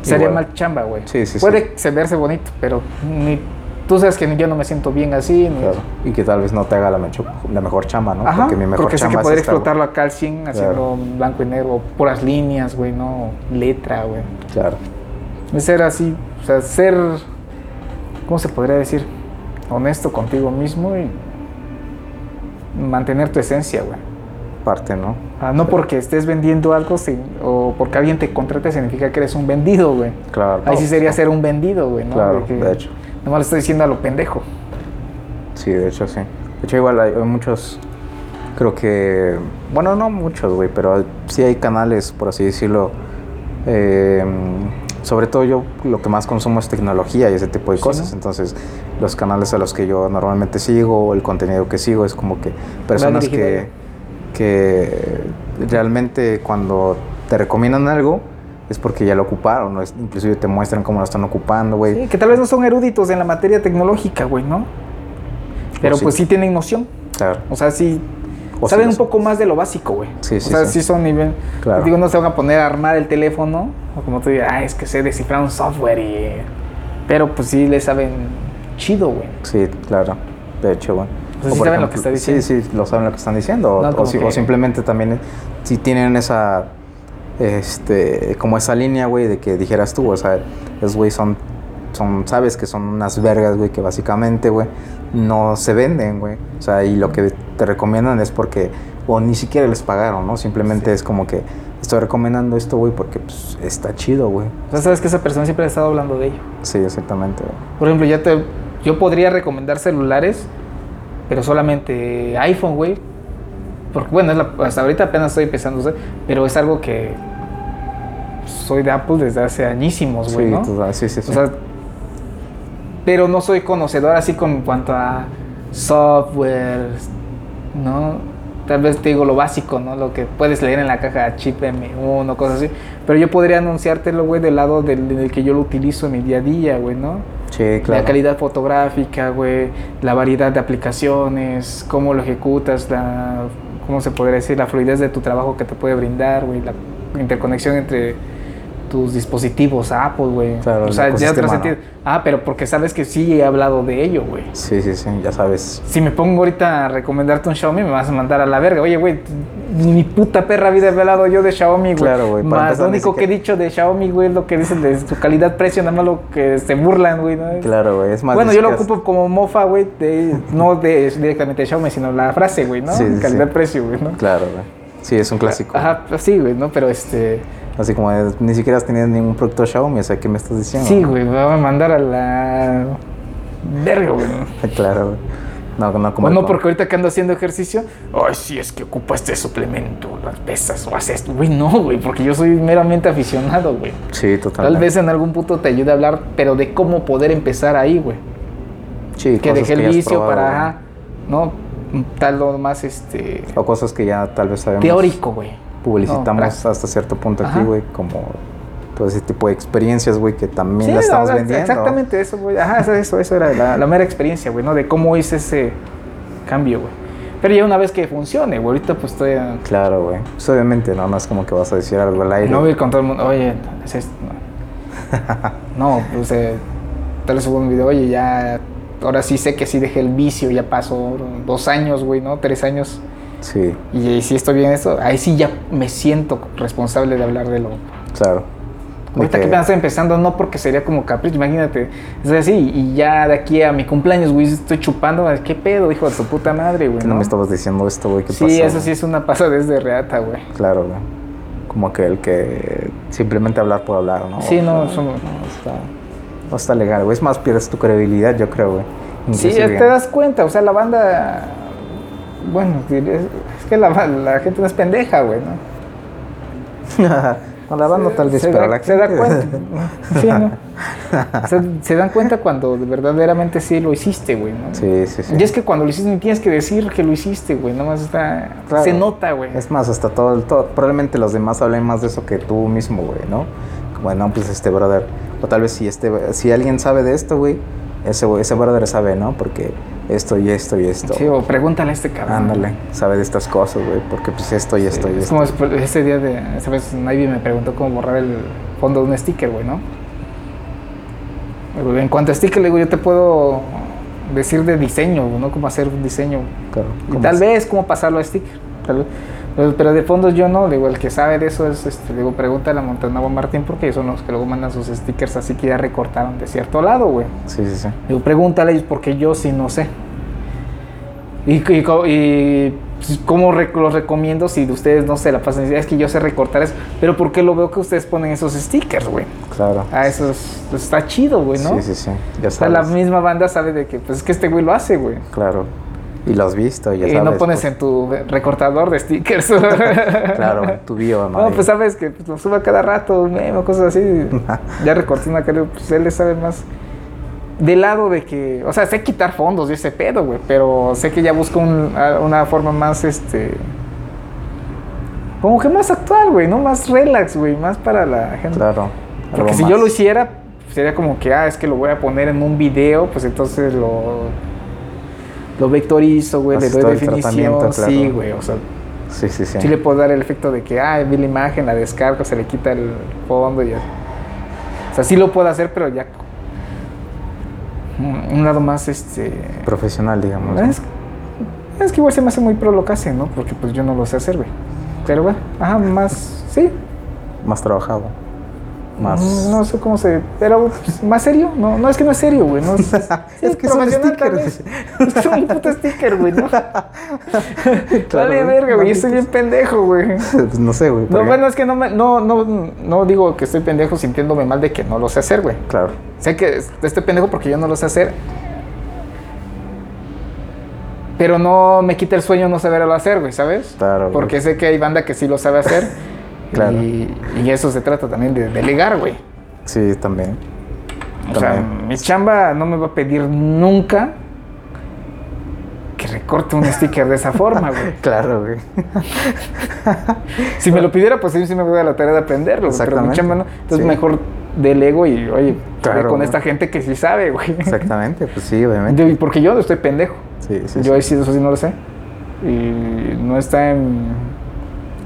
Sería mal chamba, güey. Sí, sí, Puede se verse bonito, pero ni, tú sabes que yo no me siento bien así. ni- Claro. Y que tal vez no te haga la, mecho- la mejor chamba, ¿no? Ajá, porque mi mejor porque sé que chamba es poder explotarlo acá al 100 haciendo blanco y negro, puras líneas, güey, no letra, güey. Claro. Es ser así, o sea, ser, ¿cómo se podría decir? Honesto contigo mismo y mantener tu esencia, güey. Parte, ¿no? Ah, no porque estés vendiendo algo sin- o porque alguien te contrate significa que eres un vendido, güey. Claro. Ahí sí sería ser un vendido, güey, ¿no? Claro, de hecho. Nomás le estoy diciendo a lo pendejo. Sí, de hecho sí. De hecho igual hay, hay muchos, creo que, bueno, no muchos, güey, pero sí hay canales, por así decirlo. eh, sobre todo yo lo que más consumo es tecnología y ese tipo de Sí, cosas. ¿no? Entonces los canales a los que yo normalmente sigo, el contenido que sigo es como que personas que, que realmente cuando te recomiendan algo es porque ya lo ocuparon, ¿no? Es- inclusive te muestran cómo lo están ocupando, güey. Sí, que tal vez no son eruditos en la materia tecnológica, güey, ¿no? Pero sí. pues sí tienen noción. Claro. O sea, sí O saben sí, un o poco más de lo básico, güey. Sí, o sí, sea, sí. sí, son nivel. Claro. Digo, no se van a poner a armar el teléfono, o como tú digas, ah, es que sé descifrar un software y. Pero pues sí le saben chido, güey. Sí, claro. De hecho, bueno. O sea, sí saben lo que está Sí, sí, lo saben lo que están diciendo. O, No, o como si- que- o simplemente también, si tienen esa este, como esa línea, güey, de que dijeras tú, o sea, esos güey son, son, sabes que son unas vergas, güey, que básicamente, güey, no se venden, güey. O sea, y lo que te recomiendan es porque, o ni siquiera les pagaron, ¿no? Simplemente es como que estoy recomendando esto, güey, porque pues, está chido, güey. O sea, sabes que esa persona siempre ha estado hablando de ello. Sí, exactamente, güey. Por ejemplo, ya te, yo podría recomendar celulares, pero solamente iPhone, güey. Porque bueno, es la- hasta ahorita apenas estoy empezando pero es algo que soy de Apple desde hace añísimos, güey, sí, ¿no? sí, sí, sí. O sea, pero no soy conocedor así con en cuanto a software, ¿no? Tal vez te digo lo básico, ¿no? Lo que puedes leer en la caja chip M1, cosas así. Pero yo podría anunciártelo, güey, del lado del, del que yo lo utilizo en mi día a día, güey, ¿no? sí, claro. La calidad fotográfica, güey, la variedad de aplicaciones, cómo lo ejecutas, la, cómo se podría decir, la fluidez de tu trabajo que te puede brindar, güey, la interconexión entre tus dispositivos Apple, güey. Claro, o sea, ya sentido. Ah, pero porque sabes que sí he hablado de ello, güey. Sí, sí, sí, ya sabes. Si me pongo ahorita a recomendarte un Xiaomi, me vas a mandar a la verga. Oye, güey, mi puta perra vida he hablado yo de Xiaomi, güey. Claro, güey, Más lo ni único que he dicho de Xiaomi, güey, es lo que dicen de su calidad-precio, nada más lo que se burlan, güey. ¿no? Claro, güey, es más. Bueno, yo lo ocupo como mofa, güey, no de, directamente de Xiaomi, sino la frase, güey, ¿no? Sí, sí, sí. Calidad-precio, güey, ¿no? Claro, güey. Sí, es un clásico. Ajá, sí, güey, ¿no? Pero este... Así como ni siquiera has tenido ningún producto Xiaomi, o sea, ¿qué me estás diciendo? Sí, güey, me va a mandar a la... Verga, güey. Claro, güey. No, no, como O no, porque ahorita que ando haciendo ejercicio, ay, sí, es que ocupa este suplemento, las pesas o haces esto. Güey, no, güey, porque yo soy meramente aficionado, güey. Sí, totalmente. Tal vez en algún punto te ayude a hablar, pero de cómo poder empezar ahí, güey. Sí, Que dejé el vicio probado, para, ajá, ¿no? Tal lo más, este... O cosas que ya tal vez sabemos. Teórico, güey. Publicitamos No, hasta cierto punto aquí, güey, como todo ese tipo de experiencias, güey, que también Sí, las estamos vendiendo. Exactamente eso, güey. Ajá, eso, eso, era la, la mera experiencia, güey, ¿no? De cómo hice ese cambio, güey. Pero ya una vez que funcione, güey, ahorita pues estoy... a- Claro, güey. Pues obviamente, no, no es como que vas a decir algo al aire. No voy a ir con todo el mundo, oye, es esto. No, no pues eh, tal vez subo un video, oye, ya, ahora sí sé que sí dejé el vicio, ya pasó dos años, güey, ¿no? Tres años. Sí, Y, y si estoy bien en esto, ahí sí ya me siento responsable de hablar de lo... claro. Ahorita que apenas estoy empezando, no porque sería como capricho, imagínate. Es así, y ya de aquí a mi cumpleaños, güey, estoy chupando, ¿qué pedo, hijo de tu puta madre, güey? que no, ¿no? me estabas diciendo esto, güey, ¿qué Sí, pasó? eso sí es una pasadez de reata, güey. Claro, güey. Como que el que simplemente hablar por hablar, ¿no? Sí, no, no, no está, no está legal, güey. Es más, pierdes tu credibilidad, yo creo, güey. Sí, Inclusive- te das cuenta, o sea, la banda. Bueno, es que la, la gente no es pendeja, güey, ¿no? no, la banda tal vez, se pero da, la se da cuenta. Sí, ¿no? Se, se dan cuenta cuando verdaderamente sí lo hiciste, güey, ¿no? Sí, sí, sí. Y es que cuando lo hiciste ni tienes que decir que lo hiciste, güey, nomás está. Claro. Se nota, güey. Es más, hasta todo, el- todo, probablemente los demás hablen más de eso que tú mismo, güey, ¿no? Como, no, pues este brother, o tal vez si este, si alguien sabe de esto, güey, ese, ese brother sabe, ¿no? Porque esto y esto y esto. Sí, o pregúntale a este cabrón. Ándale, sabe de estas cosas, güey, porque pues esto y esto y Es esto. como después- ese día de. Esa vez Navy me preguntó cómo borrar el fondo de un sticker, güey, ¿no? En cuanto a sticker, le digo, yo te puedo decir de diseño, ¿no? Cómo hacer un diseño. Claro, Y ¿cómo tal es? vez cómo pasarlo a sticker. Tal vez. Pero, pero de fondos yo no, digo, el que sabe de eso es, este, digo, pregúntale a Montanabo Martín porque ellos son los que luego mandan sus stickers así que ya recortaron de cierto lado, güey. Sí, sí, sí. Digo, pregúntale ellos porque yo sí no sé. Y, y, pues, cómo rec- los recomiendo si ustedes no se la pasan. Es que yo sé recortar eso. Pero ¿por qué lo veo que ustedes ponen esos stickers, güey? Claro. Ah, eso es- pues, está chido, güey, ¿no? Sí, sí, sí. Ya O sea, la sabes. misma banda sabe de que, pues es que este güey lo hace, güey. Claro. Y lo has visto, ya Y sabes. no pones pues. en tu recortador de stickers. Claro, tu bio, No, pues sabes que pues, lo suba cada rato, meme, cosas así. ya recorté una cara, pues él le sabe más. Del lado de que, o sea, sé quitar fondos y ese pedo, güey, pero sé que ya busco un- una forma más, este. Como que más actual, güey, ¿no? Más relax, güey, más para la gente. Claro. Porque si más. yo lo hiciera, sería como que, ah, es que lo voy a poner en un video, pues entonces lo. Lo vectorizo, güey, le doy definición. tratamiento, Sí, claro. güey, o sea, Sí, sí, sí. Sí le puedo dar el efecto de que, ah, vi la imagen, la descargo, se le quita el fondo y ya. O sea, sí lo puedo hacer, pero ya. Un lado más, este. Profesional, digamos. ¿no? Es, es que igual se me hace muy pro lo que hacen, ¿no? Porque pues yo no lo sé hacer, güey. Pero bueno, ajá, más. Sí. más trabajado. Más. Mm, No sé cómo se. Pero pues, más serio. No, no es que no es serio, güey. No, es, Es que son stickers. Es un puto sticker, güey, ¿no? Claro, Vale, güey. verga, güey. Yo estoy bien pendejo, güey. Pues no sé, güey. No, bueno, es que no, me, no, no, no digo que estoy pendejo sintiéndome mal de que no lo sé hacer, güey. Claro. Sé que estoy pendejo porque yo no lo sé hacer. Pero no me quita el sueño no saberlo hacer, güey, ¿sabes? Claro, güey. Porque sé que hay banda que sí lo sabe hacer. Claro. Y, y eso se trata también de delegar, güey. Sí, también. O sea, mi chamba no me va a pedir nunca que recorte un sticker de esa forma, güey. Claro, güey. Si me lo pidiera, pues sí, sí me voy a la tarea de aprenderlo. Pero mi Exactamente. chamba no. Entonces Sí. mejor delego y, oye, Claro, con güey. esta gente que sí sabe, güey. Exactamente, pues sí, obviamente. Yo- Porque yo estoy pendejo. Sí, sí, yo sí, eso sí no lo sé. Y no está en...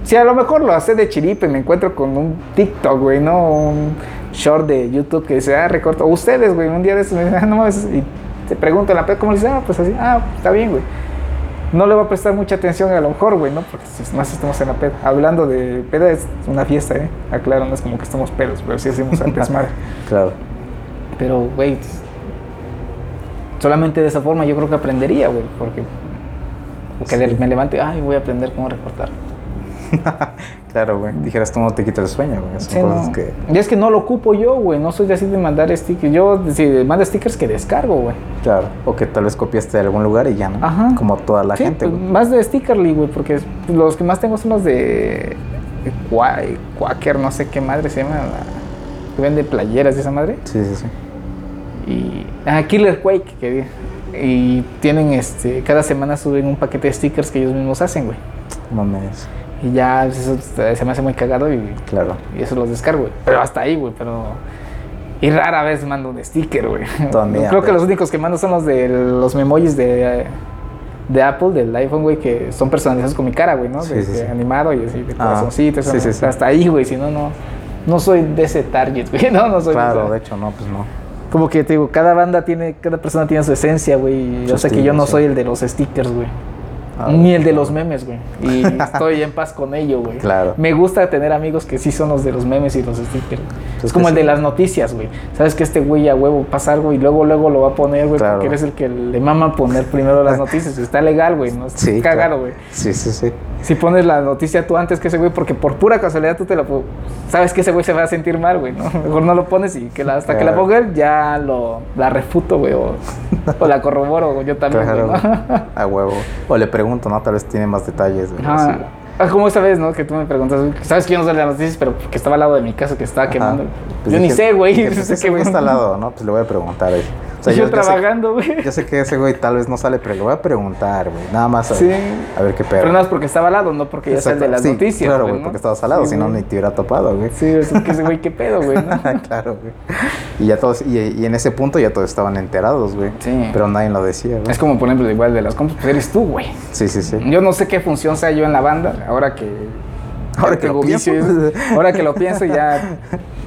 Sí, a lo mejor lo hace de chiripe, me encuentro con un TikTok, güey, ¿no? Un short de YouTube que dice, ah, recorto. O ustedes, güey, un día de eso me dicen, ah, no mames, y te pregunto en la peda, ¿cómo le dices? Ah, pues así, ah, está bien, güey. No le va a prestar mucha atención a lo mejor, güey, ¿no? Porque si más estamos en la peda. Hablando de peda, es una fiesta, ¿eh? Aclaro, no es como que estamos pedos, pero sí hacemos al desmadre. Claro. Pero, güey, solamente de esa forma yo creo que aprendería, güey, porque que Sí. me levante, ay, voy a aprender cómo recortar. Claro, güey. Dijeras tú no te quita el sueño, güey. Son Sí, cosas no. que. Y es que no lo ocupo yo, güey, no soy así de mandar stickers. Yo, si mando stickers que descargo, güey. Claro. O que tal vez copiaste de algún lugar y ya, ¿no? Ajá. Como toda la Sí, gente, pues, güey. más de Stickerly, güey, porque los que más tengo son los de, Qua- Quaker, no sé qué madre se llama, la- que vende playeras de esa madre. Sí, sí, sí. y ah, Killer Quake que y tienen este cada semana suben un paquete de stickers que ellos mismos hacen güey Mames. Y ya eso se me hace muy cagado y, Claro. y eso los descargo güey pero hasta ahí güey pero y rara vez mando un sticker güey creo que los únicos que mando son los de los memojis de de Apple del iPhone güey que son personalizados con mi cara güey no Sí, de, sí, de sí. animado y así de Ah, corazoncitos sí. hasta ahí güey si no no no soy de ese target güey no no soy de Claro, esa- de hecho, no, pues no. como que te digo, cada banda tiene, cada persona tiene su esencia, güey. Yo sé que yo no soy el de los stickers, güey. Ah, Ni el de los memes, güey. Y estoy en paz con ello, güey. Claro. Me gusta tener amigos que sí son los de los memes y los stickers. Pues es como el de las noticias, güey. Sabes que este güey a huevo pasa algo y luego, luego lo va a poner, güey. Claro. Porque eres el que le mama poner primero las noticias. Está legal, güey. No es Sí. cagado, claro. güey. Sí, sí, sí. Si pones la noticia tú antes que ese güey, porque por pura casualidad tú te la sabes que ese güey se va a sentir mal, güey, ¿no? Mejor no lo pones y que la- hasta que la ponga él ya lo la refuto, güey, o, o la corroboro, yo también, Claro, güey, ¿no? a huevo. O le pregunto, ¿no? Tal vez tiene más detalles, güey. Así. Ah, como esa vez, ¿no? Que tú me preguntas, sabes que yo no sé las noticias, pero que estaba al lado de mi casa que estaba Ajá. quemando. Pues yo ni sé, güey. Pues ese güey está al lado, ¿no? Pues le voy a preguntar. güey. O sea, yo, trabajando, güey. Yo sé que ese güey tal vez no sale, pero le voy a preguntar, güey. Nada más a, Sí. a ver qué pedo. Pero nada más porque estaba al lado, no porque ya sea el de las. Sí, noticias. Claro, güey, ¿no? porque estabas al lado, Sí, si no ni te hubiera topado, güey. Sí, es que ese güey, qué pedo, güey, ¿no? claro, güey. Y ya todos, y, y en ese punto ya todos estaban enterados, güey. Sí. Pero nadie lo decía, güey. Es como, por ejemplo, igual de las compas, pues eres tú, güey. Sí, sí, sí. Yo no sé qué función sea yo en la banda, ahora que. Ahora que tengo lo pienso. vicios, ahora que lo pienso, ya,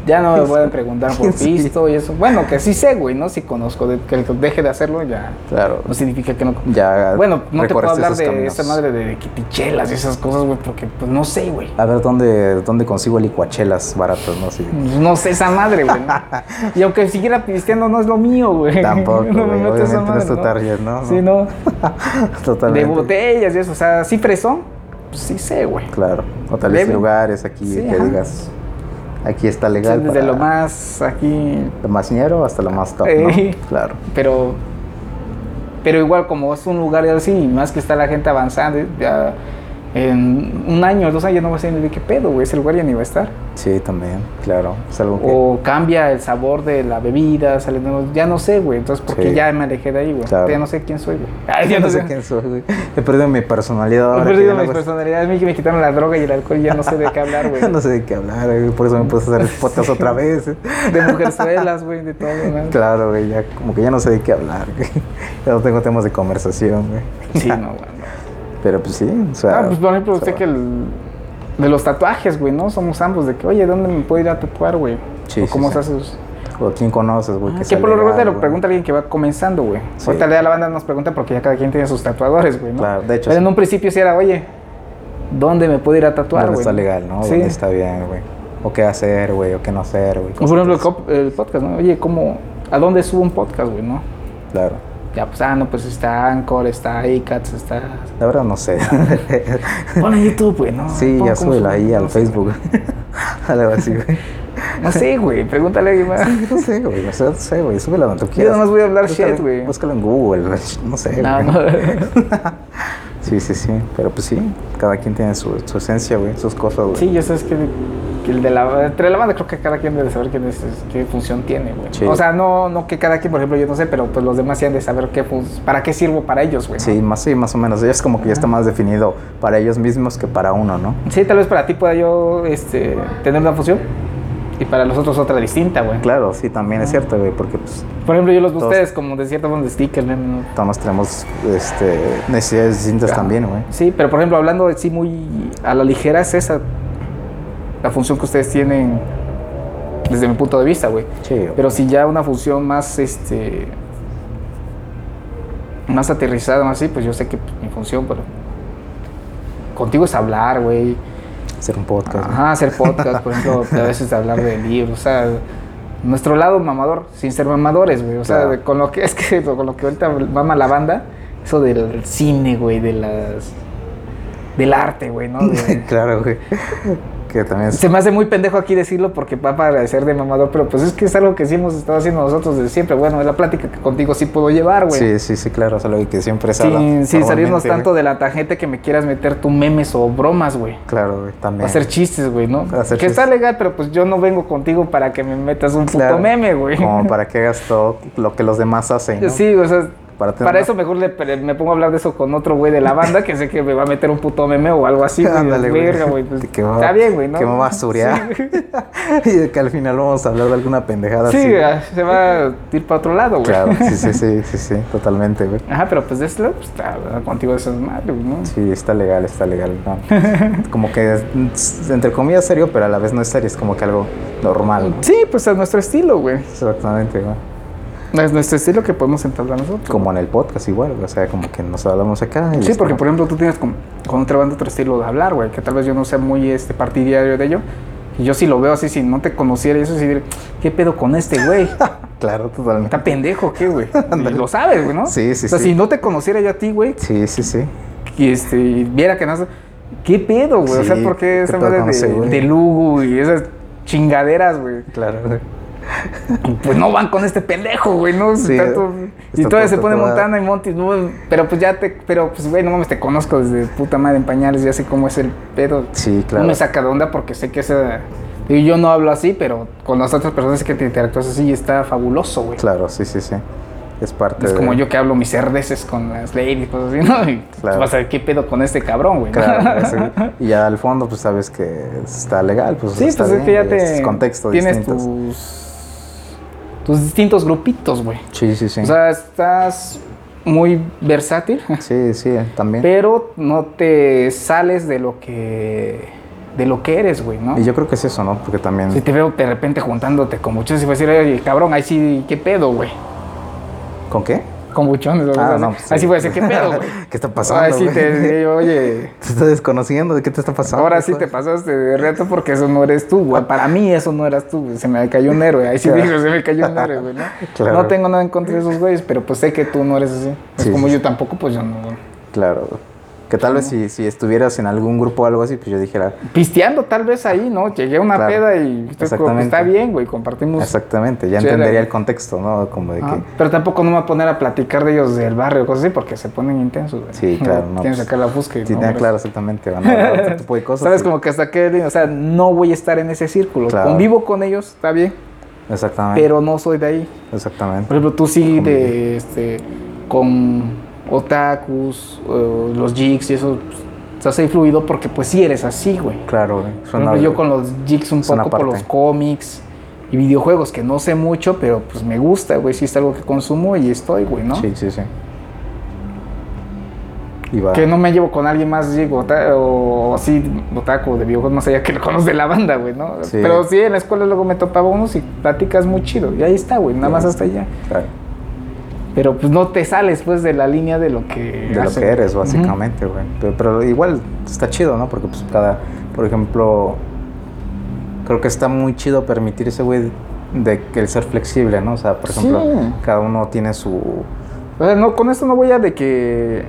ya no me pueden preguntar por Sí. pisto y eso. Bueno, que sí sé, güey, ¿no? Si conozco, de- que deje de hacerlo ya Claro. no significa que no. Ya Bueno, no te puedo hablar de caminos. esa madre de quitichelas y esas cosas, güey, porque pues no sé, güey. A ver, ¿dónde, dónde consigo licuachelas baratas, no? Sí. Pues, No sé esa madre, güey. ¿no? Y aunque siguiera pisteando, no es lo mío, güey. Tampoco, no me meto esa Obviamente no es tu ¿no? target, ¿no? Sí, no. Totalmente. De botellas y eso, o sea, sí fresón, pues sí sé, güey. Claro. O tal vez lugares aquí Sí, que ajá. digas, aquí está legal. desde lo más aquí, Lo más ñero hasta lo más top. ¿no? Claro. pero pero igual como es un lugar así, más que está la gente avanzando, ya en un año, dos años no va a ser ni de qué pedo, güey, ese lugar ya ni va a estar. Sí, también, claro. Es algo que... O cambia el sabor de la bebida, sale nuevo- ya no sé, güey, entonces porque Sí. ya me alejé de ahí, güey. Claro. Ya no sé quién soy, güey. Ay, Yo no sé quién soy, güey. He perdido mi personalidad ahora. He perdido ya no mí que me quitaron la droga y el alcohol, ya no sé de qué hablar, güey. no sé de qué hablar, güey. Por eso me puse a hacer podcast otra vez. ¿eh? De mujerzuelas, güey, de todo, güey. Claro, güey. Ya como que ya no sé de qué hablar, güey. Ya no tengo temas de conversación, güey. Sí, no, güey. Pero pues sí, o sea... Ah, pues por ejemplo, o usted sea, que el, de los tatuajes, güey, ¿no? Somos ambos de que, oye, ¿dónde me puedo ir a tatuar, güey? Sí, o sí, ¿Cómo sí. se hace? O quién conoces, güey. Ah, que por lo regular te lo pregunta alguien que va comenzando, güey. Sí. Ahorita la banda nos pregunta porque ya cada quien tiene sus tatuadores, güey, ¿no? Claro, de hecho, Pero en un principio sí era, oye, ¿dónde me puedo ir a tatuar, güey? está legal, ¿no? Sí. Está bien, güey. o qué hacer, güey, o qué no hacer, güey. Por ejemplo, el, podcast, ¿no? Oye, ¿cómo, ¿a dónde subo un podcast, güey, no? Claro. Ya, pues, ah, no, pues está Anchor, está iCats, está... La verdad no sé. En YouTube, güey, ¿no? sí, Pon ya súbela ahí al no. Facebook. Algo así, güey. No sé, güey, pregúntale a alguien más. No sé, güey. No sé, no sé, güey. Súbela donde tú Yo quieras. nada más voy a hablar Búscalo- shit, güey. Búscalo en Google. No sé, No, güey. no. Sí, sí, sí. Pero pues sí, cada quien tiene su, su esencia, güey. Sus cosas, güey. Sí, ya sabes que, que el de la entre la banda creo que cada quien debe saber qué, es- qué función tiene, güey. Sí. O sea, no, no que cada quien, por ejemplo, yo no sé, pero pues los demás sí han de saber qué para qué sirvo para ellos, güey. ¿no? Sí, más, sí, más o menos. Es como que ya está más definido para ellos mismos que para uno, ¿no? Sí, tal vez para ti pueda yo este, tener una función y para los otros otra distinta, güey. Claro, sí, también es cierto, güey, porque pues Por ejemplo, yo los veo Todos- ustedes como de cierta forma de stickers, ¿no? todos tenemos este, necesidades distintas también, güey. Sí, pero por ejemplo, hablando de sí muy a la ligera, es esa la función que ustedes tienen desde mi punto de vista, güey. Sí, Pero si ya una función más, este, más aterrizada, más así, pues yo sé que pues, mi función, pero contigo es hablar, güey. Hacer un podcast. ¿no? Ajá, hacer podcast, por ejemplo, a veces hablar de libros, o sea, nuestro lado mamador, sin ser mamadores, güey. O sea, Claro. con lo que es que con lo que ahorita mama la banda, eso del cine, güey, de las del arte, güey, ¿no? De- claro, güey. Que también es... se me hace muy pendejo aquí decirlo porque va a parecer de mamador, pero pues es que es algo que sí hemos estado haciendo nosotros desde siempre. Bueno, es la plática que contigo sí puedo llevar, güey. Sí, sí, sí, claro, es algo que siempre se Sin, sin salirnos tanto de la tangente que me quieras meter tú memes o bromas, güey. Claro, güey, también. hacer chistes, güey, ¿no? Hacer que está legal, pero pues yo no vengo contigo para que me metas un puto Claro, meme, güey. Como para que hagas todo lo que los demás hacen, ¿no? Sí, o sea, Para para, tener una- eso mejor le, me pongo a hablar de eso con otro güey de la banda que sé que me va a meter un puto meme o algo así. Ándale, güey. Verga, güey. Pues, está bien, güey, ¿no? Que me va a surear. Sí, y que al final vamos a hablar de alguna pendejada Sí, así. güey. ah, se va a ir para otro lado, güey. Claro, sí, sí, sí, sí, sí, totalmente, güey. Ajá, pero pues de este lado, pues está contigo eso es madre, ¿no? Sí, está legal, está legal. ¿no? Como que entre comillas serio, pero a la vez no es serio, es como que algo normal. ¿no? Sí, pues es nuestro estilo, güey. Exactamente, güey. Es nuestro estilo que podemos entablar nosotros. Como en el podcast igual, o sea, como que nos hablamos acá. Sí, porque como- por ejemplo tú tienes con, con otra banda otro estilo de hablar, güey, que tal vez yo no sea muy este partidario de ello. Y yo sí lo veo así, si no te conociera, y eso sí, diré, ¿qué pedo con este güey? Claro, totalmente. ¿Está pendejo qué, güey? Lo sabes, güey, ¿no? Sí, sí, O sea, sí. si no te conociera yo a ti, güey, Sí, sí, sí. y este, y viera que no ¿Qué pedo, güey? o sea, Sí, ¿por qué ¿qué esa madre de, de Lugu y esas chingaderas, güey? Claro, güey. Pues no van con este pendejo, güey, ¿no? Sí, todo- y todavía se pone Montana y Monty, no, pero pues ya te, pero pues güey, no mames, te conozco desde puta madre en pañales, ya sé cómo es el pedo. Sí, claro. No me saca de onda porque sé que esa... Y yo no hablo así, pero con las otras personas que te interactúas así está fabuloso, güey. Claro, sí, sí, sí. Es parte Es de... como yo que hablo mis cerdeces con las ladies cosas así, ¿no? Y pues, Claro. vas a ver qué pedo con este cabrón, güey. Claro, sí. Y ya al fondo, pues sabes que está legal, pues Sí, está pues es que bien, ya te... es contextos tienes distintos. tus... Tus distintos grupitos, güey. Sí, sí, sí. O sea, estás muy versátil, sí, sí, también. pero no te sales de lo que de lo que eres, güey, ¿no? Y yo creo que es eso, ¿no? Porque también... Si te veo de repente juntándote con muchos y vas a decir, oye, cabrón, ahí sí, ¿qué pedo, güey? ¿Con qué? Con buchones. Ah, no, pues, así sí. voy a decir, ¿qué pedo, güey? ¿Qué está pasando, Ahí sí te yo, oye, Te estás desconociendo de qué te está pasando. ahora sí te pasaste de reto porque eso no eres tú, güey. Para mí eso no eras tú, güey. Se me cayó un héroe. Ahí sí Claro. digo, se me cayó un héroe, güey, ¿no? Claro. No tengo nada en contra de esos güeyes, pero pues sé que tú no eres así. Sí, como sí, yo tampoco, pues yo no. Claro. Que tal vez si, si estuvieras en algún grupo o algo así, pues yo dijera... pisteando tal vez ahí, ¿no? Llegué a una Claro. peda y pues, está bien, güey, compartimos. Exactamente, ya entendería el contexto, ¿no? Como de Ajá. que... Pero tampoco no me voy a poner a platicar de ellos del barrio o cosas así porque se ponen intensos, güey. Sí, claro, no, Quieren pues, sacar la busca y Sí, no, tenía güey. claro, exactamente. Van a otro tipo de cosas. Sabes y- como que hasta que, o sea, no voy a estar en ese círculo. Claro. Convivo con ellos, está bien, Exactamente. pero no soy de ahí. Exactamente. Por ejemplo, tú sí de, este, con otakus, eh, los jigs y eso, pues, estás ahí fluido porque pues sí eres así, güey. Claro, güey. Por Suena- ejemplo, yo con los jigs un poco por los cómics y videojuegos que no sé mucho, pero pues me gusta, güey. Sí es algo que consumo y estoy, güey, ¿no? Sí, sí, sí. Y va. Que no me llevo con alguien más jig ota- o así, otaku de videojuegos, más allá que lo conoce de la banda, güey, ¿no? Sí. Pero sí, en la escuela luego me topaba unos y platicas muy chido. Y ahí está, güey, nada más hasta allá. Claro. Pero pues no te sales pues de la línea de lo que De lo que eres, básicamente, güey. pero, pero igual está chido, ¿no? Porque, pues, cada. Por ejemplo. creo que está muy chido permitirse, güey, de que el ser flexible, ¿no? O sea, por ejemplo, Sí. cada uno tiene su... O sea, no, con esto no voy a de que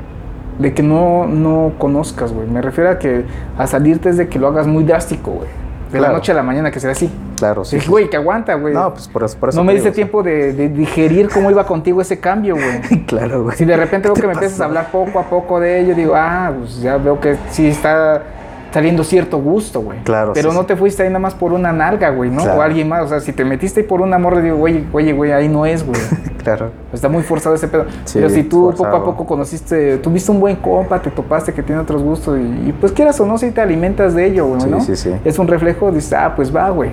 de que no, no conozcas, güey. Me refiero a que a salirte es de que lo hagas muy drástico, güey. De la noche a la mañana, que sea así. Claro, sí. Sí, güey, que aguanta, güey. No, pues por eso, por eso no me diste tiempo de, de digerir cómo iba contigo ese cambio, güey. claro, güey. Si de repente veo ¿Qué que me empiezas a pasa? hablar poco a poco de ello, digo, ah, pues ya veo que sí está saliendo cierto gusto, güey. Claro, Pero sí, no sí. te fuiste ahí nada más por una nalga, güey, ¿no? Claro. O alguien más. O sea, si te metiste ahí por un amor, digo, oye, oye, güey, ahí no es, güey. Claro. Está muy forzado ese pedo. Sí, Pero si tú poco a poco conociste, tuviste un buen compa, te topaste que tiene otros gustos y, y pues quieras o no, si te alimentas de ello, güey, ¿no? sí, sí. Es un reflejo, dices, ah, pues va, güey.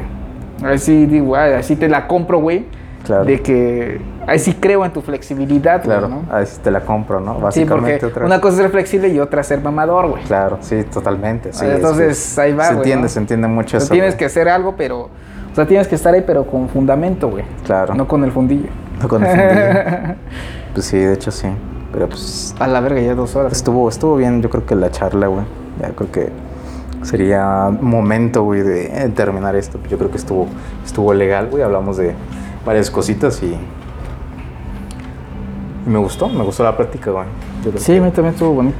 Así digo, ah, así te la compro, güey. Claro. De que ahí sí creo en tu flexibilidad, güey, Claro, ¿no? ahí sí te la compro, ¿no? Sí, Básicamente porque otra una cosa es ser flexible y otra ser mamador, güey. Claro, sí, totalmente. Sí, entonces, es ahí va, Se güey, entiende, ¿no? se entiende mucho sea, eso. tienes güey. que hacer algo, pero... O sea, tienes que estar ahí, pero con fundamento, güey. Claro. No con el fundillo. No con el fundillo. Pues sí, de hecho sí. Pero pues A la verga, ya dos horas. estuvo, estuvo bien, yo creo que la charla, güey. Ya creo que sería momento, güey, de terminar esto. Yo creo que estuvo, estuvo legal, güey. Hablamos de varias cositas y, y me gustó, me gustó la práctica, güey. Sí, a mí también estuvo bonito.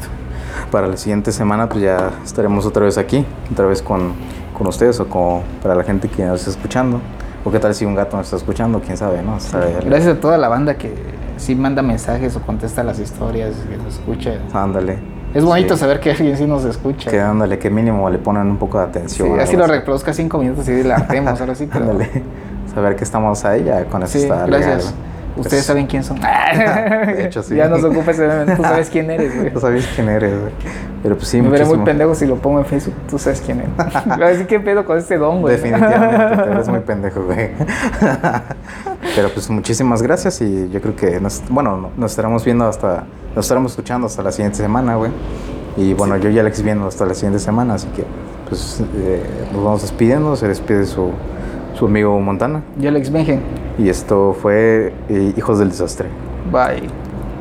para la siguiente semana, pues ya estaremos otra vez aquí, otra vez con, con ustedes o con, para la gente que nos está escuchando. O qué tal si un gato nos está escuchando, quién sabe, ¿no? Sabe- Gracias a toda la banda que sí manda mensajes o contesta las historias, que nos escucha. Ándale. Es bonito Sí. saber que alguien sí nos escucha. Que ándale, que mínimo le ponen un poco de Sí, atención. así algo lo reproduzca cinco minutos y la hartemos, ahora sí. Pero, Ándale. Saber que estamos ahí, ya con eso sí, está gracias. legal. Ustedes saben quién son. De hecho, sí. Ya no se ocupa ese meme, Tú sabes quién eres, güey. Tú sabes quién eres, güey. Pero pues sí, Me veré muy pendejo si lo pongo en Facebook. Tú sabes quién eres. Así que pedo con este don, güey. Definitivamente, te eres muy pendejo, güey. Pero pues muchísimas gracias y yo creo que nos, bueno, no- nos estaremos viendo hasta, nos estaremos escuchando hasta la siguiente semana, güey. Y bueno, yo y Alex viendo hasta la siguiente semana, así que pues eh, nos vamos despidiendo, se despide su, su amigo Montana. Yo, Alex Benjen. Y esto fue eh, Hijos del Desastre. Bye.